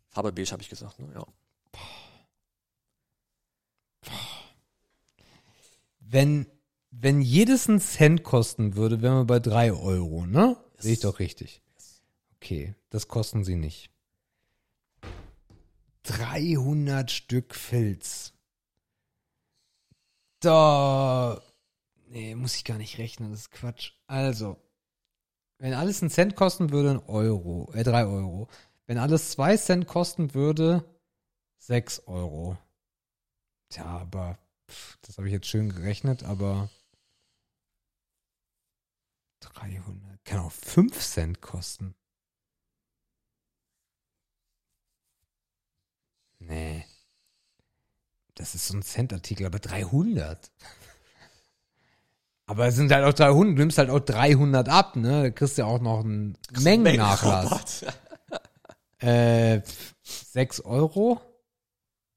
Farbe beige habe ich gesagt, ne? Ja. wenn, wenn jedes einen Cent kosten würde, wären wir bei 3 Euro, ne? Sehe ich doch richtig. Okay, das kosten sie nicht. 300 Stück Filz. Da. Nee, muss ich gar nicht rechnen, das ist Quatsch. Also, wenn alles einen Cent kosten würde, ein Euro, äh, drei Euro. Wenn alles zwei Cent kosten würde, sechs Euro. Tja, aber pff, das habe ich jetzt schön gerechnet, aber 300 kann auch fünf Cent kosten. Nee. Das ist so ein Cent-Artikel, aber 300. Aber es sind halt auch 300, du nimmst halt auch 300 ab, ne? Da kriegst du ja auch noch einen Mengennachlass. Äh, 6 Euro?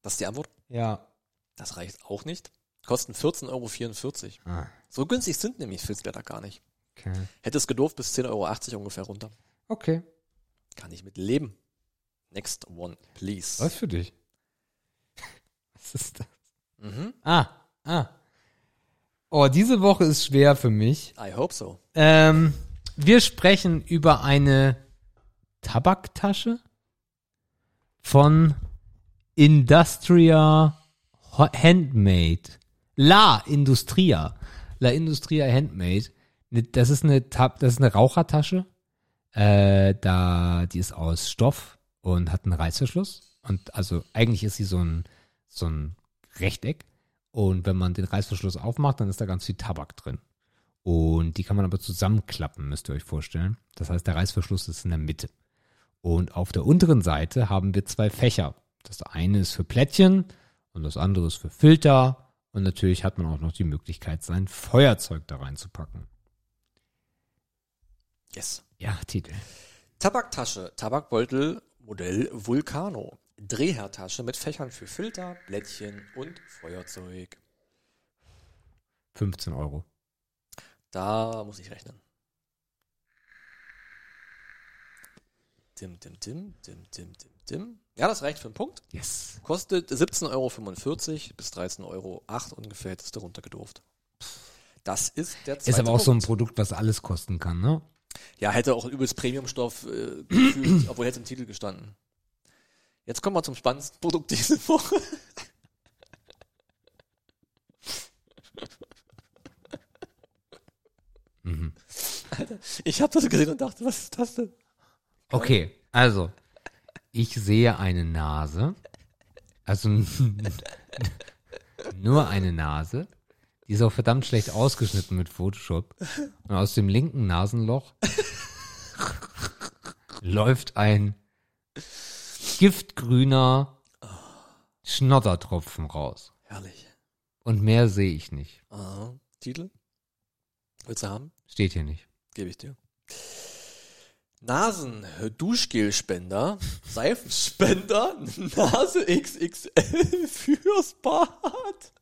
Das ist die Antwort. Ja. Das reicht auch nicht. Kosten 14,44 Euro. Ah, So günstig sind nämlich Filzblätter gar nicht. okay. Hätte es gedurft bis 10,80 Euro ungefähr runter. Okay. Kann ich mit leben. Next one, please. Was für dich? Was ist das? Mhm. Ah, ah. Oh, diese Woche ist schwer für mich. I hope so. Ähm, wir sprechen über eine Tabaktasche von Industria Handmade. La Industria. La Industria Handmade. Ne- Das ist eine, Tab das ist eine Rauchertasche. Äh, da, die ist aus Stoff und hat einen Reißverschluss. Und also eigentlich ist sie so ein, so ein Rechteck. Und wenn man den Reißverschluss aufmacht, dann ist da ganz viel Tabak drin. Und die kann man aber zusammenklappen, müsst ihr euch vorstellen. Das heißt, der Reißverschluss ist in der Mitte. Und auf der unteren Seite haben wir zwei Fächer. Das eine ist für Plättchen und das andere ist für Filter. Und natürlich hat man auch noch die Möglichkeit, sein Feuerzeug da reinzupacken. Yes. Ja, Titel. Tabaktasche, Tabakbeutel, Modell Vulcano. Drehhertasche mit Fächern für Filter, Blättchen und Feuerzeug. 15 Euro. Da muss ich rechnen. Dim, dim, dim, dim, dim, dim, dim. Ja, das reicht für einen Punkt. Yes. Kostet 17,45 Euro bis 13,08 Euro ungefähr hättest du runtergedurft. Das ist der zweite Ist aber auch so ein Punkt. Produkt, was alles kosten kann, ne? Ja, hätte auch übelst Premiumstoff äh, gefühlt, obwohl hätte im Titel gestanden. Jetzt kommen wir zum spannendsten Produkt diese Woche. Mhm. Ich habe das gesehen und dachte, was ist das denn? Okay, also, ich sehe eine Nase. Also nur eine Nase. Die ist auch verdammt schlecht ausgeschnitten mit Photoshop. Und aus dem linken Nasenloch läuft ein giftgrüner Schnoddertropfen raus. Herrlich. Und mehr sehe ich nicht. Aha. Titel? Willst du haben? Steht hier nicht. Gebe ich dir. Nasen, Duschgelspender, Seifenspender, Nase XXL fürs Bad.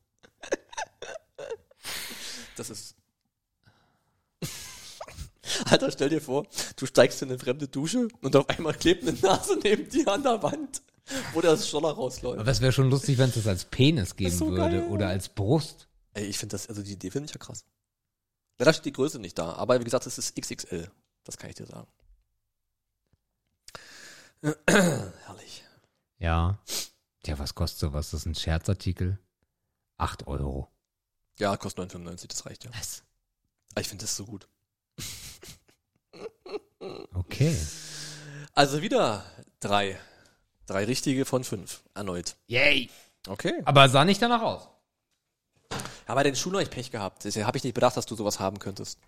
Das ist. Alter, stell dir vor, du steigst in eine fremde Dusche und auf einmal klebt eine Nase neben dir an der Wand, wo der Scholler rausläuft. Aber es wäre schon lustig, wenn es das als Penis geben so würde geil. oder als Brust. Ey, ich finde das, also die Idee finde ich ja krass. Da steht die Größe nicht da, aber wie gesagt, es ist XXL. Das kann ich dir sagen. Herrlich. Ja. Tja, was kostet sowas? Das ist ein Scherzartikel. 8 Euro. Ja, kostet 9,95, das reicht ja. Was? Aber Ich finde das so gut. Okay. Also wieder drei. Drei richtige von fünf. Erneut. Yay. Okay. Aber sah nicht danach aus. Aber bei den Schulen habe ich Pech gehabt. Deswegen habe ich nicht bedacht, dass du sowas haben könntest.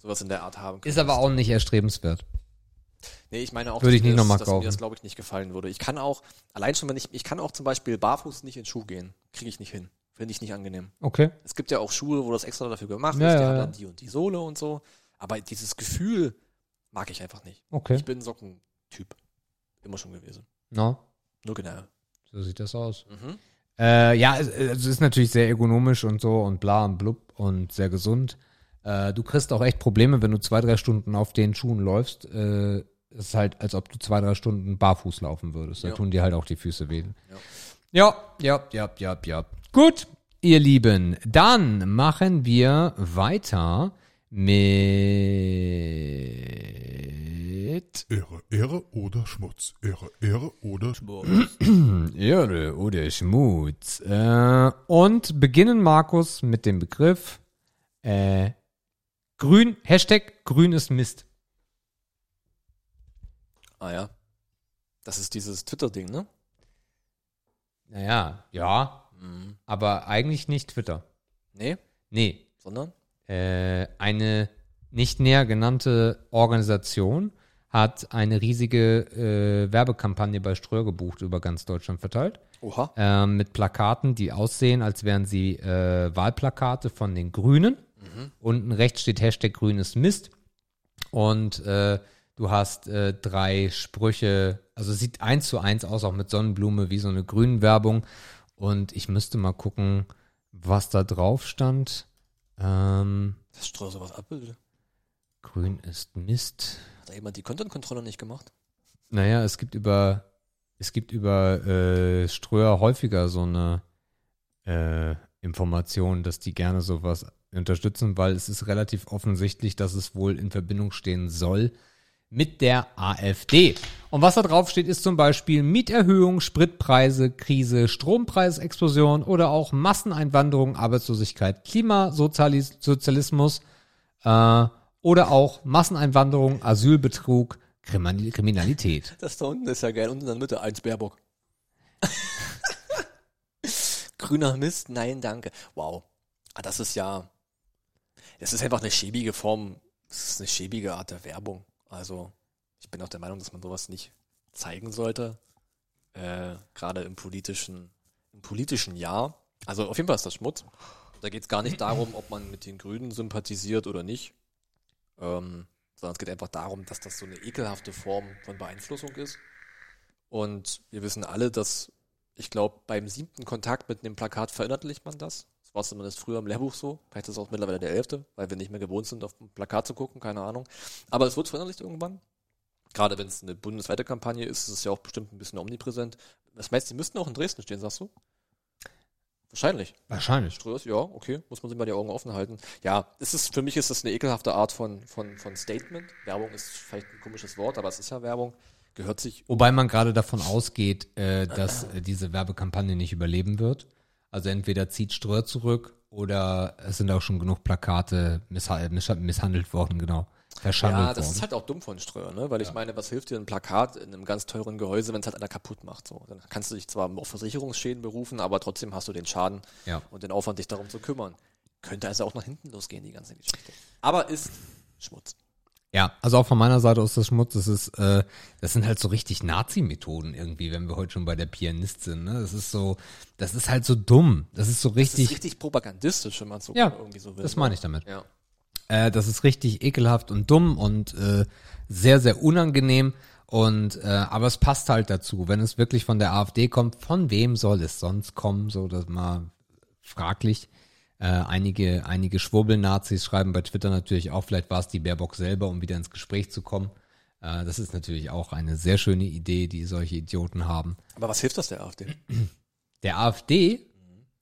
Sowas in der Art haben könntest. Ist aber auch nicht erstrebenswert. Nee, ich meine auch, Würde dass ich mir nicht das, noch mal dass kaufen. mir das, glaube ich, nicht gefallen würde. Ich kann auch, allein schon, wenn ich, ich kann auch zum Beispiel barfuß nicht in Schuh gehen. Kriege ich nicht hin. Finde ich nicht angenehm. Okay. Es gibt ja auch Schuhe, wo das extra dafür gemacht Ja, ist. Die ja, haben ja. dann die und die Sohle und so. Aber dieses Gefühl mag ich einfach nicht. Okay. Ich bin Sockentyp. Immer schon gewesen. No, Nur genau. so sieht das aus. Mhm. Äh, ja, es, es ist natürlich sehr ergonomisch und so und bla und blub und sehr gesund. Äh, du kriegst auch echt Probleme, wenn du zwei, drei Stunden auf den Schuhen läufst. Äh, es ist halt, als ob du zwei, drei Stunden barfuß laufen würdest. Da Ja. tun dir halt auch die Füße weh. Ja. Ja, ja, ja, ja, ja. Gut, ihr Lieben, dann machen wir weiter mit Ehre, Ehre oder Schmutz. Ehre, Ehre oder Schmutz. Erde oder Schmutz. Äh, und beginnen, Markus, mit dem Begriff äh, Grün, Hashtag Grün ist Mist. Ah ja. Das ist dieses Twitter-Ding, ne? Naja, ja, Mhm. aber eigentlich nicht Twitter. Nee, Nee, sondern? Äh, eine nicht näher genannte Organisation hat eine riesige äh, Werbekampagne bei Ströer gebucht über ganz Deutschland verteilt. Oha. ähm, mit Plakaten, die aussehen, als wären sie äh, Wahlplakate von den Grünen. Unten rechts steht Hashtag Grünes Mist. Und äh, du hast äh, drei Sprüche, also sieht eins zu eins aus, auch mit Sonnenblume, wie so eine Grünwerbung. Und ich müsste mal gucken, was da drauf stand. Ähm, Das Streu sowas abbildet. Grün ist Mist. Hat da jemand die Content-Kontrolle nicht gemacht? Naja, es gibt über es gibt über äh, Ströer häufiger so eine äh, Information, dass die gerne sowas unterstützen, weil es ist relativ offensichtlich, dass es wohl in Verbindung stehen soll mit der AfD. Und was da drauf steht, ist zum Beispiel Mieterhöhung, Spritpreise, Krise, Strompreisexplosion oder auch Masseneinwanderung, Arbeitslosigkeit, Klimasozialismus äh, oder auch Masseneinwanderung, Asylbetrug, Kriminal- Kriminalität. Das da unten ist ja geil. Unten in der Mitte eins Baerbock. Grüner Mist? Nein, danke. Wow. Ah, das ist ja. Das ist einfach eine schäbige Form. Das ist eine schäbige Art der Werbung. Also, ich bin auch der Meinung, dass man sowas nicht zeigen sollte. Äh, Gerade im politischen, im politischen Jahr. Also, auf jeden Fall ist das Schmutz. Da geht es gar nicht darum, ob man mit den Grünen sympathisiert oder nicht. Ähm, sondern es geht einfach darum, dass das so eine ekelhafte Form von Beeinflussung ist. Und wir wissen alle, dass, ich glaube, beim siebten Kontakt mit einem Plakat verinnerlicht man das. Das war zumindest früher im Lehrbuch so. Vielleicht ist es auch mittlerweile der elfte, weil wir nicht mehr gewohnt sind, auf ein Plakat zu gucken, keine Ahnung. Aber es wird verinnerlicht irgendwann. Gerade wenn es eine bundesweite Kampagne ist, ist es ja auch bestimmt ein bisschen omnipräsent. Das meinst du, die müssten auch in Dresden stehen, sagst du? Wahrscheinlich. Wahrscheinlich. Ströers, ja, okay, muss man sich mal die Augen offen halten. Ja, es ist, für mich ist das eine ekelhafte Art von, von, von Statement. Werbung ist vielleicht ein komisches Wort, aber es ist ja Werbung. Gehört sich, Wobei man gerade davon ausgeht, äh, dass äh, diese Werbekampagne nicht überleben wird. Also entweder zieht Ströer zurück oder es sind auch schon genug Plakate missha miss- misshandelt worden, genau. Verschandelt ja, das worden. ist halt auch dumm von Ströer, ne? Weil ich meine, was hilft dir ein Plakat in einem ganz teuren Gehäuse, wenn es halt einer kaputt macht, so. Dann kannst du dich zwar auf Versicherungsschäden berufen, aber trotzdem hast du den Schaden Ja. und den Aufwand, dich darum zu kümmern. Könnte also auch nach hinten losgehen, die ganze Geschichte. Aber ist Schmutz. Ja, also auch von meiner Seite aus das Schmutz, das ist, äh, das sind halt so richtig Nazi-Methoden irgendwie, wenn wir heute schon bei der Pianist sind. Ne? Das ist so, das ist halt so dumm. Das ist so Das richtig. ist richtig propagandistisch, wenn man so Ja, irgendwie so will. das ne? meine ich damit. Ja. Äh, das ist richtig ekelhaft und dumm und äh, sehr, sehr unangenehm. Und äh, aber es passt halt dazu, wenn es wirklich von der AfD kommt, von wem soll es sonst kommen? So, das mal fraglich. Äh, einige, einige Schwurbel-Nazis schreiben bei Twitter natürlich auch, vielleicht war es die Baerbock selber, um wieder ins Gespräch zu kommen. Äh, das ist natürlich auch eine sehr schöne Idee, die solche Idioten haben. Aber was hilft das der AfD? Der AfD,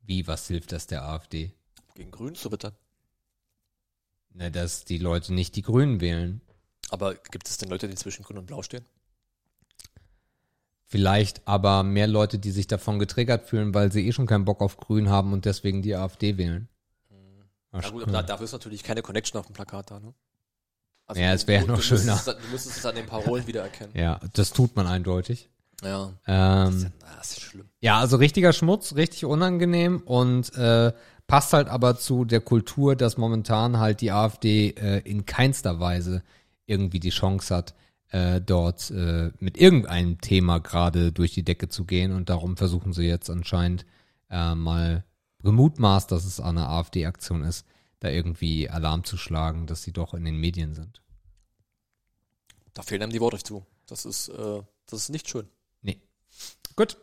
wie, was hilft das der AfD? Gegen Grün zu bitte. Na, dass die Leute nicht die Grünen wählen. Aber gibt es denn Leute, die zwischen Grün und Blau stehen? Vielleicht aber mehr Leute, die sich davon getriggert fühlen, weil sie eh schon keinen Bock auf Grün haben und deswegen die AfD wählen. Na gut, aber da, dafür ist natürlich keine Connection auf dem Plakat da, ne? Also Ja, es wäre noch du schöner. es Du müsstest es an den Parolen wiedererkennen. ja, das tut man eindeutig. Ja. Ja, Ähm, das ist schlimm. ja, also richtiger Schmutz, richtig unangenehm und äh, passt halt aber zu der Kultur, dass momentan halt die AfD äh, in keinster Weise irgendwie die Chance hat, äh, dort äh, mit irgendeinem Thema gerade durch die Decke zu gehen und darum versuchen sie jetzt anscheinend äh, mal gemutmaßt, dass es eine AfD-Aktion ist, da irgendwie Alarm zu schlagen, dass sie doch in den Medien sind. Da fehlen einem die Worte zu. Das ist, äh, das ist nicht schön. Nee. Gut.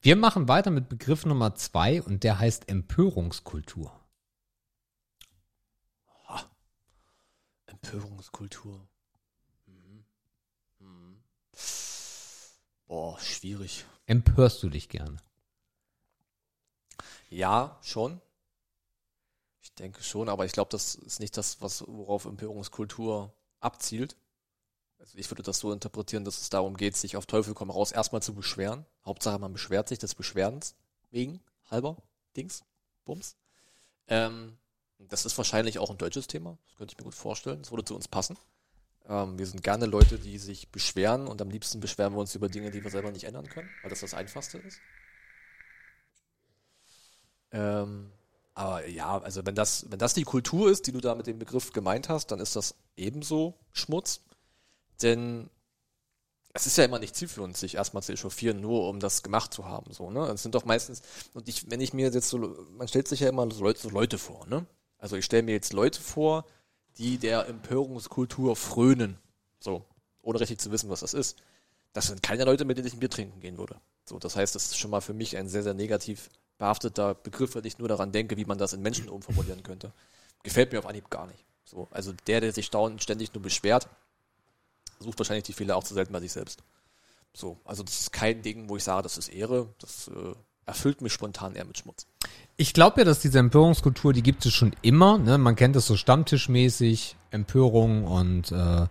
Wir machen weiter mit Begriff Nummer zwei und der heißt Empörungskultur. Empörungskultur. Mhm. Mhm. Boah, schwierig. Empörst du dich gerne? Ja, schon. Ich denke schon, aber ich glaube, das ist nicht das, was, worauf Empörungskultur abzielt. Also ich würde das so interpretieren, dass es darum geht, sich auf Teufel komm raus erstmal zu beschweren. Hauptsache, man beschwert sich des Beschwerdens wegen halber Dings, Bums. Ähm, das ist wahrscheinlich auch ein deutsches Thema. Das könnte ich mir gut vorstellen. Das würde zu uns passen. Ähm, wir sind gerne Leute, die sich beschweren und am liebsten beschweren wir uns über Dinge, die wir selber nicht ändern können, weil das das Einfachste ist. Ähm, aber ja, also wenn das, wenn das die Kultur ist, die du da mit dem Begriff gemeint hast, dann ist das ebenso Schmutz. Denn es ist ja immer nicht zielführend, sich erstmal zu echauffieren, nur um das gemacht zu haben. So, ne? Es sind doch meistens, und ich, wenn ich mir jetzt so, man stellt sich ja immer so Leute, so Leute vor, ne? Also ich stelle mir jetzt Leute vor, die der Empörungskultur frönen. So, ohne richtig zu wissen, was das ist. Das sind keine Leute, mit denen ich ein Bier trinken gehen würde. So, das heißt, das ist schon mal für mich ein sehr, sehr negativ behafteter Begriff, wenn ich nur daran denke, wie man das in Menschen umformulieren könnte. Gefällt mir auf Anhieb gar nicht. So, also der, der sich dauernd ständig nur beschwert, sucht wahrscheinlich die Fehler auch zu selten bei sich selbst. So, also das ist kein Ding, wo ich sage, das ist Ehre. Das äh, erfüllt mich spontan eher mit Schmutz. Ich glaube ja, dass diese Empörungskultur, die gibt es schon immer. Ne? Man kennt das so stammtischmäßig, Empörung und äh,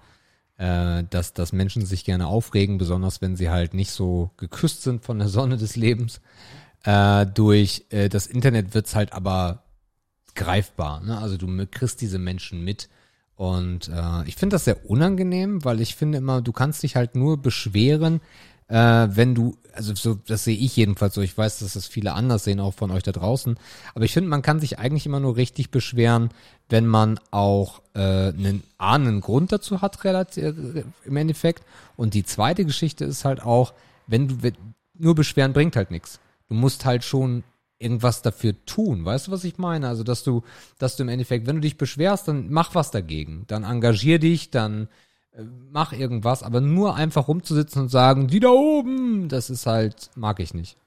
äh, dass, dass Menschen sich gerne aufregen, besonders wenn sie halt nicht so geküsst sind von der Sonne des Lebens. Äh, durch äh, das Internet wird's halt aber greifbar. Ne? Also du kriegst diese Menschen mit. Und äh, ich finde das sehr unangenehm, weil ich finde immer, du kannst dich halt nur beschweren, äh, wenn du, also so, das sehe ich jedenfalls so, ich weiß, dass das viele anders sehen, auch von euch da draußen, aber ich finde, man kann sich eigentlich immer nur richtig beschweren, wenn man auch äh, einen ahnen Grund dazu hat, relativ, äh, im Endeffekt. Und die zweite Geschichte ist halt auch, wenn du, nur beschweren bringt halt nichts. Du musst halt schon irgendwas dafür tun. Weißt du, was ich meine? Also, dass du, dass du im Endeffekt, wenn du dich beschwerst, dann mach was dagegen. Dann engagier dich, dann äh, mach irgendwas, aber nur einfach rumzusitzen und sagen, die da oben, das ist halt, mag ich nicht.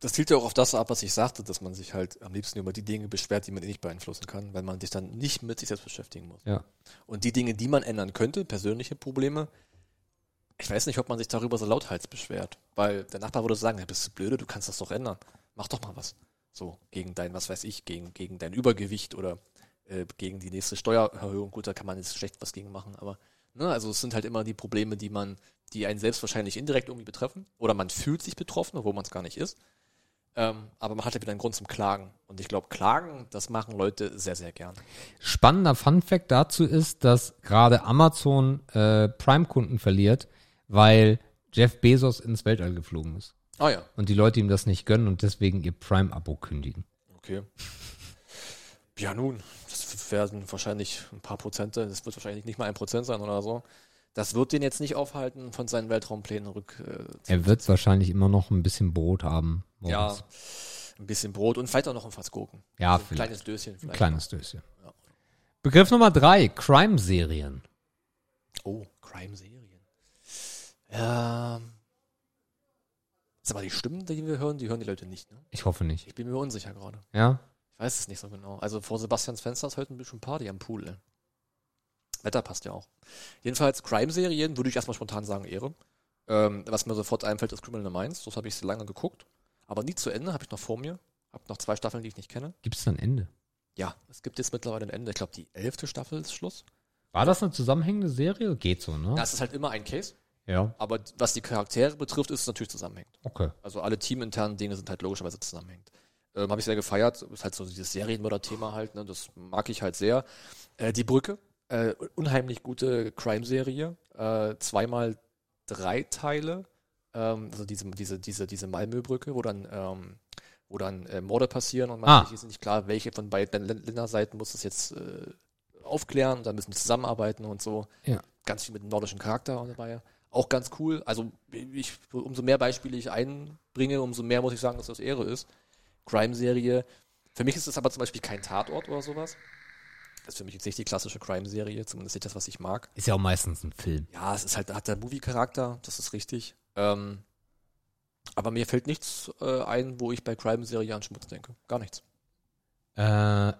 Das zielt ja auch auf das ab, was ich sagte, dass man sich halt am liebsten über die Dinge beschwert, die man eh nicht beeinflussen kann, weil man sich dann nicht mit sich selbst beschäftigen muss. Ja. Und die Dinge, die man ändern könnte, persönliche Probleme, ich weiß nicht, ob man sich darüber so lauthals beschwert, weil der Nachbar würde sagen, ja, bist du blöde, du kannst das doch ändern. Mach doch mal was. So, gegen dein, was weiß ich, gegen, gegen dein Übergewicht oder äh, gegen die nächste Steuererhöhung. Gut, da kann man jetzt schlecht was gegen machen, aber ne, also es sind halt immer die Probleme, die man, die einen selbst wahrscheinlich indirekt irgendwie betreffen. Oder man fühlt sich betroffen, obwohl man es gar nicht ist. Ähm, aber man hat ja wieder einen Grund zum Klagen. Und ich glaube, Klagen, das machen Leute sehr, sehr gern. Spannender Fun Fact dazu ist, dass gerade Amazon äh, Prime-Kunden verliert, weil Jeff Bezos ins Weltall geflogen ist. Ah ja, Und die Leute ihm das nicht gönnen und deswegen ihr Prime-Abo kündigen. okay. Ja nun, das werden wahrscheinlich ein paar Prozente, das wird wahrscheinlich nicht mal ein Prozent sein oder so. Das wird den jetzt nicht aufhalten, von seinen Weltraumplänen rück äh, Er wird wahrscheinlich immer noch ein bisschen Brot haben. Ja, morgens. ein bisschen Brot und vielleicht auch noch ein Fass Gurken. Ja, so ein vielleicht. kleines Döschen Ein vielleicht. kleines Döschen. Ja. Begriff Nummer drei, Crime-Serien. Oh, Crime-Serien. Ja. Ist aber die Stimmen, die wir hören, die hören die Leute nicht, ne? Ich hoffe nicht. Ich bin mir unsicher gerade. Ja? Ich weiß es nicht so genau. Also vor Sebastians Fenster ist heute ein bisschen Party am Pool. Ey. Wetter passt ja auch. Jedenfalls Crime-Serien würde ich erstmal spontan sagen Ehre. Ähm, was mir sofort einfällt, ist Criminal Minds. Das habe ich sehr lange geguckt. Aber nie zu Ende, habe ich noch vor mir. Habe noch zwei Staffeln, die ich nicht kenne. Gibt es da ein Ende? Ja, es gibt jetzt mittlerweile ein Ende. Ich glaube, die elfte Staffel ist Schluss. War das eine zusammenhängende Serie? Geht so, ne? Ja, es ist halt immer ein Case. Ja. Aber was die Charaktere betrifft, ist es natürlich zusammenhängend. Okay. Also alle teaminternen Dinge sind halt logischerweise zusammenhängend. Ähm, Habe ich sehr gefeiert. Ist halt so dieses Serienmörder-Thema halt, ne? Das mag ich halt sehr. Äh, die Brücke, äh, unheimlich gute Crime-Serie. Äh, zweimal drei Teile. Ähm, also diese, diese, diese, diese Malmö-Brücke, wo dann, ähm, wo dann äh, Morde passieren und man Ah. ist nicht klar, welche von beiden Län- Länderseiten muss das jetzt äh, aufklären und dann müssen wir zusammenarbeiten und so. Ja. Ganz viel mit dem nordischen Charakter dabei. Auch ganz cool. Also ich, umso mehr Beispiele ich einbringe, umso mehr muss ich sagen, dass das Ehre ist. Crime-Serie. Für mich ist es aber zum Beispiel kein Tatort oder sowas. Das ist für mich jetzt nicht die klassische Crime-Serie, zumindest nicht das, was ich mag. Ist ja auch meistens ein Film. Ja, es ist halt, hat der Movie-Charakter, das ist richtig. Ähm, aber mir fällt nichts äh, ein, wo ich bei Crime-Serie an Schmutz denke. Gar nichts. Äh,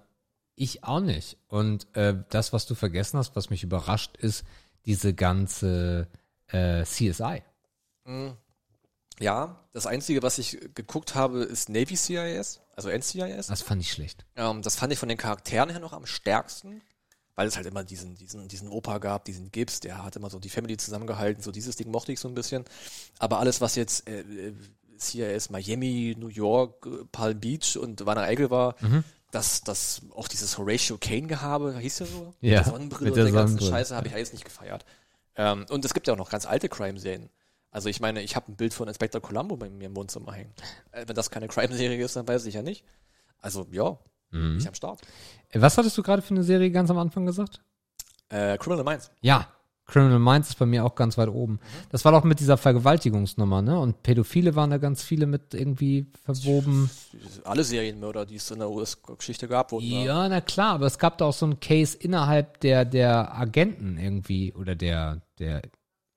ich auch nicht. Und äh, das, was du vergessen hast, was mich überrascht, ist diese ganze äh, CSI. Mm. Ja, das Einzige, was ich geguckt habe, ist Navy CIS, also NCIS. Das fand ich schlecht. Ähm, das fand ich von den Charakteren her noch am stärksten. weil es halt immer diesen, diesen, diesen Opa gab, diesen Gibbs, der hat immer so die Family zusammengehalten, so dieses Ding mochte ich so ein bisschen. Aber alles, was jetzt äh, äh, CIS Miami, New York, Palm Beach und Wanner Eickel war, das, das, auch dieses Horatio Kane-Gehabe, hieß ja so? Ja, Mit der Sonnenbrille mit und der der ganzen. Scheiße habe ich alles nicht gefeiert. Ähm, und es gibt ja auch noch ganz alte Crime-Serien. Also ich meine, ich habe ein Bild von Inspector Columbo bei mir im Wohnzimmer hängen. Äh, wenn das keine Crime-Serie ist, dann weiß ich ja nicht. Also ja, Mhm. ich am Start. Äh, Was hattest du gerade für eine Serie ganz am Anfang gesagt? Äh, Criminal Minds. Ja, Criminal Minds ist bei mir auch ganz weit oben. Das war doch mit dieser Vergewaltigungsnummer, ne? Und Pädophile waren da ganz viele mit irgendwie verwoben. Alle Serienmörder, die es in der US-Geschichte gab, wurden da- Ja, na klar, aber es gab da auch so einen Case innerhalb der, der Agenten irgendwie oder der, der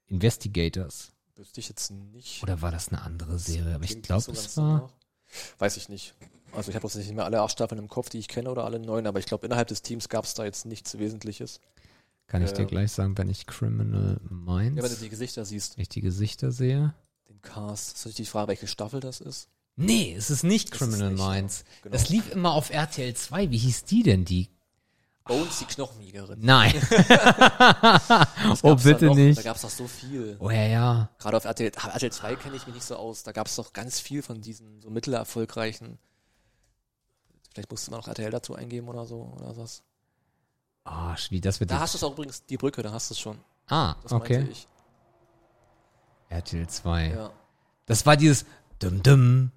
Investigators. wüsste ich jetzt nicht. Oder war das eine andere Serie? Aber ich glaube, so es war. danach. Weiß ich nicht. Also ich habe jetzt nicht mehr alle acht Staffeln im Kopf, die ich kenne oder alle neun, aber ich glaube, innerhalb des Teams gab es da jetzt nichts Wesentliches. Kann ich dir Ja. gleich sagen, wenn ich Criminal Ja, wenn du Minds, die Gesichter siehst, wenn ich die Gesichter sehe? den Cast, ist natürlich die Frage, welche Staffel das ist. Nee, es ist nicht Das ist Criminal nicht, ja. Minds. Genau. Das lief immer auf RTL 2. Wie hieß die denn, die? Bones, die Knochenjägerin. Nein. Oh, gab's bitte noch? nicht. Da gab es doch so viel. Oh ja, ja. Gerade auf RTL, ah, RTL 2 kenne ich mich nicht so aus. Da gab es doch ganz viel von diesen so mittelerfolgreichen. Vielleicht musste man noch RTL dazu eingeben oder so oder was. Ah, wie das wird Da hast du es auch übrigens, die Brücke, da hast du es schon. Ah, Das okay. meinte ich. RTL 2. Ja. Das war dieses Dum Dum.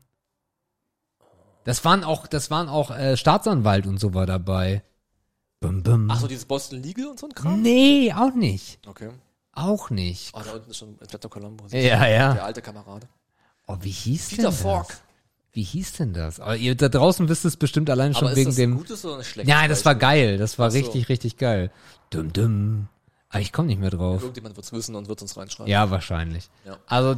Das waren auch, das waren auch äh, Staatsanwalt und so war dabei. Bum bum. Ach so, dieses Boston Legal und so ein Kram? nee, auch nicht. Okay. Auch nicht. Oh, da unten ist schon Inspector Colombo. Ja, ja. Der alte Kamerad. Oh, wie hieß Peter denn Falk. Wie hieß denn das? Aber ihr da draußen wisst es bestimmt allein schon Aber ist wegen das dem. ein gutes oder ein schlechtes Ja, das war geil. Das war Ach so. richtig, richtig geil. Dum dum. Aber ich komme nicht mehr drauf. Irgendjemand wird es wissen und wird uns reinschreiben. Ja, wahrscheinlich. Ja. Also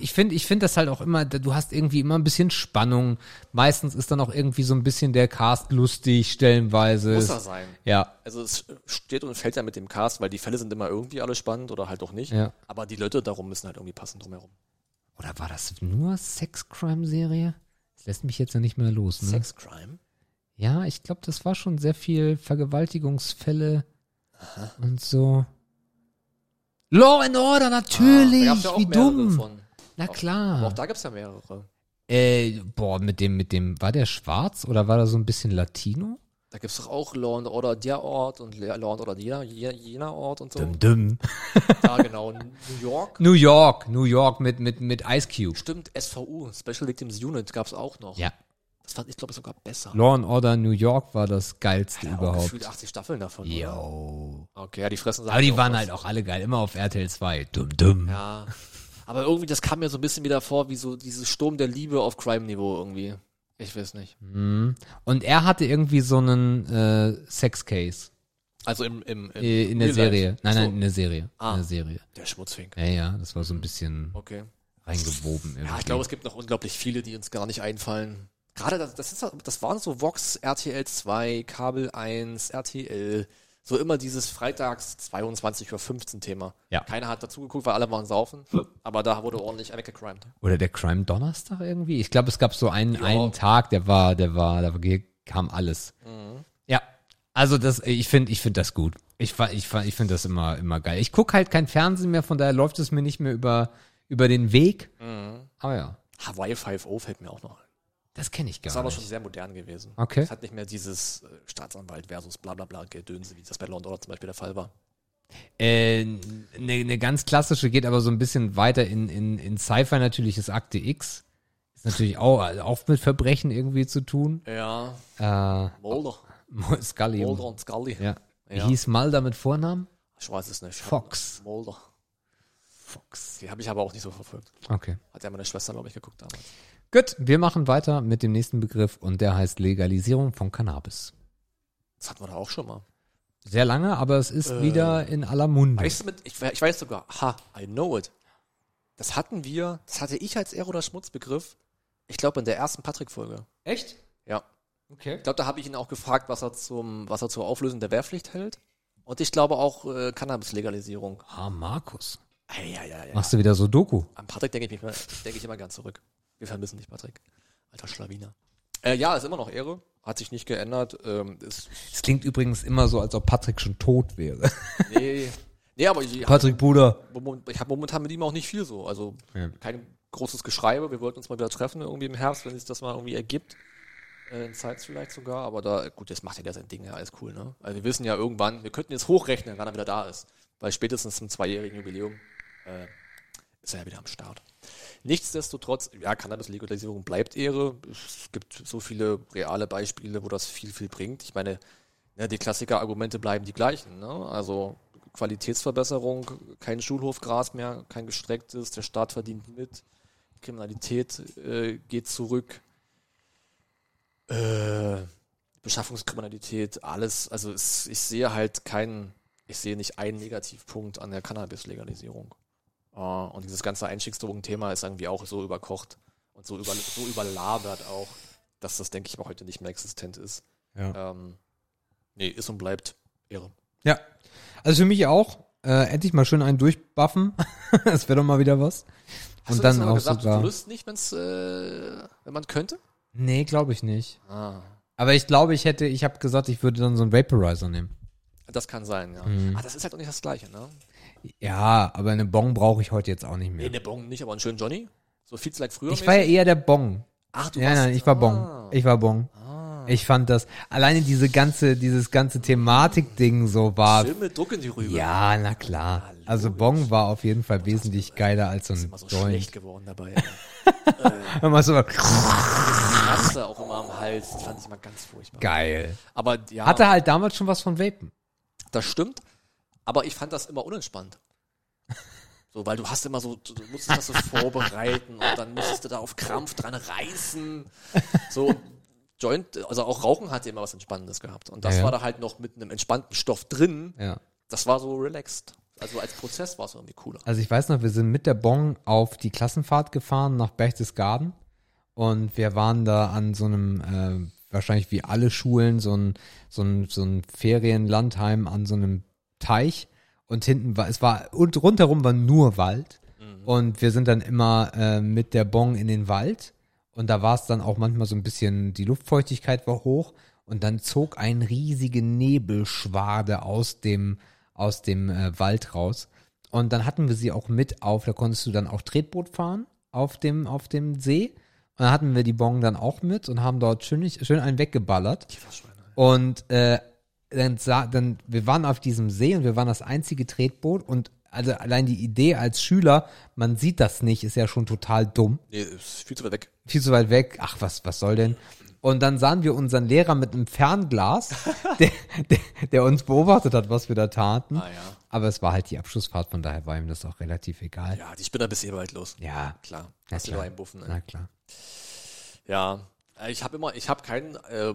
ich finde, ich finde das halt auch immer. Du hast irgendwie immer ein bisschen Spannung. Meistens ist dann auch irgendwie so ein bisschen der Cast lustig, stellenweise. Muss er sein. Ja, Also es steht und fällt ja mit dem Cast, weil die Fälle sind immer irgendwie alle spannend oder halt auch nicht. Ja. Aber die Leute darum müssen halt irgendwie passen drumherum. Oder war das nur Sex-Crime-Serie? Das lässt mich jetzt ja nicht mehr los, ne? Sex Crime? Ja, ich glaube, das war schon sehr viel Vergewaltigungsfälle und so. Law and Order, natürlich! Ah, da Wie dumm! Von. Na Aber auch klar. da gibt's ja mehrere. Äh, boah, mit dem, mit dem, war der schwarz oder war der so ein bisschen Latino? Da gibt's doch auch Law and Order der Ort und Law and Order jener, jener, Ort und so. Dum dum. Ja, genau. New York. New York, New York mit, mit, mit Ice Cube. Stimmt, SVU, Special Victims Unit, gab's auch noch. Ja. Das fand ich, glaube ich, sogar besser. Law and Order New York war das geilste Ja, überhaupt. gefühlt 80 Staffeln davon. oder? Yo. Okay, ja, die fressen Aber die waren was. halt auch alle geil, immer auf RTL 2. Dum dum. Ja. Aber irgendwie, das kam mir so ein bisschen wieder vor, wie so dieses Sturm der Liebe auf Crime-Niveau irgendwie. Ich weiß nicht. Mhm. Und er hatte irgendwie so einen äh, Sex-Case Also im, im, im äh, in der Serie. Life. Nein, So. nein, in der Serie. Ah. In der Serie. Der Schmutzfink. Ja, ja, das war so ein bisschen Okay. reingewoben irgendwie. Ja, ich glaube, es gibt noch unglaublich viele, die uns gar nicht einfallen. Gerade das, das, ist, das waren so Vox, RTL 2, Kabel 1, RTL. So immer dieses Freitags 22.15 Uhr Thema. Ja. Keiner hat dazu geguckt, weil alle waren saufen. Aber da wurde ordentlich weggecrimed. Oder der Crime Donnerstag irgendwie. Ich glaube, es gab so einen, einen Tag, der war, der war, da kam alles. Ja. Also das, ich finde, ich finde das gut. Ich, ich, ich finde das immer, immer geil. Ich gucke halt kein Fernsehen mehr, von daher läuft es mir nicht mehr über, über den Weg. Aber ja, Hawaii 5.0 fällt mir auch noch. Das kenne ich Das ist gar aber nicht. schon sehr modern gewesen. Okay. Es hat nicht mehr dieses äh, Staatsanwalt versus bla bla bla Gedönse, wie das bei Law zum Beispiel der Fall war. Eine äh, ne ganz klassische geht aber so ein bisschen weiter in, in, in Sci-Fi natürlich ist Akte X. Ist natürlich auch, also auch mit Verbrechen irgendwie zu tun. Ja, Äh, Mulder. Scully. Mulder und Scully. Ja. Wie Ja. hieß Mulder mit Vornamen? Ich weiß es nicht. Fox. Mulder. Fox. Die habe ich aber auch nicht so verfolgt. Okay. Hat ja meine Schwester, glaube ich, geguckt damals. Gut, wir machen weiter mit dem nächsten Begriff und der heißt Legalisierung von Cannabis. Das hatten wir da auch schon mal. Sehr lange, aber es ist Äh, wieder in aller Munde. Weißt du mit, ich, ich weiß sogar, ha, I know it. Das hatten wir, das hatte ich als Ehre oder Schmutzbegriff, ich glaube in der ersten Patrick-Folge. Echt? Ja. Okay. Ich glaube, da habe ich ihn auch gefragt, was er zum, was er zur Auflösung der Wehrpflicht hält. Und ich glaube auch äh, Cannabis-Legalisierung. Ah, Markus. Ja, ja, ja, ja. Machst du wieder so Doku? An Patrick denke ich, mich- denke ich immer gern zurück. Wir vermissen dich, Patrick. Alter Schlawiner. Äh, ja, ist immer noch Ehre. hat sich nicht geändert. Ähm, ist, klingt übrigens immer so, als ob Patrick schon tot wäre. nee, nee, aber ich, Patrick Bruder. Ich habe momentan mit ihm auch nicht viel so. Also Ja. kein großes Geschreibe. Wir wollten uns mal wieder treffen irgendwie im Herbst, wenn sich das mal irgendwie ergibt. Äh, in Zeit vielleicht sogar. Aber da, gut, das macht ja der sein Ding, ja, alles cool, ne? Also wir wissen ja irgendwann, wir könnten jetzt hochrechnen, wann er wieder da ist. Weil spätestens zum zweijährigen Jubiläum äh, ist er ja wieder am Start. Nichtsdestotrotz, ja, Cannabis-Legalisierung bleibt Ehre. Es gibt so viele reale Beispiele, wo das viel, viel bringt. Ich meine, ja, die Klassiker-Argumente bleiben die gleichen. Ne? Also Qualitätsverbesserung, kein Schulhofgras mehr, kein gestrecktes, der Staat verdient mit, Kriminalität äh, geht zurück, äh, Beschaffungskriminalität, alles. Also es, ich sehe halt keinen, ich sehe nicht einen Negativpunkt an der Cannabis-Legalisierung. Äh, und dieses ganze Einstiegsdrogen-Thema ist irgendwie auch so überkocht und so, über, so überlabert auch, dass das, denke ich, mal heute nicht mehr existent ist. Ja. Ähm, nee, ist und bleibt Ehre. ja. Also für mich auch. Äh, endlich mal schön einen durchbuffen. das wäre doch mal wieder was. Hast Und du dann auch gesagt, sogar. du würdest nicht, wenn's, äh, wenn man könnte? Nee, glaube ich nicht. Ah, Aber ich glaube, ich hätte, ich habe gesagt, ich würde dann so einen Vaporizer nehmen. das kann sein, ja. Mhm. Ah, das ist halt auch nicht das Gleiche, ne? Ja, aber eine Bong brauche ich heute jetzt auch nicht Nee, mehr. der Bong nicht, aber einen schönen Johnny. So viel like früher. Ich war ja eher der Bong. Ach, du Ja, warst, nein, ich war Bong. Ah, Ich war Bong. ah. Ich fand das, alleine diese ganze, dieses ganze Thematik-Ding so war. Schön mit Druck in die Rübe. Ja, na klar. Also Bong war auf jeden Fall wesentlich geiler als so ein immer so Joint. schlecht geworden dabei. ey. Immer so Kratze auch immer am Hals. Das fand ich immer ganz furchtbar. geil. Aber ja, Hatte halt damals schon was von Vapen. das stimmt. Aber ich fand das immer unentspannt. So, weil du hast immer so, du musstest das so vorbereiten und dann musstest du da auf Krampf dran reißen. So, Joint, also auch Rauchen hatte immer was Entspannendes gehabt. Und das Ja, ja. war da halt noch mit einem entspannten Stoff drin. Ja. Das war so relaxed. Also als Prozess war es irgendwie cooler. Also ich weiß noch, wir sind mit der Bong auf die Klassenfahrt gefahren nach Berchtesgaden und wir waren da an so einem, äh, wahrscheinlich wie alle Schulen, so ein, so ein, so ein Ferienlandheim an so einem Teich und hinten war, es war, und rundherum war nur Wald und wir sind dann immer äh, mit der Bong in den Wald und da war es dann auch manchmal so ein bisschen, die Luftfeuchtigkeit war hoch und dann zog ein riesige Nebelschwade aus dem, aus dem äh, Wald raus. Und dann hatten wir sie auch mit auf, da konntest du dann auch Tretboot fahren auf dem, auf dem See. Und dann hatten wir die Bong dann auch mit und haben dort schön, schön einen weggeballert. Und äh, dann, sah, dann, wir waren auf diesem See und wir waren das einzige Tretboot und also allein die Idee als Schüler, man sieht das nicht, ist ja schon total dumm. Nee, ist viel zu weit weg. Viel zu weit weg. Ach, was, was soll denn? Und dann sahen wir unseren Lehrer mit einem Fernglas, der, der, der uns beobachtet hat, was wir da taten. Ah ja. Aber es war halt die Abschlussfahrt, von daher war ihm das auch relativ egal. Ja, die Spinner bis eh bald los. Ja, Klar. Na klar. nur einen Buffen. ey. na klar. Ja, ich habe immer, ich habe kein äh,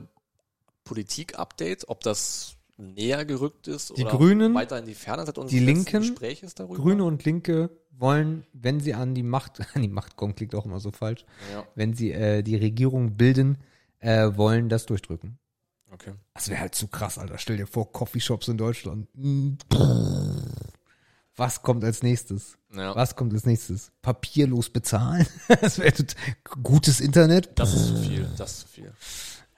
Politik-Update, ob das näher gerückt ist Die oder Grünen, weiter in die Ferne seit uns die Linken, Gespräch ist darüber. Grüne und Linke wollen, wenn sie an die Macht, an die Macht kommen, klingt auch immer so falsch, Ja, wenn sie äh, die Regierung bilden, äh, wollen das durchdrücken. okay. Das wäre halt zu krass, Alter. Stell dir vor, Coffeeshops in Deutschland. Was kommt als nächstes? Ja. Was kommt als nächstes? Papierlos bezahlen? Das wäre gutes Internet. Das ist zu viel, das ist zu viel.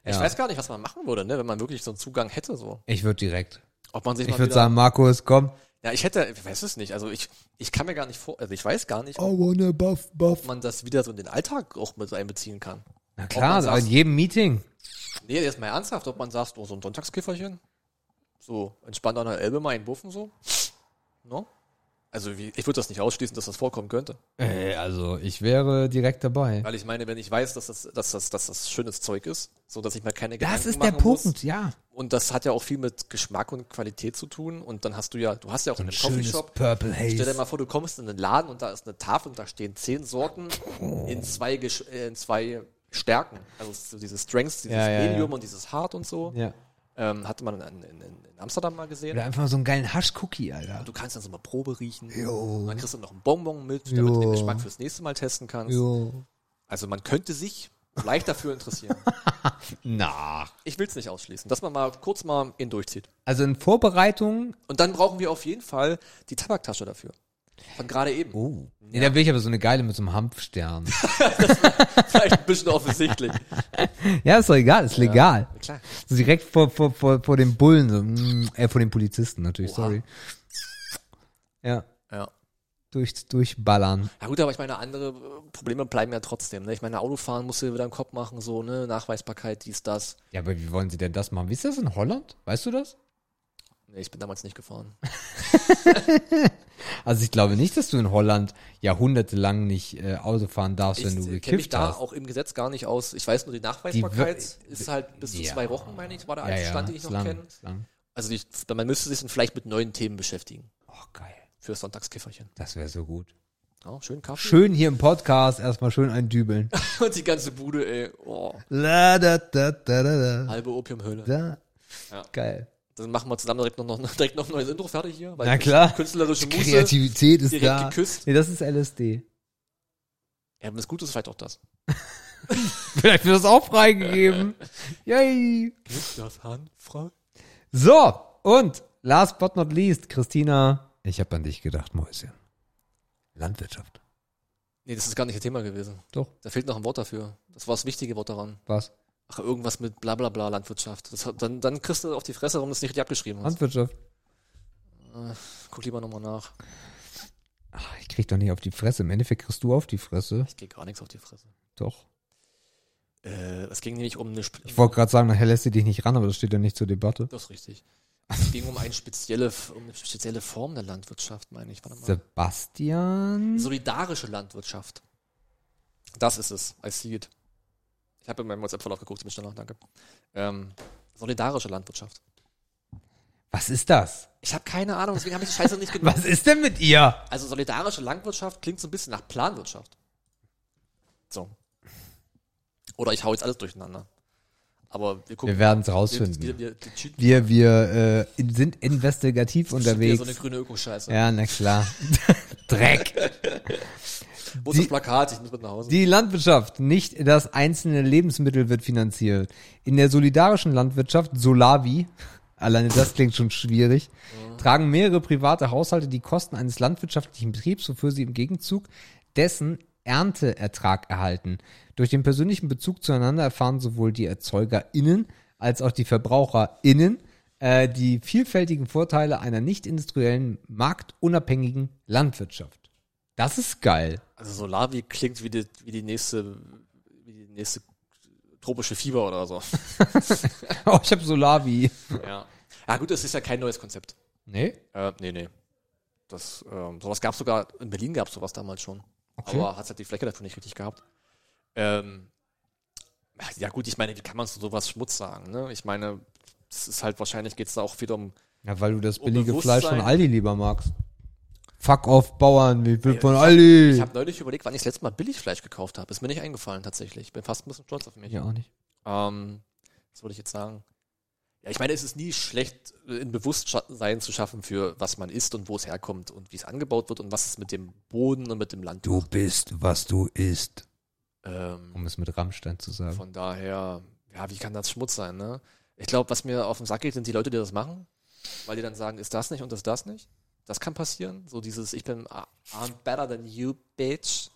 Ich Ja. weiß gar nicht, was man machen würde, ne, wenn man wirklich so einen Zugang hätte, so. Ich würde direkt. Ob man sich Ich würde sagen, Markus, komm. ja, ich hätte, ich weiß es nicht, also ich, ich kann mir gar nicht vor, also ich weiß gar nicht, ob buff, buff. man das wieder so in den Alltag auch mit einbeziehen kann. Na Ob klar, sagt- in jedem Meeting. Nee, jetzt mal ernsthaft, ob man sagt, oh, so ein Sonntagskifferchen, so entspannt an der Elbe mal einen Buffen, so. No? Also wie, ich würde das nicht ausschließen, dass das vorkommen könnte. Äh, also, ich wäre direkt dabei. Weil ich meine, wenn ich weiß, dass das, dass das, dass das schönes Zeug ist, so dass ich mir keine Gedanken Das ist der muss. Punkt, ja. Und das hat ja auch viel mit Geschmack und Qualität zu tun. Und dann hast du ja, du hast ja auch So in ein einem schönes Coffeeshop. Purple Stell dir Haze. mal vor, du kommst in einen Laden und da ist eine Tafel und da stehen zehn Sorten in zwei, äh, in zwei Stärken. Also so diese Strengths, dieses Ja, ja, Medium ja. und dieses Hard und so. Ja. Ähm, hatte man in, in, in Amsterdam mal gesehen. Oder einfach so einen geilen Hasch-Cookie, Alter. Du kannst dann so mal Probe riechen. Jo. Dann kriegst du noch einen Bonbon mit, damit du den Jo. Geschmack fürs nächste Mal testen kannst. Jo. Also man könnte sich vielleicht dafür interessieren. Na. Ich will es nicht ausschließen, dass man mal kurz mal ihn durchzieht. Also in Vorbereitung. Und dann brauchen wir auf jeden Fall die Tabaktasche dafür. Von gerade eben. Oh. Nee, da will ich aber so eine geile mit so einem Hanfstern. Vielleicht ein bisschen offensichtlich. ja, ist doch egal, ist legal. klar. So direkt vor, vor, vor, vor dem Bullen, so, mm, äh, vor den Polizisten natürlich, Oha. sorry. Ja, Ja. durch, durchballern. Ja gut, aber ich meine, andere äh, Probleme bleiben ja trotzdem. Ne? Ich meine, Autofahren musst du wieder im Kopf machen, so, ne, Nachweisbarkeit, dies, das. Ja, aber wie wollen sie denn das machen? Wie ist das in Holland? Weißt du das? Nee, ich bin damals nicht gefahren. Also ich glaube nicht, dass du in Holland jahrhundertelang nicht äh, Auto fahren darfst, wenn du ich kenne mich gekifft da hast. auch im Gesetz gar nicht aus. Ich weiß nur, die Nachweisbarkeit ist halt bis zu Ja. zwei Wochen, meine ich, war der ja, alte ja, Stand, den ich noch lang, kenne. lang. Also die, man müsste sich dann vielleicht mit neuen Themen beschäftigen. Oh, geil. Für Sonntagskifferchen. Das wäre so gut. Ja, schön Kaffee. Schön hier im Podcast erstmal schön eindübeln. Und die ganze Bude, ey. Oh, La, da, da, da, da, da. halbe Opiumhöhle. da. Ja. Geil. Dann machen wir zusammen direkt noch, noch, direkt noch ein neues Intro fertig hier. Weil Na klar. Künstlerische Muße. Kreativität ist direkt da. geküsst. Nee, das ist LSD. Ja, wenn es gut ist, vielleicht auch das. Vielleicht wird das auch freigegeben. Yay. Das handfrei. So, und last but not least, Christina, ich habe an dich gedacht, Mäuschen. Landwirtschaft. Nee, das ist gar nicht das Thema gewesen. Doch. Da fehlt noch ein Wort dafür. Das war das wichtige Wort daran. Was? Ach, irgendwas mit bla bla bla Landwirtschaft. Das, dann, dann kriegst du auf die Fresse, warum du es nicht richtig abgeschrieben hast. Landwirtschaft. Guck lieber nochmal nach. Ach, ich krieg doch nicht auf die Fresse. Im Endeffekt kriegst du auf die Fresse. Ich gehe gar nichts auf die Fresse. Doch. Äh, es ging nämlich um eine... Sp Ich wollte gerade sagen, nachher lässt sie dich nicht ran, aber das steht ja nicht zur Debatte. das ist richtig. Es ging um eine spezielle, um eine spezielle Form der Landwirtschaft, meine ich. Warte mal. Sebastian? Solidarische Landwirtschaft. Das ist es. I see it. Ich habe in meinem WhatsApp-Verlauf geguckt, ich bin schneller, danke. Ähm, solidarische Landwirtschaft. Was ist das? Ich habe keine Ahnung, deswegen habe ich die Scheiße nicht genommen. Was ist denn mit ihr? Also solidarische Landwirtschaft klingt so ein bisschen nach Planwirtschaft. So. Oder ich hau jetzt alles durcheinander. Aber wir gucken. Wir werden es rausfinden. wir, wir, wir. Wir, äh, in- sind investigativ unterwegs. So eine grüne Ökoscheiße. Ja, na klar. Dreck. Wo ist das Plakat? Ich muss mit nach Hause. Die Landwirtschaft, nicht das einzelne Lebensmittel wird finanziert. In der solidarischen Landwirtschaft, Solavi, alleine das klingt schon schwierig, tragen mehrere private Haushalte die Kosten eines landwirtschaftlichen Betriebs, wofür sie im Gegenzug dessen Ernteertrag erhalten. Durch den persönlichen Bezug zueinander erfahren sowohl die ErzeugerInnen als auch die VerbraucherInnen äh, die vielfältigen Vorteile einer nicht industriellen, marktunabhängigen Landwirtschaft. Das ist geil. Also Solavi klingt wie die, wie die nächste, wie die nächste tropische Fieber oder so. Oh, ich habe Solavi. ja. Ja gut, das ist ja kein neues Konzept. Nee? Äh, nee, nee. Das, ähm, sowas gab sogar, in Berlin gab es sowas damals schon. Aber hat halt die Fläche dafür nicht richtig gehabt. Ähm, ja gut, ich meine, wie kann man zu sowas Schmutz sagen? Ne? Ich meine, es ist halt wahrscheinlich geht es da auch wieder um. Ja, weil du das Um billige Fleisch von. Aldi lieber magst. Fuck off, Bauern, ich will von Ich Aldi. habe neulich überlegt, wann ich das letzte Mal Billigfleisch gekauft habe. Ist mir nicht eingefallen tatsächlich. Ich bin fast ein bisschen stolz auf mich. Ja, auch nicht. Ähm, was wollte ich jetzt sagen? Ja, ich meine, es ist nie schlecht, äh, ein Bewusstsein zu schaffen für was man isst und wo es herkommt und wie es angebaut wird und was es mit dem Boden und mit dem Land macht. bist, was du isst. Ähm, Um es mit Rammstein zu sagen. von daher, ja, wie kann das Schmutz sein, ne? Ich glaube, was mir auf den Sack geht, sind die Leute, die das machen, weil die dann sagen, ist das nicht und ist das nicht. Das kann passieren. So dieses, ich bin ah, I'm better than you, bitch.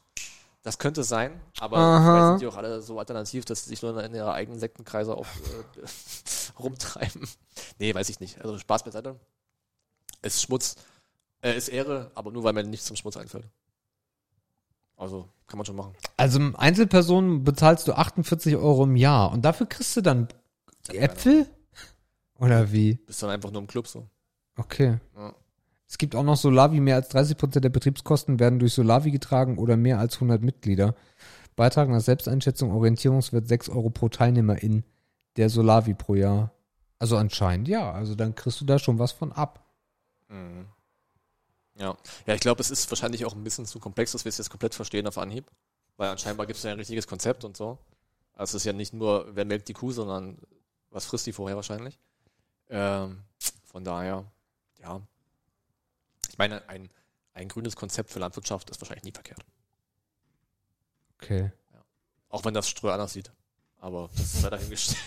Das könnte sein, aber Aha. vielleicht sind die auch alle so alternativ, dass sie sich nur in ihrer eigenen Sektenkreise auf, äh, rumtreiben. Nee, weiß ich nicht. Also Spaß beiseite. Es ist Schmutz, äh, ist Ehre, aber nur weil mir nichts zum Schmutz einfällt. Also, kann man schon machen. Also Einzelpersonen bezahlst du 48 Euro im Jahr und dafür kriegst du dann Äpfel? Oder wie? Bist dann einfach nur im Club so. Okay. Ja. Es gibt auch noch Solavi, mehr als 30 Prozent der Betriebskosten werden durch Solavi getragen oder mehr als 100 Mitglieder. Beitrag nach Selbsteinschätzung, Orientierungswert 6 Euro pro Teilnehmer in der Solavi pro Jahr. Also anscheinend ja, also dann kriegst du da schon was von ab. Mhm. Ja. ja, ich glaube, es ist wahrscheinlich auch ein bisschen zu komplex, dass wir es jetzt komplett verstehen auf Anhieb. Weil anscheinend gibt es ja ein richtiges Konzept und so. Also es ist ja nicht nur, wer melkt die Kuh, sondern was frisst die vorher wahrscheinlich. Ähm, von daher, ja. Ich meine, ein, ein grünes Konzept für Landwirtschaft ist wahrscheinlich nie verkehrt. Okay. Auch wenn das Streu anders sieht. Aber das sei dahingestellt.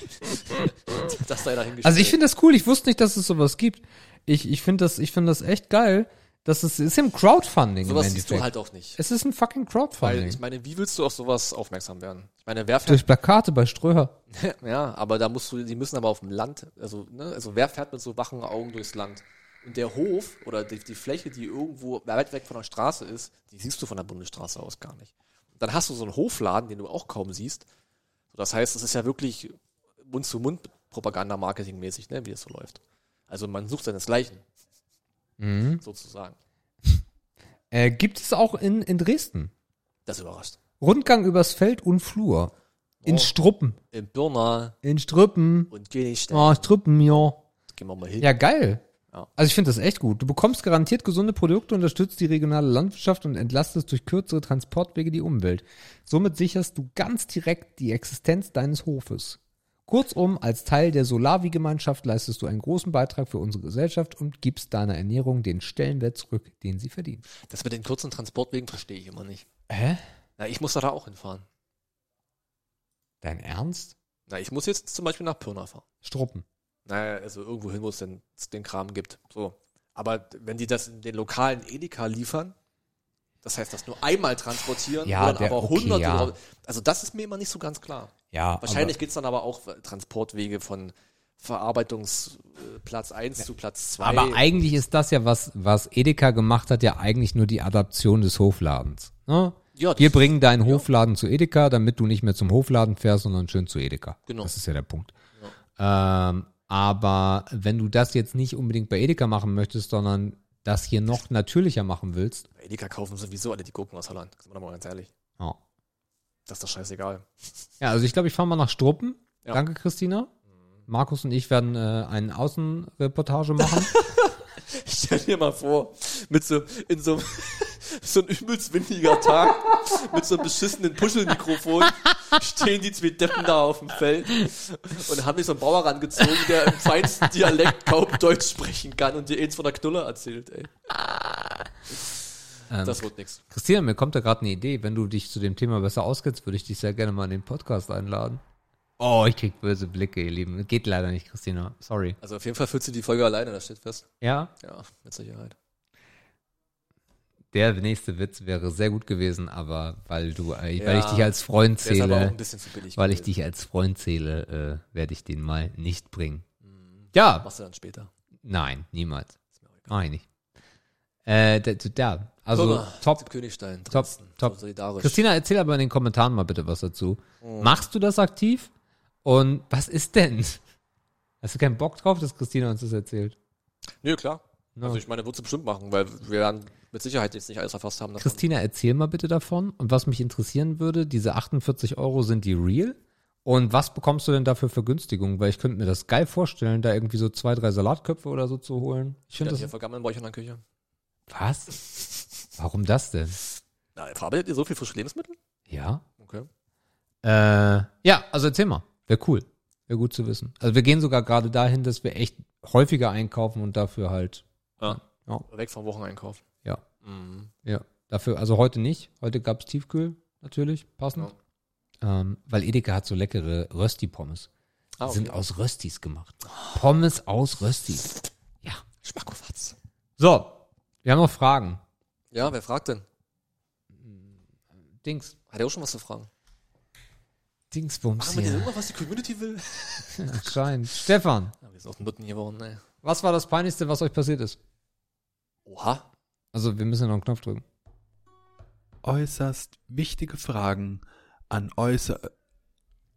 das sei dahingestellt. Also ich finde das cool, ich wusste nicht, dass es sowas gibt. Ich, ich finde das, ich finde das echt geil. Das ist, ist im Crowdfunding Sowas im siehst du halt auch nicht. es ist ein fucking Weil Crowdfunding. ich meine, wie willst du auf sowas aufmerksam werden? Ich meine, wer fährt, Durch Plakate bei Ströher. ja, aber da musst du, die müssen aber auf dem Land, also, ne, also wer fährt mit so wachen Augen durchs Land? Und der Hof oder die, die Fläche, die irgendwo weit weg von der Straße ist, die siehst du von der Bundesstraße aus gar nicht. Und dann hast du so einen Hofladen, den du auch kaum siehst. Das heißt, es ist ja wirklich Mund-zu-Mund-Propaganda-Marketing-mäßig, ne, wie es so läuft. Also man sucht seinesgleichen, Mhm. sozusagen. Äh, gibt es auch in, in Dresden. Das überrascht. Rundgang übers Feld und Flur. In Oh. Struppen. In Birna In Strüppen. und Königstein. Oh, Struppen, ja. Gehen wir mal hin. Ja, geil. Also ich finde das echt gut. Du bekommst garantiert gesunde Produkte, unterstützt die regionale Landwirtschaft und entlastest durch kürzere Transportwege die Umwelt. Somit sicherst du ganz direkt die Existenz deines Hofes. Kurzum, als Teil der Solavi-Gemeinschaft leistest du einen großen Beitrag für unsere Gesellschaft und gibst deiner Ernährung den Stellenwert zurück, den sie verdient. Das mit den kurzen Transportwegen verstehe ich immer nicht. Hä? Na, ich muss da, da auch hinfahren. Dein Ernst? Na, ich muss jetzt zum Beispiel nach Pirna fahren. Struppen. Naja, also irgendwo hin, wo es denn den Kram gibt. So. Aber wenn die das in den lokalen Edeka liefern, das heißt, das nur einmal transportieren, Ja, der- aber okay, hunderte, ja. Also das ist mir immer nicht so ganz klar. Ja, Wahrscheinlich gibt's dann aber auch Transportwege von Verarbeitungsplatz 1 zu Platz 2. Aber eigentlich ist das ja, was, was Edeka gemacht hat, ja eigentlich nur die Adaption des Hofladens. Ne? ja, Wir bringen deinen Hofladen zu Edeka, damit du nicht mehr zum Hofladen fährst, sondern schön zu Edeka. Genau. Das ist ja der Punkt. Ähm, aber wenn du das jetzt nicht unbedingt bei Edeka machen möchtest, sondern das hier noch natürlicher machen willst, Bei Edeka kaufen sowieso alle die Gurken aus Holland. Sind wir doch mal ganz ehrlich. ja. Das ist doch scheißegal. Ja, also ich glaube, ich fahre mal nach Struppen. Ja. Danke, Christina. Markus und ich werden äh, eine Außenreportage machen. Stell dir mal vor, mit so, in so, so ein übelst windiger Tag, mit so einem beschissenen Puschelmikrofon, stehen die zwei Deppen da auf dem Feld und haben sich so einen Bauer rangezogen, der im feinsten Dialekt kaum Deutsch sprechen kann und dir eins von der Knulle erzählt, ey. Ähm, Das wird nix. Christina, mir kommt da gerade eine Idee. Wenn du dich zu dem Thema besser auskennst, würde ich dich sehr gerne mal in den Podcast einladen. Oh, ich krieg böse Blicke, ihr Lieben. Geht leider nicht, Christina. Sorry. Also auf jeden Fall fühlst du die Folge alleine, das steht fest. Ja, Ja, mit Sicherheit. der nächste Witz wäre sehr gut gewesen, aber weil du, äh, weil Ja, ich dich als Freund zähle, weil ich dich als Freund zähle, äh, werde ich den mal nicht bringen. Ja, Machst du dann später. nein, niemals. Mach ich nicht. Äh, da, da, also Pirna, top. Königstein, Top, top. so solidarisch. Christina, erzähl aber in den Kommentaren mal bitte was dazu. Oh. Machst du das aktiv? Und was ist denn? Hast du keinen Bock drauf, dass Christina uns das erzählt? Nö, klar. No. Also ich meine, wird sie bestimmt machen, weil wir werden mit Sicherheit jetzt nicht alles erfasst haben. davon. Christina, erzähl mal bitte davon. Und was mich interessieren würde, diese 48 Euro, sind die real? Und was bekommst du denn dafür für Günstigungen? Weil ich könnte mir das geil vorstellen, da irgendwie so zwei, drei Salatköpfe oder so zu holen. Ich finde hier das. vergammeln bei euch in der Küche. Was? Warum das denn? Na, verarbeitet ihr so viel frische Lebensmittel? Ja. Okay. Äh, ja, also erzähl mal. Wäre cool. Wäre gut zu wissen. Also wir gehen sogar gerade dahin, dass wir echt häufiger einkaufen und dafür halt. Ja. Ja. Weg vom Wocheneinkauf. Ja. Mhm. Ja. Dafür, also heute nicht. Heute gab's Tiefkühl, natürlich, passend. Ähm, weil Edeka hat so leckere Rösti-Pommes. Die Ah, sind okay. aus Röstis gemacht. Pommes aus Röstis. Ja. Schmackofatz. So, wir haben noch Fragen. Ja, wer fragt denn? Dings. Hat er auch schon was zu fragen? Dingsbums Machen wir denn irgendwas, was die Community will? Anscheinend. Stefan, Ja, wir sind auch Nutten geworden, ey. was war das Peinlichste, was euch passiert ist? Oha. Also, wir müssen ja noch einen Knopf drücken. Äußerst wichtige Fragen an äußer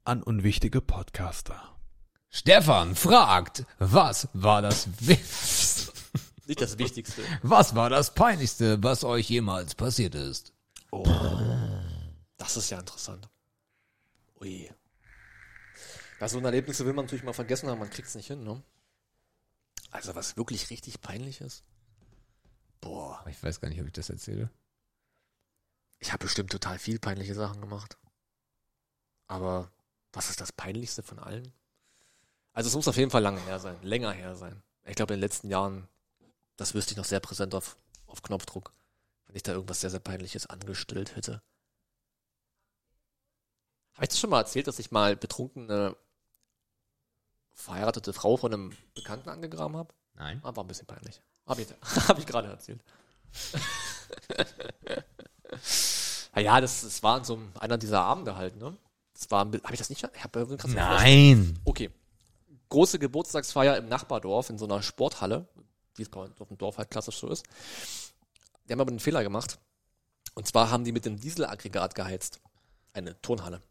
an unwichtige Podcaster. Stefan fragt, was war das, Nicht das Wichtigste. was war das Peinlichste, was euch jemals passiert ist? Das ist ja interessant. Ui. Ja, so ein Erlebnisse will man natürlich mal vergessen haben, man kriegt's nicht hin, ne? Also was wirklich richtig peinlich ist. Boah, Ich weiß gar nicht, ob ich das erzähle. ich habe bestimmt total viel peinliche Sachen gemacht. Aber was ist das peinlichste von allen? Also es muss auf jeden Fall lange her sein, länger her sein. Ich glaube in den letzten Jahren, das wüsste ich noch sehr präsent auf, auf Knopfdruck, wenn ich da irgendwas sehr, sehr peinliches angestellt hätte. Habe ich das schon mal erzählt, dass ich mal betrunkene verheiratete Frau von einem Bekannten angegraben habe? Nein. Ah, war ein bisschen peinlich. Habe ich, hab ich gerade erzählt. Ja, ja, das, das war in so einem, einer dieser Abende halt, ne? Das war, habe ich das nicht? Ich hab, so Nein. Okay. Große Geburtstagsfeier im Nachbardorf in so einer Sporthalle, wie es auf dem Dorf halt klassisch so ist. Die haben aber einen Fehler gemacht. Und zwar haben die mit dem Dieselaggregat geheizt. Eine Turnhalle.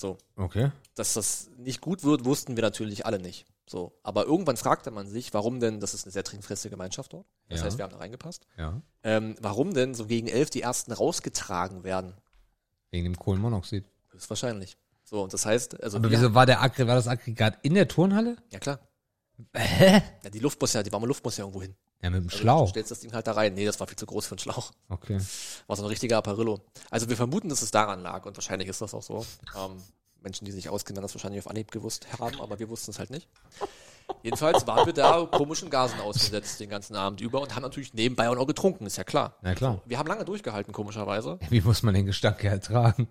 So. Okay. Dass das nicht gut wird, wussten wir natürlich alle nicht. So. Aber irgendwann fragte man sich, warum denn, das ist eine sehr trinkfeste Gemeinschaft dort. Das Ja. heißt, wir haben da reingepasst. Ja. Ähm, warum denn so gegen elf die ersten rausgetragen werden? Wegen dem Kohlenmonoxid. Höchstwahrscheinlich. So, und das heißt, also. Aber wieso war der Aggre war das Aggregat in der Turnhalle? Ja, klar. Hä? Ja, die Luft muss ja, die warme Luft muss ja irgendwo hin. Ja, mit dem Also, Du Schlauch. stellst das Ding halt da rein. Nee, das war viel zu groß für einen Schlauch. Okay. War so ein richtiger Apparillo. Also wir vermuten, dass es daran lag und wahrscheinlich ist das auch so. Ähm, Menschen, die sich auskennen, werden das wahrscheinlich auf Anhieb gewusst haben, aber wir wussten es halt nicht. Jedenfalls waren wir da komischen Gasen ausgesetzt den ganzen Abend über und haben natürlich nebenbei auch noch getrunken, ist ja klar. Na klar. Wir haben lange durchgehalten, komischerweise. Wie muss man den Gestank ertragen?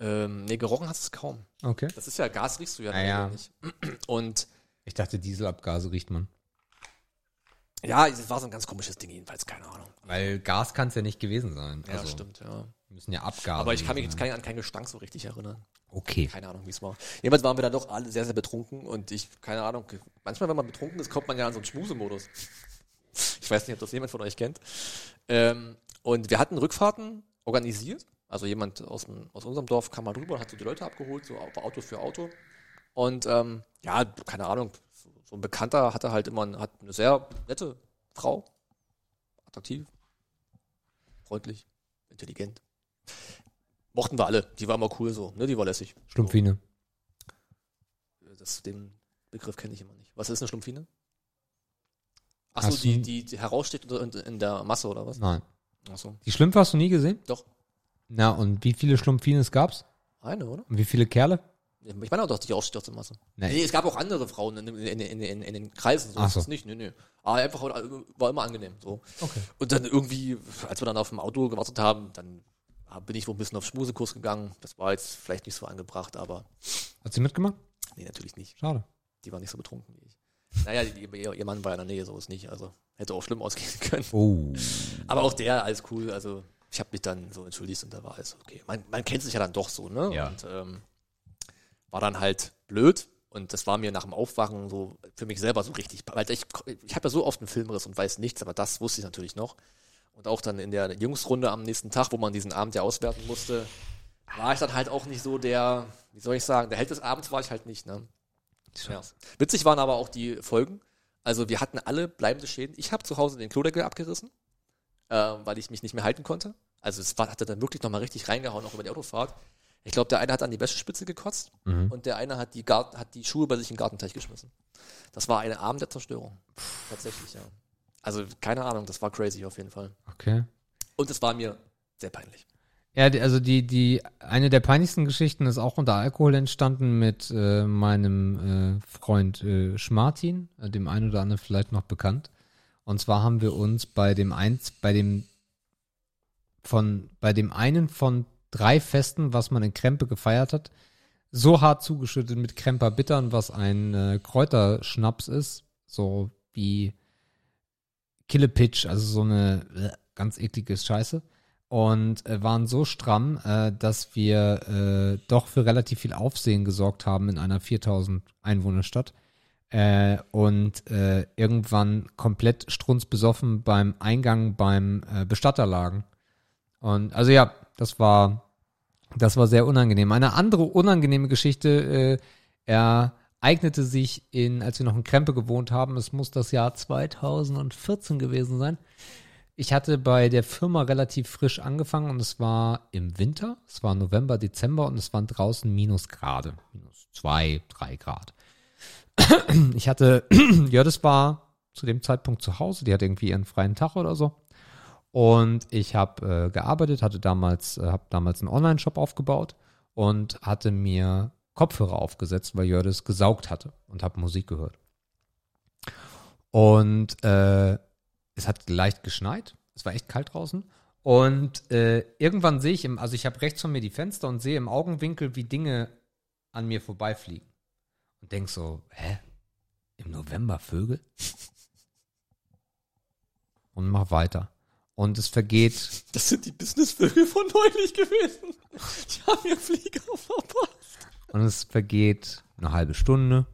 Ähm, nee, gerochen hat es kaum. Okay. Das ist ja, Gas riechst du ja, Naja. Nicht. Und Ich dachte, Dieselabgase riecht man. Ja, es war so ein ganz komisches Ding jedenfalls, keine Ahnung. Weil Gas kann es ja nicht gewesen sein. Ja, also, stimmt, ja. Müssen ja Abgase. Aber ich kann mich jetzt kein, an keinen Gestank so richtig erinnern. Okay. Keine Ahnung, wie es war. Jedenfalls waren wir dann doch alle sehr, sehr betrunken und ich, keine Ahnung, manchmal, wenn man betrunken ist, kommt man ja in so einen Schmusemodus. Ich weiß nicht, ob das jemand von euch kennt. Ähm, und wir hatten Rückfahrten organisiert. Also jemand aus, dem, aus unserem Dorf kam mal drüber und hat so die Leute abgeholt, so Auto für Auto. Und ähm, ja, keine Ahnung, so, ein Bekannter hatte halt immer ein- hat eine sehr nette Frau. Attraktiv, freundlich, intelligent. Mochten wir alle. Die war immer cool so, ne? Die war lässig. Schlumpfine. Das, den Begriff kenne ich immer nicht. Was ist eine Schlumpfine? Achso, die, die, die heraussteht in, in der Masse oder was? Nein. Achso. Die Schlümpfe hast du nie gesehen? Doch. Na, und wie viele Schlumpfines gab's? Eine, oder? Und wie viele Kerle? Ich meine auch doch, die aus der Masse. Nee. Nee, es gab auch andere Frauen in, in, in, in, den Kreisen. So Ach ist so. es nicht. Nee, nee. Aber einfach war immer angenehm. So. Okay. Und dann irgendwie, als wir dann auf dem Auto gewartet haben, dann bin ich wohl ein bisschen auf Schmusekurs gegangen. Das war jetzt vielleicht nicht so angebracht, aber Hat sie mitgemacht? nee, natürlich nicht. Schade. Die war nicht so betrunken wie ich. Naja, ihr, ihr Mann war in der Nähe, so ist nicht. Also hätte auch schlimm ausgehen können. Oh. Aber auch der, alles cool. Also ich habe mich dann so entschuldigt und da war alles okay. Man, man kennt sich ja dann doch so, ne? Ja. Und ähm, war dann halt blöd. Und das war mir nach dem Aufwachen so für mich selber so richtig. Weil ich, ich habe ja so oft einen Filmriss und weiß nichts, aber das wusste ich natürlich noch. Und auch dann in der Jungsrunde am nächsten Tag, wo man diesen Abend ja auswerten musste, war ich dann halt auch nicht so der, wie soll ich sagen, der Held des Abends war ich halt nicht, ne? Ja. Witzig waren aber auch die Folgen. Also wir hatten alle bleibende Schäden. Ich habe zu Hause den Klodeckel abgerissen, äh, weil ich mich nicht mehr halten konnte. Also es war, hatte dann wirklich nochmal richtig reingehauen, auch über die Autofahrt. Ich glaube, der eine hat an die Wäschespitze gekotzt Mhm. und der eine hat die, Gar hat die Schuhe bei sich in den Gartenteich geschmissen. Das war eine Abend der Zerstörung. Tatsächlich, ja. Also keine Ahnung, das war crazy auf jeden Fall. Okay. Und es war mir sehr peinlich. Ja, also die, die, eine der peinlichsten Geschichten ist auch unter Alkohol entstanden mit äh, meinem äh, Freund äh, Schmartin, äh, dem einen oder anderen vielleicht noch bekannt. Und zwar haben wir uns bei dem eins, bei dem von, bei dem einen von drei Festen, was man in Krempe gefeiert hat, so hart zugeschüttet mit Kremper Bittern, was ein äh, Kräuterschnaps ist, so wie Killepitch, also so eine äh, ganz eklige Scheiße. Und äh, waren so stramm, äh, dass wir äh, doch für relativ viel Aufsehen gesorgt haben in einer 4000 Einwohnerstadt. Äh, und äh, irgendwann komplett strunzbesoffen beim Eingang beim äh, Bestatter lagen. Und also ja, das war das war sehr unangenehm. Eine andere unangenehme Geschichte äh, ereignete sich in, als wir noch in Krempe gewohnt haben. Es muss das Jahr 2014 gewesen sein. Ich hatte bei der Firma relativ frisch angefangen und es war im Winter. Es war November, Dezember und es waren draußen Minusgrade. Minus zwei, drei Grad. Ich hatte, Jördis war zu dem Zeitpunkt zu Hause. Die hatte irgendwie ihren freien Tag oder so. Und ich habe äh, gearbeitet, hatte damals, äh, habe damals einen Online-Shop aufgebaut und hatte mir Kopfhörer aufgesetzt, weil Jördis gesaugt hatte und habe Musik gehört. Und äh, es hat leicht geschneit. Es war echt kalt draußen. Und äh, irgendwann sehe ich im, also ich habe rechts von mir die Fenster und sehe im Augenwinkel, wie Dinge an mir vorbeifliegen. Und denk so, hä? Im November Vögel? Und mach weiter. Und es vergeht, Das sind die Businessvögel von neulich gewesen. Die haben ihr Flieger verpasst. und es vergeht eine halbe Stunde,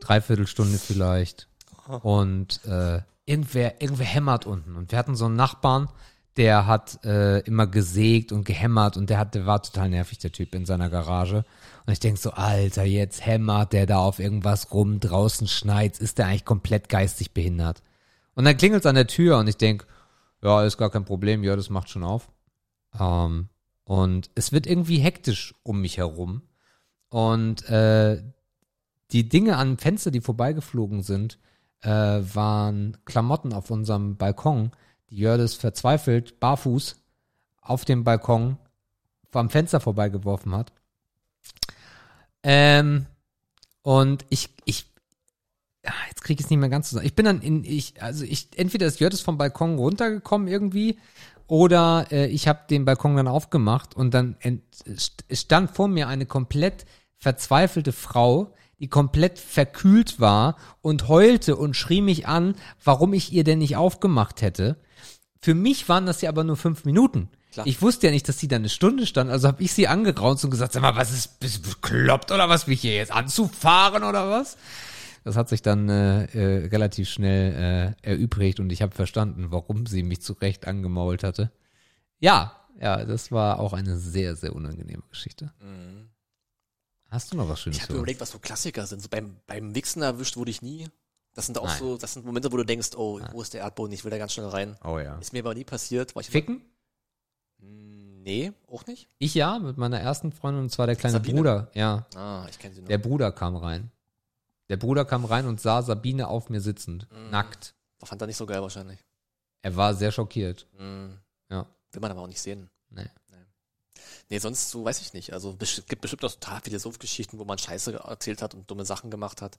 dreiviertel Stunde vielleicht und äh, irgendwer, irgendwer hämmert unten und wir hatten so einen Nachbarn, der hat äh, immer gesägt und gehämmert und der hat, der war total nervig, der Typ in seiner Garage. Und ich denk so, Alter, jetzt hämmert der da auf irgendwas rum, draußen schneit's, ist der eigentlich komplett geistig behindert? Und dann klingelt's an der Tür und ich denk, ja, ist gar kein Problem, ja, das macht schon auf. Ähm, und es wird irgendwie hektisch um mich herum. Und äh, die Dinge an Fenster, die vorbeigeflogen sind, äh, waren Klamotten auf unserem Balkon, die Jördis verzweifelt barfuß auf dem Balkon vom Fenster vorbeigeworfen hat. Ähm, und ich, ich, jetzt kriege ich es nicht mehr ganz zusammen. Ich bin dann in, ich, also ich, entweder ist Jördis vom Balkon runtergekommen irgendwie oder äh, ich habe den Balkon dann aufgemacht und dann ent, st- stand vor mir eine komplett verzweifelte Frau, die komplett verkühlt war und heulte und schrie mich an, warum ich ihr denn nicht aufgemacht hätte. Für mich waren das ja aber nur fünf Minuten. Klar. Ich wusste ja nicht, dass sie da eine Stunde stand, also habe ich sie angeraunt und gesagt, sag mal, was ist, bist du bekloppt oder was, mich hier jetzt anzufahren oder was? Das hat sich dann äh, äh, relativ schnell äh, erübrigt und ich habe verstanden, warum sie mich zu Recht angemault hatte. Ja, ja, das war auch eine sehr, sehr unangenehme Geschichte. Hast du noch was Schönes Ich habe überlegt, was so Klassiker sind. So beim, beim Wichsen erwischt wurde ich nie. Das sind auch Nein. so, das sind Momente, wo du denkst, oh, wo ist der Erdboden? Ich will da ganz schnell rein. Oh ja. Ist mir aber nie passiert. War ich Ficken? Nee, auch nicht. Ich ja, mit meiner ersten Freundin und zwar der kleine Sabine? Bruder. Ja, Ah, ich kenne sie noch. der Bruder kam rein. Der Bruder kam rein und sah Sabine auf mir sitzend, Mhm. nackt. Fand er nicht so geil wahrscheinlich. Er war sehr schockiert. Mhm. Ja, Will man aber auch nicht sehen. nee. Nee, sonst so weiß ich nicht. Also es gibt bestimmt auch total viele Sumpfgeschichten, wo man Scheiße erzählt hat und dumme Sachen gemacht hat.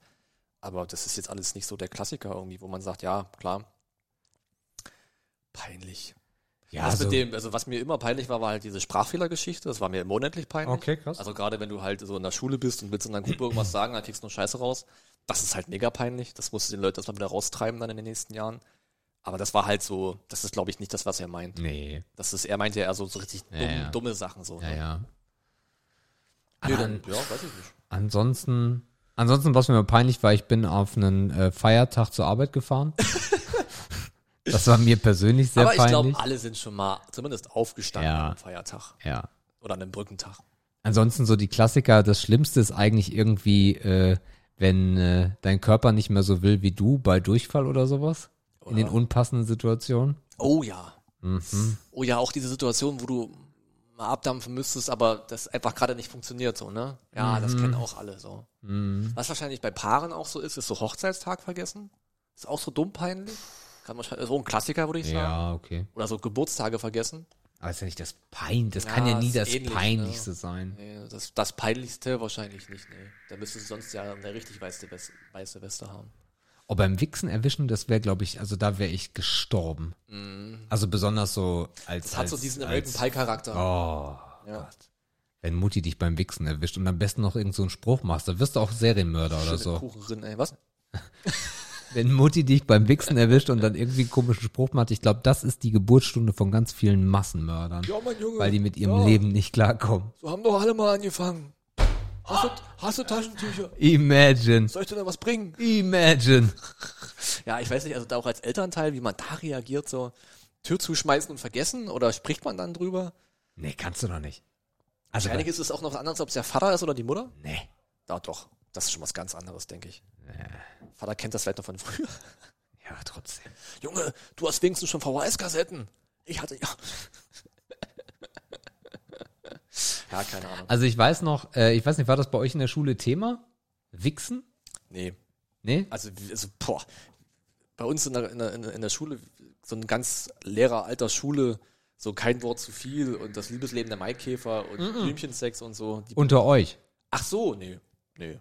Aber das ist jetzt alles nicht so der Klassiker irgendwie, wo man sagt, ja, klar. Peinlich. Ja, also, mit dem, also was mir immer peinlich war, war halt diese Sprachfehlergeschichte. Das war mir monatlich peinlich. Okay, krass. Also gerade wenn du halt so in der Schule bist und willst in deiner Gruppe irgendwas sagen, dann kriegst du nur Scheiße raus. Das ist halt mega peinlich. Das musst du den Leuten erstmal wieder raustreiben dann in den nächsten Jahren. Aber das war halt so, das ist glaube ich nicht das, was er meint. nee, Das ist, er meinte ja eher so, so richtig dumm, Ja, dumme Sachen so. ja, ne? ja. Nee, An, dann, ja, weiß ich nicht. ansonsten, ansonsten, was mir immer peinlich war, ich bin auf einen äh, Feiertag zur Arbeit gefahren. das war mir persönlich sehr Aber ich peinlich. glaube, alle sind schon mal zumindest aufgestanden Ja. am Feiertag ja. oder an einem Brückentag. Ansonsten so die Klassiker, das Schlimmste ist eigentlich irgendwie, äh, wenn äh, dein Körper nicht mehr so will wie du bei Durchfall oder sowas. In den unpassenden Situationen. Oh ja. Mhm. Oh ja, auch diese Situation, wo du mal abdampfen müsstest, aber das einfach gerade nicht funktioniert so, ne? Ja, das Mhm. kennen auch alle so. Was wahrscheinlich bei Paaren auch so ist, ist so Hochzeitstag vergessen. Ist auch so dumm peinlich. Kann wahrscheinlich so ein Klassiker, würde ich sagen. Ja, okay. Oder so Geburtstage vergessen. Aber ist ja nicht das Pein, das Ja, kann ja nie das ähnlich, Peinlichste sein. Nee, das, das peinlichste wahrscheinlich nicht, nee. Da müsstest du sonst ja eine richtig weiße, Weste, weiße Weste haben. Oh, beim Wichsen erwischen, das wäre, glaube ich, also da wäre ich gestorben. Also besonders so als. Das hat so als, diesen American als, Pie Charakter. Oh, ja. wenn Mutti dich beim Wichsen erwischt und am besten noch irgend so einen Spruch machst, dann wirst du auch Serienmörder oder Schöne so. Kuchen ey, was? Wenn Mutti dich beim Wichsen erwischt und dann irgendwie einen komischen Spruch macht, ich glaube, das ist die Geburtsstunde von ganz vielen Massenmördern. Ja, mein Junge. Weil die mit ihrem ja, Leben nicht klarkommen. So haben doch alle mal angefangen. Hast du, hast du Taschentücher? Imagine. Soll ich dir da was bringen? Imagine. Ja, ich weiß nicht, also da auch als Elternteil, wie man da reagiert, so Tür zuschmeißen und vergessen oder spricht man dann drüber? Nee, kannst du doch nicht. Also, Wahrscheinlich ist es auch noch anders, ob es der Vater ist oder die Mutter. nee. Ja, doch. Das ist schon was ganz anderes, denke ich. Vater kennt das vielleicht noch von früher. Ja, trotzdem. Junge, du hast wenigstens schon VHS-Kassetten. Ich hatte ja. ja, keine Ahnung. Also ich weiß noch, äh, ich weiß nicht, war das bei euch in der Schule Thema? Wichsen? Nee, Nee? also, also boah, bei uns in der, in der, in der Schule, so ein ganz leerer alter Schule, so kein Wort zu viel und das Liebesleben der Maikäfer und Blümchensex und so. Die, Unter euch. ach so, nee, nee.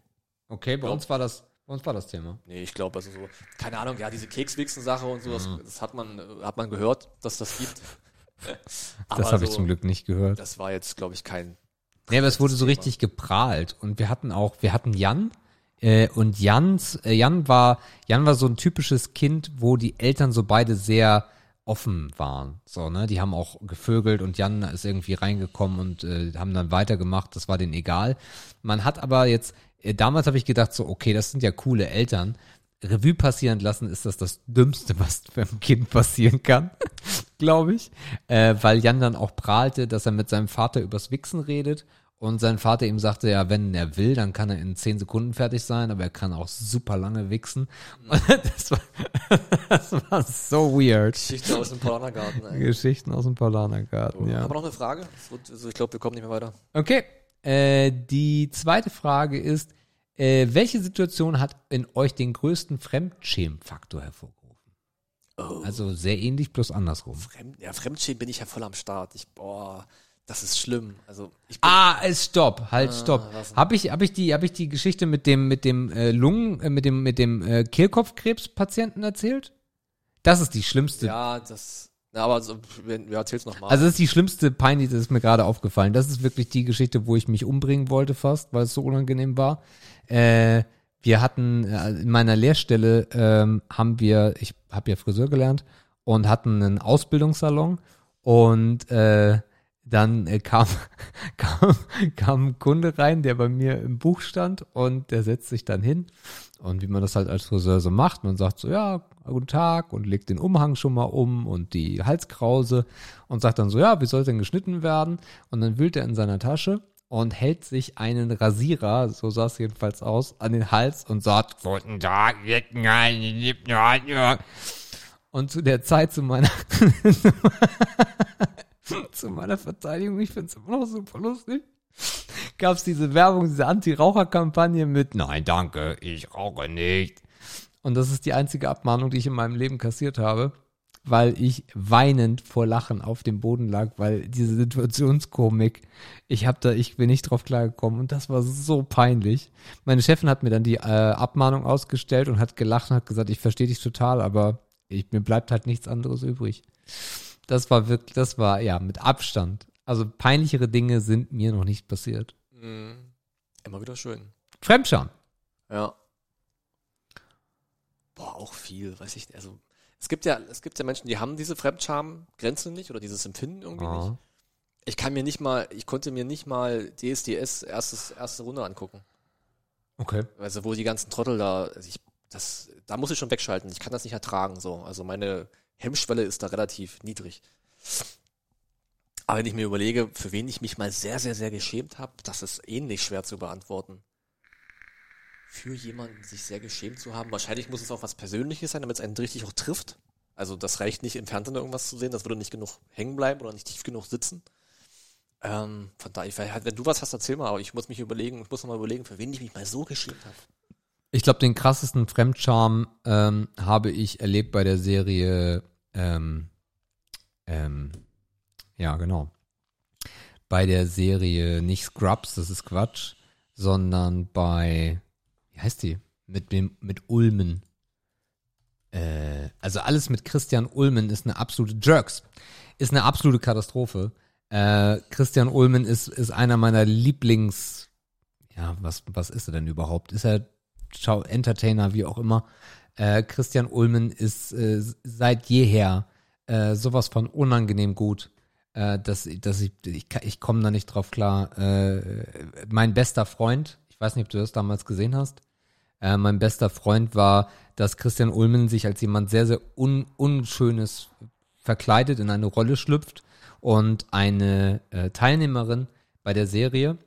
Okay, bei Ja. uns war das, bei uns war das Thema. Nee, ich glaube, also so, keine Ahnung, ja, diese Kekswichsen-Sache und so, das, das hat man, äh, hat man gehört, dass das gibt. Das habe ich so, zum Glück nicht gehört. Das war jetzt, glaube ich, kein. Nee, aber es wurde so Thema. richtig geprahlt. Und wir hatten auch, wir hatten Jan, äh, und Jans, äh, Jan war, Jan war so ein typisches Kind, wo die Eltern so beide sehr offen waren. So, ne? Die haben auch gevögelt und Jan ist irgendwie reingekommen und äh, haben dann weitergemacht. Das war denen egal. Man hat aber jetzt, damals habe ich gedacht, so, okay, das sind ja coole Eltern. Revue passieren lassen ist das das Dümmste, was beim Kind passieren kann, glaube ich. Äh, weil Jan dann auch prahlte, dass er mit seinem Vater übers Wichsen redet und sein Vater ihm sagte, ja, wenn er will, dann kann er in zehn Sekunden fertig sein, aber er kann auch super lange wichsen. Das, war, das war so weird. Geschichte aus dem Paulanergarten. ey. Geschichten aus dem Paulanergarten, ja. Haben wir noch eine Frage? Also ich glaube, wir kommen nicht mehr weiter. Okay. Äh, die zweite Frage ist, äh, welche Situation hat in euch den größten Fremdschämen-Faktor hervorgerufen? Oh. Also sehr ähnlich, bloß andersrum. Fremd, ja, Fremdschämen bin ich ja voll am Start. Ich, boah, das ist schlimm. Also Ah, stopp, halt, stopp. was denn? Habe ich, hab ich die, habe ich die Geschichte mit dem, mit dem äh, Lungen, äh, mit dem, mit dem äh, Kehlkopfkrebspatienten erzählt? Das ist die schlimmste. ja, das, na, aber so, ja, erzähl's nochmal. Also das ist die schlimmste peinlich, das ist mir gerade aufgefallen. Das ist wirklich die Geschichte, wo ich mich umbringen wollte fast, weil es so unangenehm war. Äh, wir hatten äh, in meiner Lehrstelle ähm, haben wir, ich habe ja Friseur gelernt und hatten einen Ausbildungssalon und äh, dann äh, kam, kam, kam ein Kunde rein, der bei mir im Buch stand und der setzt sich dann hin und wie man das halt als Friseur so macht, man sagt so, ja, guten Tag und legt den Umhang schon mal um und die Halskrause und sagt dann so, ja, wie soll denn geschnitten werden? Und dann wühlt er in seiner Tasche und hält sich einen Rasierer, so sah es jedenfalls aus, an den Hals und sagt, guten Tag, und zu der Zeit zu meiner zu meiner Verteidigung, ich finde es immer noch super lustig, gab es diese Werbung, diese Anti-Raucher-Kampagne mit Nein, danke, ich rauche nicht. Und das ist die einzige Abmahnung, die ich in meinem Leben kassiert habe, weil ich weinend vor Lachen auf dem Boden lag, weil diese Situationskomik, ich hab da, ich bin nicht drauf klargekommen und das war so peinlich. Meine Chefin hat mir dann die äh, Abmahnung ausgestellt und hat gelacht und hat gesagt, ich verstehe dich total, aber ich, mir bleibt halt nichts anderes übrig. Das war wirklich, das war ja mit Abstand. Also peinlichere Dinge sind mir noch nicht passiert. Mhm. Immer wieder schön. Fremdscham. Ja. Boah, auch viel, weiß ich. Also, es gibt ja, es gibt ja Menschen, die haben diese Fremdscham-Grenze nicht oder dieses Empfinden irgendwie Ah. nicht. Ich kann mir nicht mal, ich konnte mir nicht mal DSDS erstes, erste Runde angucken. Okay. Also, wo die ganzen Trottel da, also ich, das, da muss ich schon wegschalten. Ich kann das nicht ertragen, so. Also, meine Hemmschwelle ist da relativ niedrig. Aber wenn ich mir überlege, für wen ich mich mal sehr, sehr, sehr geschämt habe, das ist ähnlich schwer zu beantworten. Für jemanden sich sehr geschämt zu haben, wahrscheinlich muss es auch was Persönliches sein, damit es einen richtig auch trifft. Also das reicht nicht im Fernsehen irgendwas zu sehen, das würde nicht genug hängen bleiben oder nicht tief genug sitzen. Ähm, von daher, wenn du was hast, erzähl mal, aber ich muss mich überlegen, ich muss noch mal überlegen, für wen ich mich mal so geschämt habe. Ich glaube, den krassesten Fremdscham ähm, habe ich erlebt bei der Serie, ähm, ähm, ja, genau. Bei der Serie nicht Scrubs, das ist Quatsch, sondern bei, heißt die? Mit dem, mit Ulmen. Äh, also alles mit Christian Ulmen ist eine absolute Jerks. Ist eine absolute Katastrophe. Äh, Christian Ulmen ist, ist einer meiner Lieblings, ja, was, was ist er denn überhaupt? Ist er Schau Entertainer, wie auch immer. Äh, Christian Ulmen ist äh, seit jeher äh, sowas von unangenehm gut, äh, dass, dass ich, ich, ich komme da nicht drauf klar. Äh, mein bester Freund, ich weiß nicht, ob du das damals gesehen hast, äh, mein bester Freund war, dass Christian Ulmen sich als jemand sehr, sehr un, Unschönes verkleidet, in eine Rolle schlüpft und eine äh, Teilnehmerin bei der Serie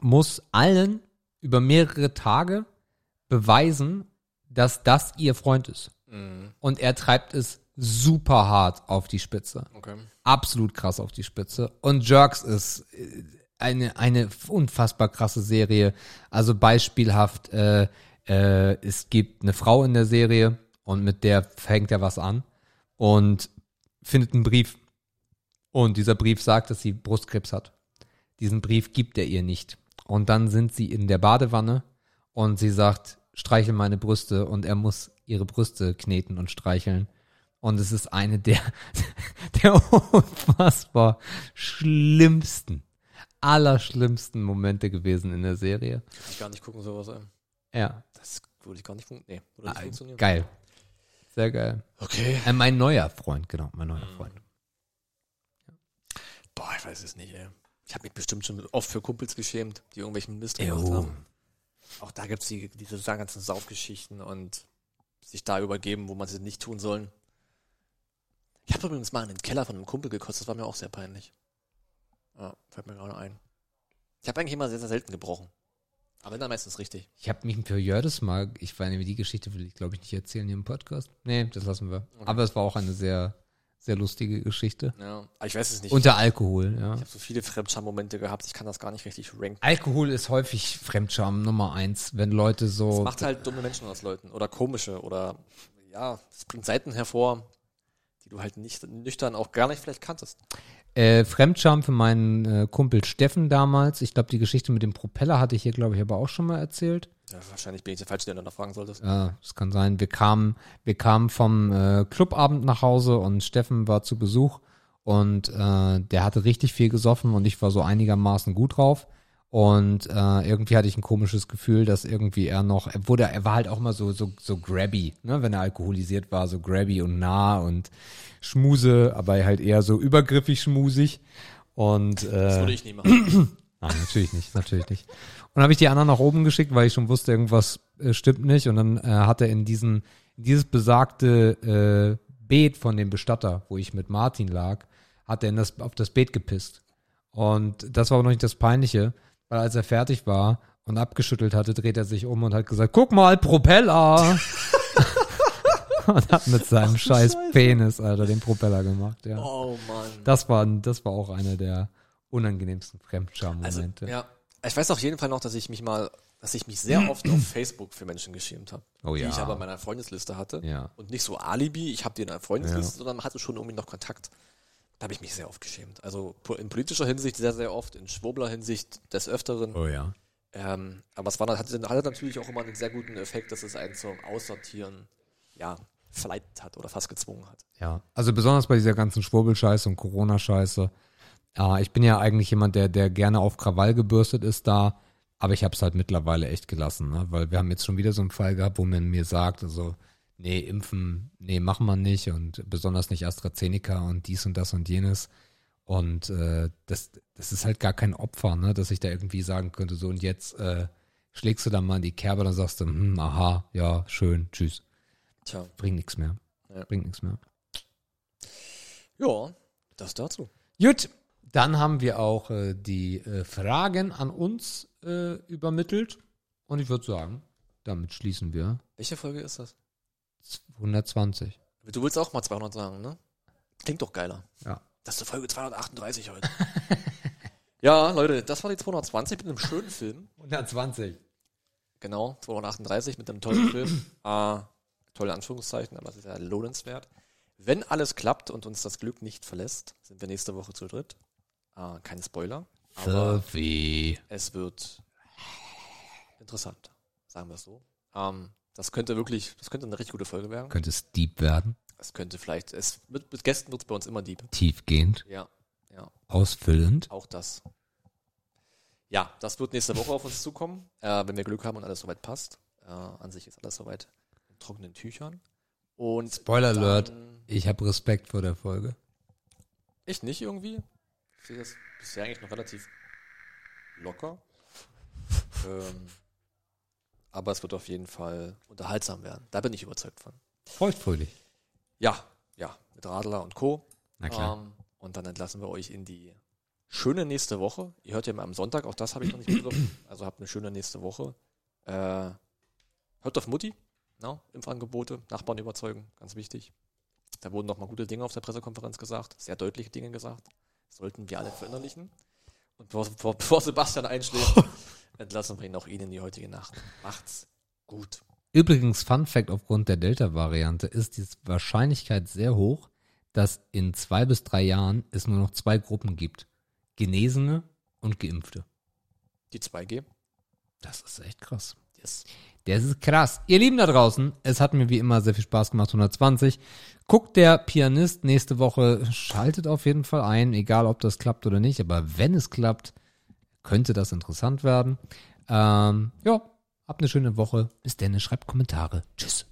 muss allen über mehrere Tage beweisen, dass das ihr Freund ist. Und er treibt es super hart auf die Spitze. Okay. Absolut krass auf die Spitze. Und Jerks ist äh, eine, eine unfassbar krasse Serie. Also beispielhaft, äh, äh, es gibt eine Frau in der Serie und mit der fängt er was an und findet einen Brief. Und dieser Brief sagt, dass sie Brustkrebs hat. Diesen Brief gibt er ihr nicht. Und dann sind sie in der Badewanne und sie sagt, streichel meine Brüste und er muss ihre Brüste kneten und streicheln. Und es ist eine der, der unfassbar schlimmsten, allerschlimmsten Momente gewesen in der Serie. Ich gar nicht gucken, sowas. ey. Ja, Das würde ich gar nicht, fun nee, würde nicht ah, funktionieren. geil. Sehr geil. Okay. Äh, mein neuer Freund, genau, mein neuer Freund. Boah, ich weiß es nicht, ey. Ich habe mich bestimmt schon oft für Kumpels geschämt, die irgendwelchen Mist gemacht haben. Auch da gibt's die, diese ganzen Saufgeschichten und sich da übergeben, wo man sie nicht tun sollen. Ich habe übrigens mal in den Keller von einem Kumpel gekostet, das war mir auch sehr peinlich. Ja, fällt mir gerade ein. Ich habe eigentlich immer sehr, sehr selten gebrochen. Aber dann meistens richtig. Ich habe mich für Jördes mal, ich weiß nicht, die Geschichte will ich glaube ich nicht erzählen hier im Podcast. Nee, das lassen wir. Aber es war auch eine sehr, sehr lustige Geschichte. Ja, aber ich weiß es nicht. Unter Alkohol, ja. ich habe so viele Fremdscham-Momente gehabt, ich kann das gar nicht richtig ranken. Alkohol ist häufig Fremdscham Nummer eins, wenn Leute Es so. macht halt dumme Menschen aus Leuten oder komische oder ja, es bringt Seiten hervor, die du halt nicht nüchtern auch gar nicht vielleicht kanntest. Äh, Fremdscham für meinen äh, Kumpel Steffen damals. Ich glaube, die Geschichte mit dem Propeller hatte ich hier, glaube ich, aber auch schon mal erzählt. Ja, wahrscheinlich bin ich der Falsche, der danach fragen solltest. Ja, das kann sein. Wir kamen, wir kamen vom äh, Clubabend nach Hause und Steffen war zu Besuch und äh, der hatte richtig viel gesoffen und ich war so einigermaßen gut drauf. Und äh, irgendwie hatte ich ein komisches Gefühl, dass irgendwie er noch, er wurde, er war halt auch mal so, so, so grabby, ne, wenn er alkoholisiert war, so grabby und nah und schmuse, aber halt eher so übergriffig schmusig. Und äh, Das würde ich nie machen. Nein, natürlich nicht, natürlich nicht. Und dann habe ich die anderen nach oben geschickt, weil ich schon wusste, irgendwas äh, stimmt nicht. Und dann äh, hat er in diesen, in dieses besagte äh, Beet von dem Bestatter, wo ich mit Martin lag, hat er in das, auf das Beet gepisst. Und das war aber noch nicht das Peinliche, weil als er fertig war und abgeschüttelt hatte, dreht er sich um und hat gesagt, guck mal, Propeller! und hat mit seinem scheiß Penis, Alter, den Propeller gemacht, ja. Oh Mann. Das war, das war auch einer der unangenehmsten Also, Fremdscham-Momente. ja. Ich weiß auf jeden Fall noch, dass ich mich mal, dass ich mich sehr oft auf Facebook für Menschen geschämt habe. Oh Die ja. ich aber in meiner Freundesliste hatte. Ja. Und nicht so Alibi, ich habe die in einer Freundesliste, Ja. sondern man hatte schon irgendwie noch Kontakt. Da habe ich mich sehr oft geschämt. Also in politischer Hinsicht sehr, sehr oft, in schwurbler Hinsicht des Öfteren. Oh ja. Ähm, aber es war, hatte, hatte natürlich auch immer einen sehr guten Effekt, dass es einen zum Aussortieren, ja, verleitet hat oder fast gezwungen hat. Ja. Also besonders bei dieser ganzen Schwurbelscheiße und Corona-Scheiße. Ja, ich bin ja eigentlich jemand, der, der gerne auf Krawall gebürstet ist da, aber ich habe es halt mittlerweile echt gelassen, ne? weil wir haben jetzt schon wieder so einen Fall gehabt, wo man mir sagt, also, nee, impfen, nee, machen wir nicht und besonders nicht AstraZeneca und dies und das und jenes. Und äh, das, das ist halt gar kein Opfer, ne? dass ich da irgendwie sagen könnte, so und jetzt äh, schlägst du da mal in die Kerbe, dann sagst du, hm, aha, ja, schön, tschüss. Tja. Bringt nichts mehr. Ja. Bringt nichts mehr. Ja, das dazu. Gut, dann haben wir auch äh, die äh, Fragen an uns äh, übermittelt. Und ich würde sagen, damit schließen wir Welche Folge ist das? 120. Du willst auch mal 200 sagen, ne? Klingt doch geiler. Ja. Das ist die Folge 238 heute. ja, Leute, das war die 220 mit einem schönen Film. 120. Genau, 238 mit einem tollen Film. Äh, tolle Anführungszeichen, aber es ist ja lohnenswert. Wenn alles klappt und uns das Glück nicht verlässt, sind wir nächste Woche zu dritt. Äh, keine Spoiler, aber Sophie. es wird interessant, sagen wir es so. Ähm, das könnte wirklich, das könnte eine richtig gute Folge werden. Könnte es deep werden, Es könnte vielleicht, es mit, mit Gästen wird es bei uns immer Diebe. tiefgehend, Ja, ja, ausfüllend. auch das. Ja, das wird nächste Woche auf uns zukommen, äh, wenn wir Glück haben und alles soweit passt. Äh, an sich ist alles soweit in trockenen Tüchern. Und Spoiler dann- Alert, ich habe Respekt vor der Folge. Ich nicht irgendwie. Ich sehe das bisher eigentlich noch relativ locker. ähm, aber es wird auf jeden Fall unterhaltsam werden. Da bin ich überzeugt von. Feuchtfröhlich. Ja, ja, mit Radler und Co. Na klar. Ähm, und dann entlassen wir euch in die schöne nächste Woche. Ihr hört ja mal am Sonntag, auch das habe ich noch nicht begriffen. Also habt eine schöne nächste Woche. Äh, hört auf Mutti, no? Impfangebote, Nachbarn überzeugen, ganz wichtig. Da wurden nochmal gute Dinge auf der Pressekonferenz gesagt, sehr deutliche Dinge gesagt. Sollten wir alle verinnerlichen. Und bevor, bevor, bevor Sebastian einschläft, entlassen wir ihn auch Ihnen die heutige Nacht. Macht's gut. Übrigens, Fun Fact aufgrund der Delta-Variante ist die Wahrscheinlichkeit sehr hoch, dass in zwei bis drei Jahren es nur noch zwei Gruppen gibt. Genesene und Geimpfte. Die 2G. Das ist echt krass. Yes. Das ist krass. Ihr Lieben da draußen, es hat mir wie immer sehr viel Spaß gemacht, 120. Guckt der Pianist nächste Woche, schaltet auf jeden Fall ein, egal ob das klappt oder nicht, aber wenn es klappt, könnte das interessant werden. Ähm, ja, habt eine schöne Woche. Bis dann, schreibt Kommentare. Tschüss.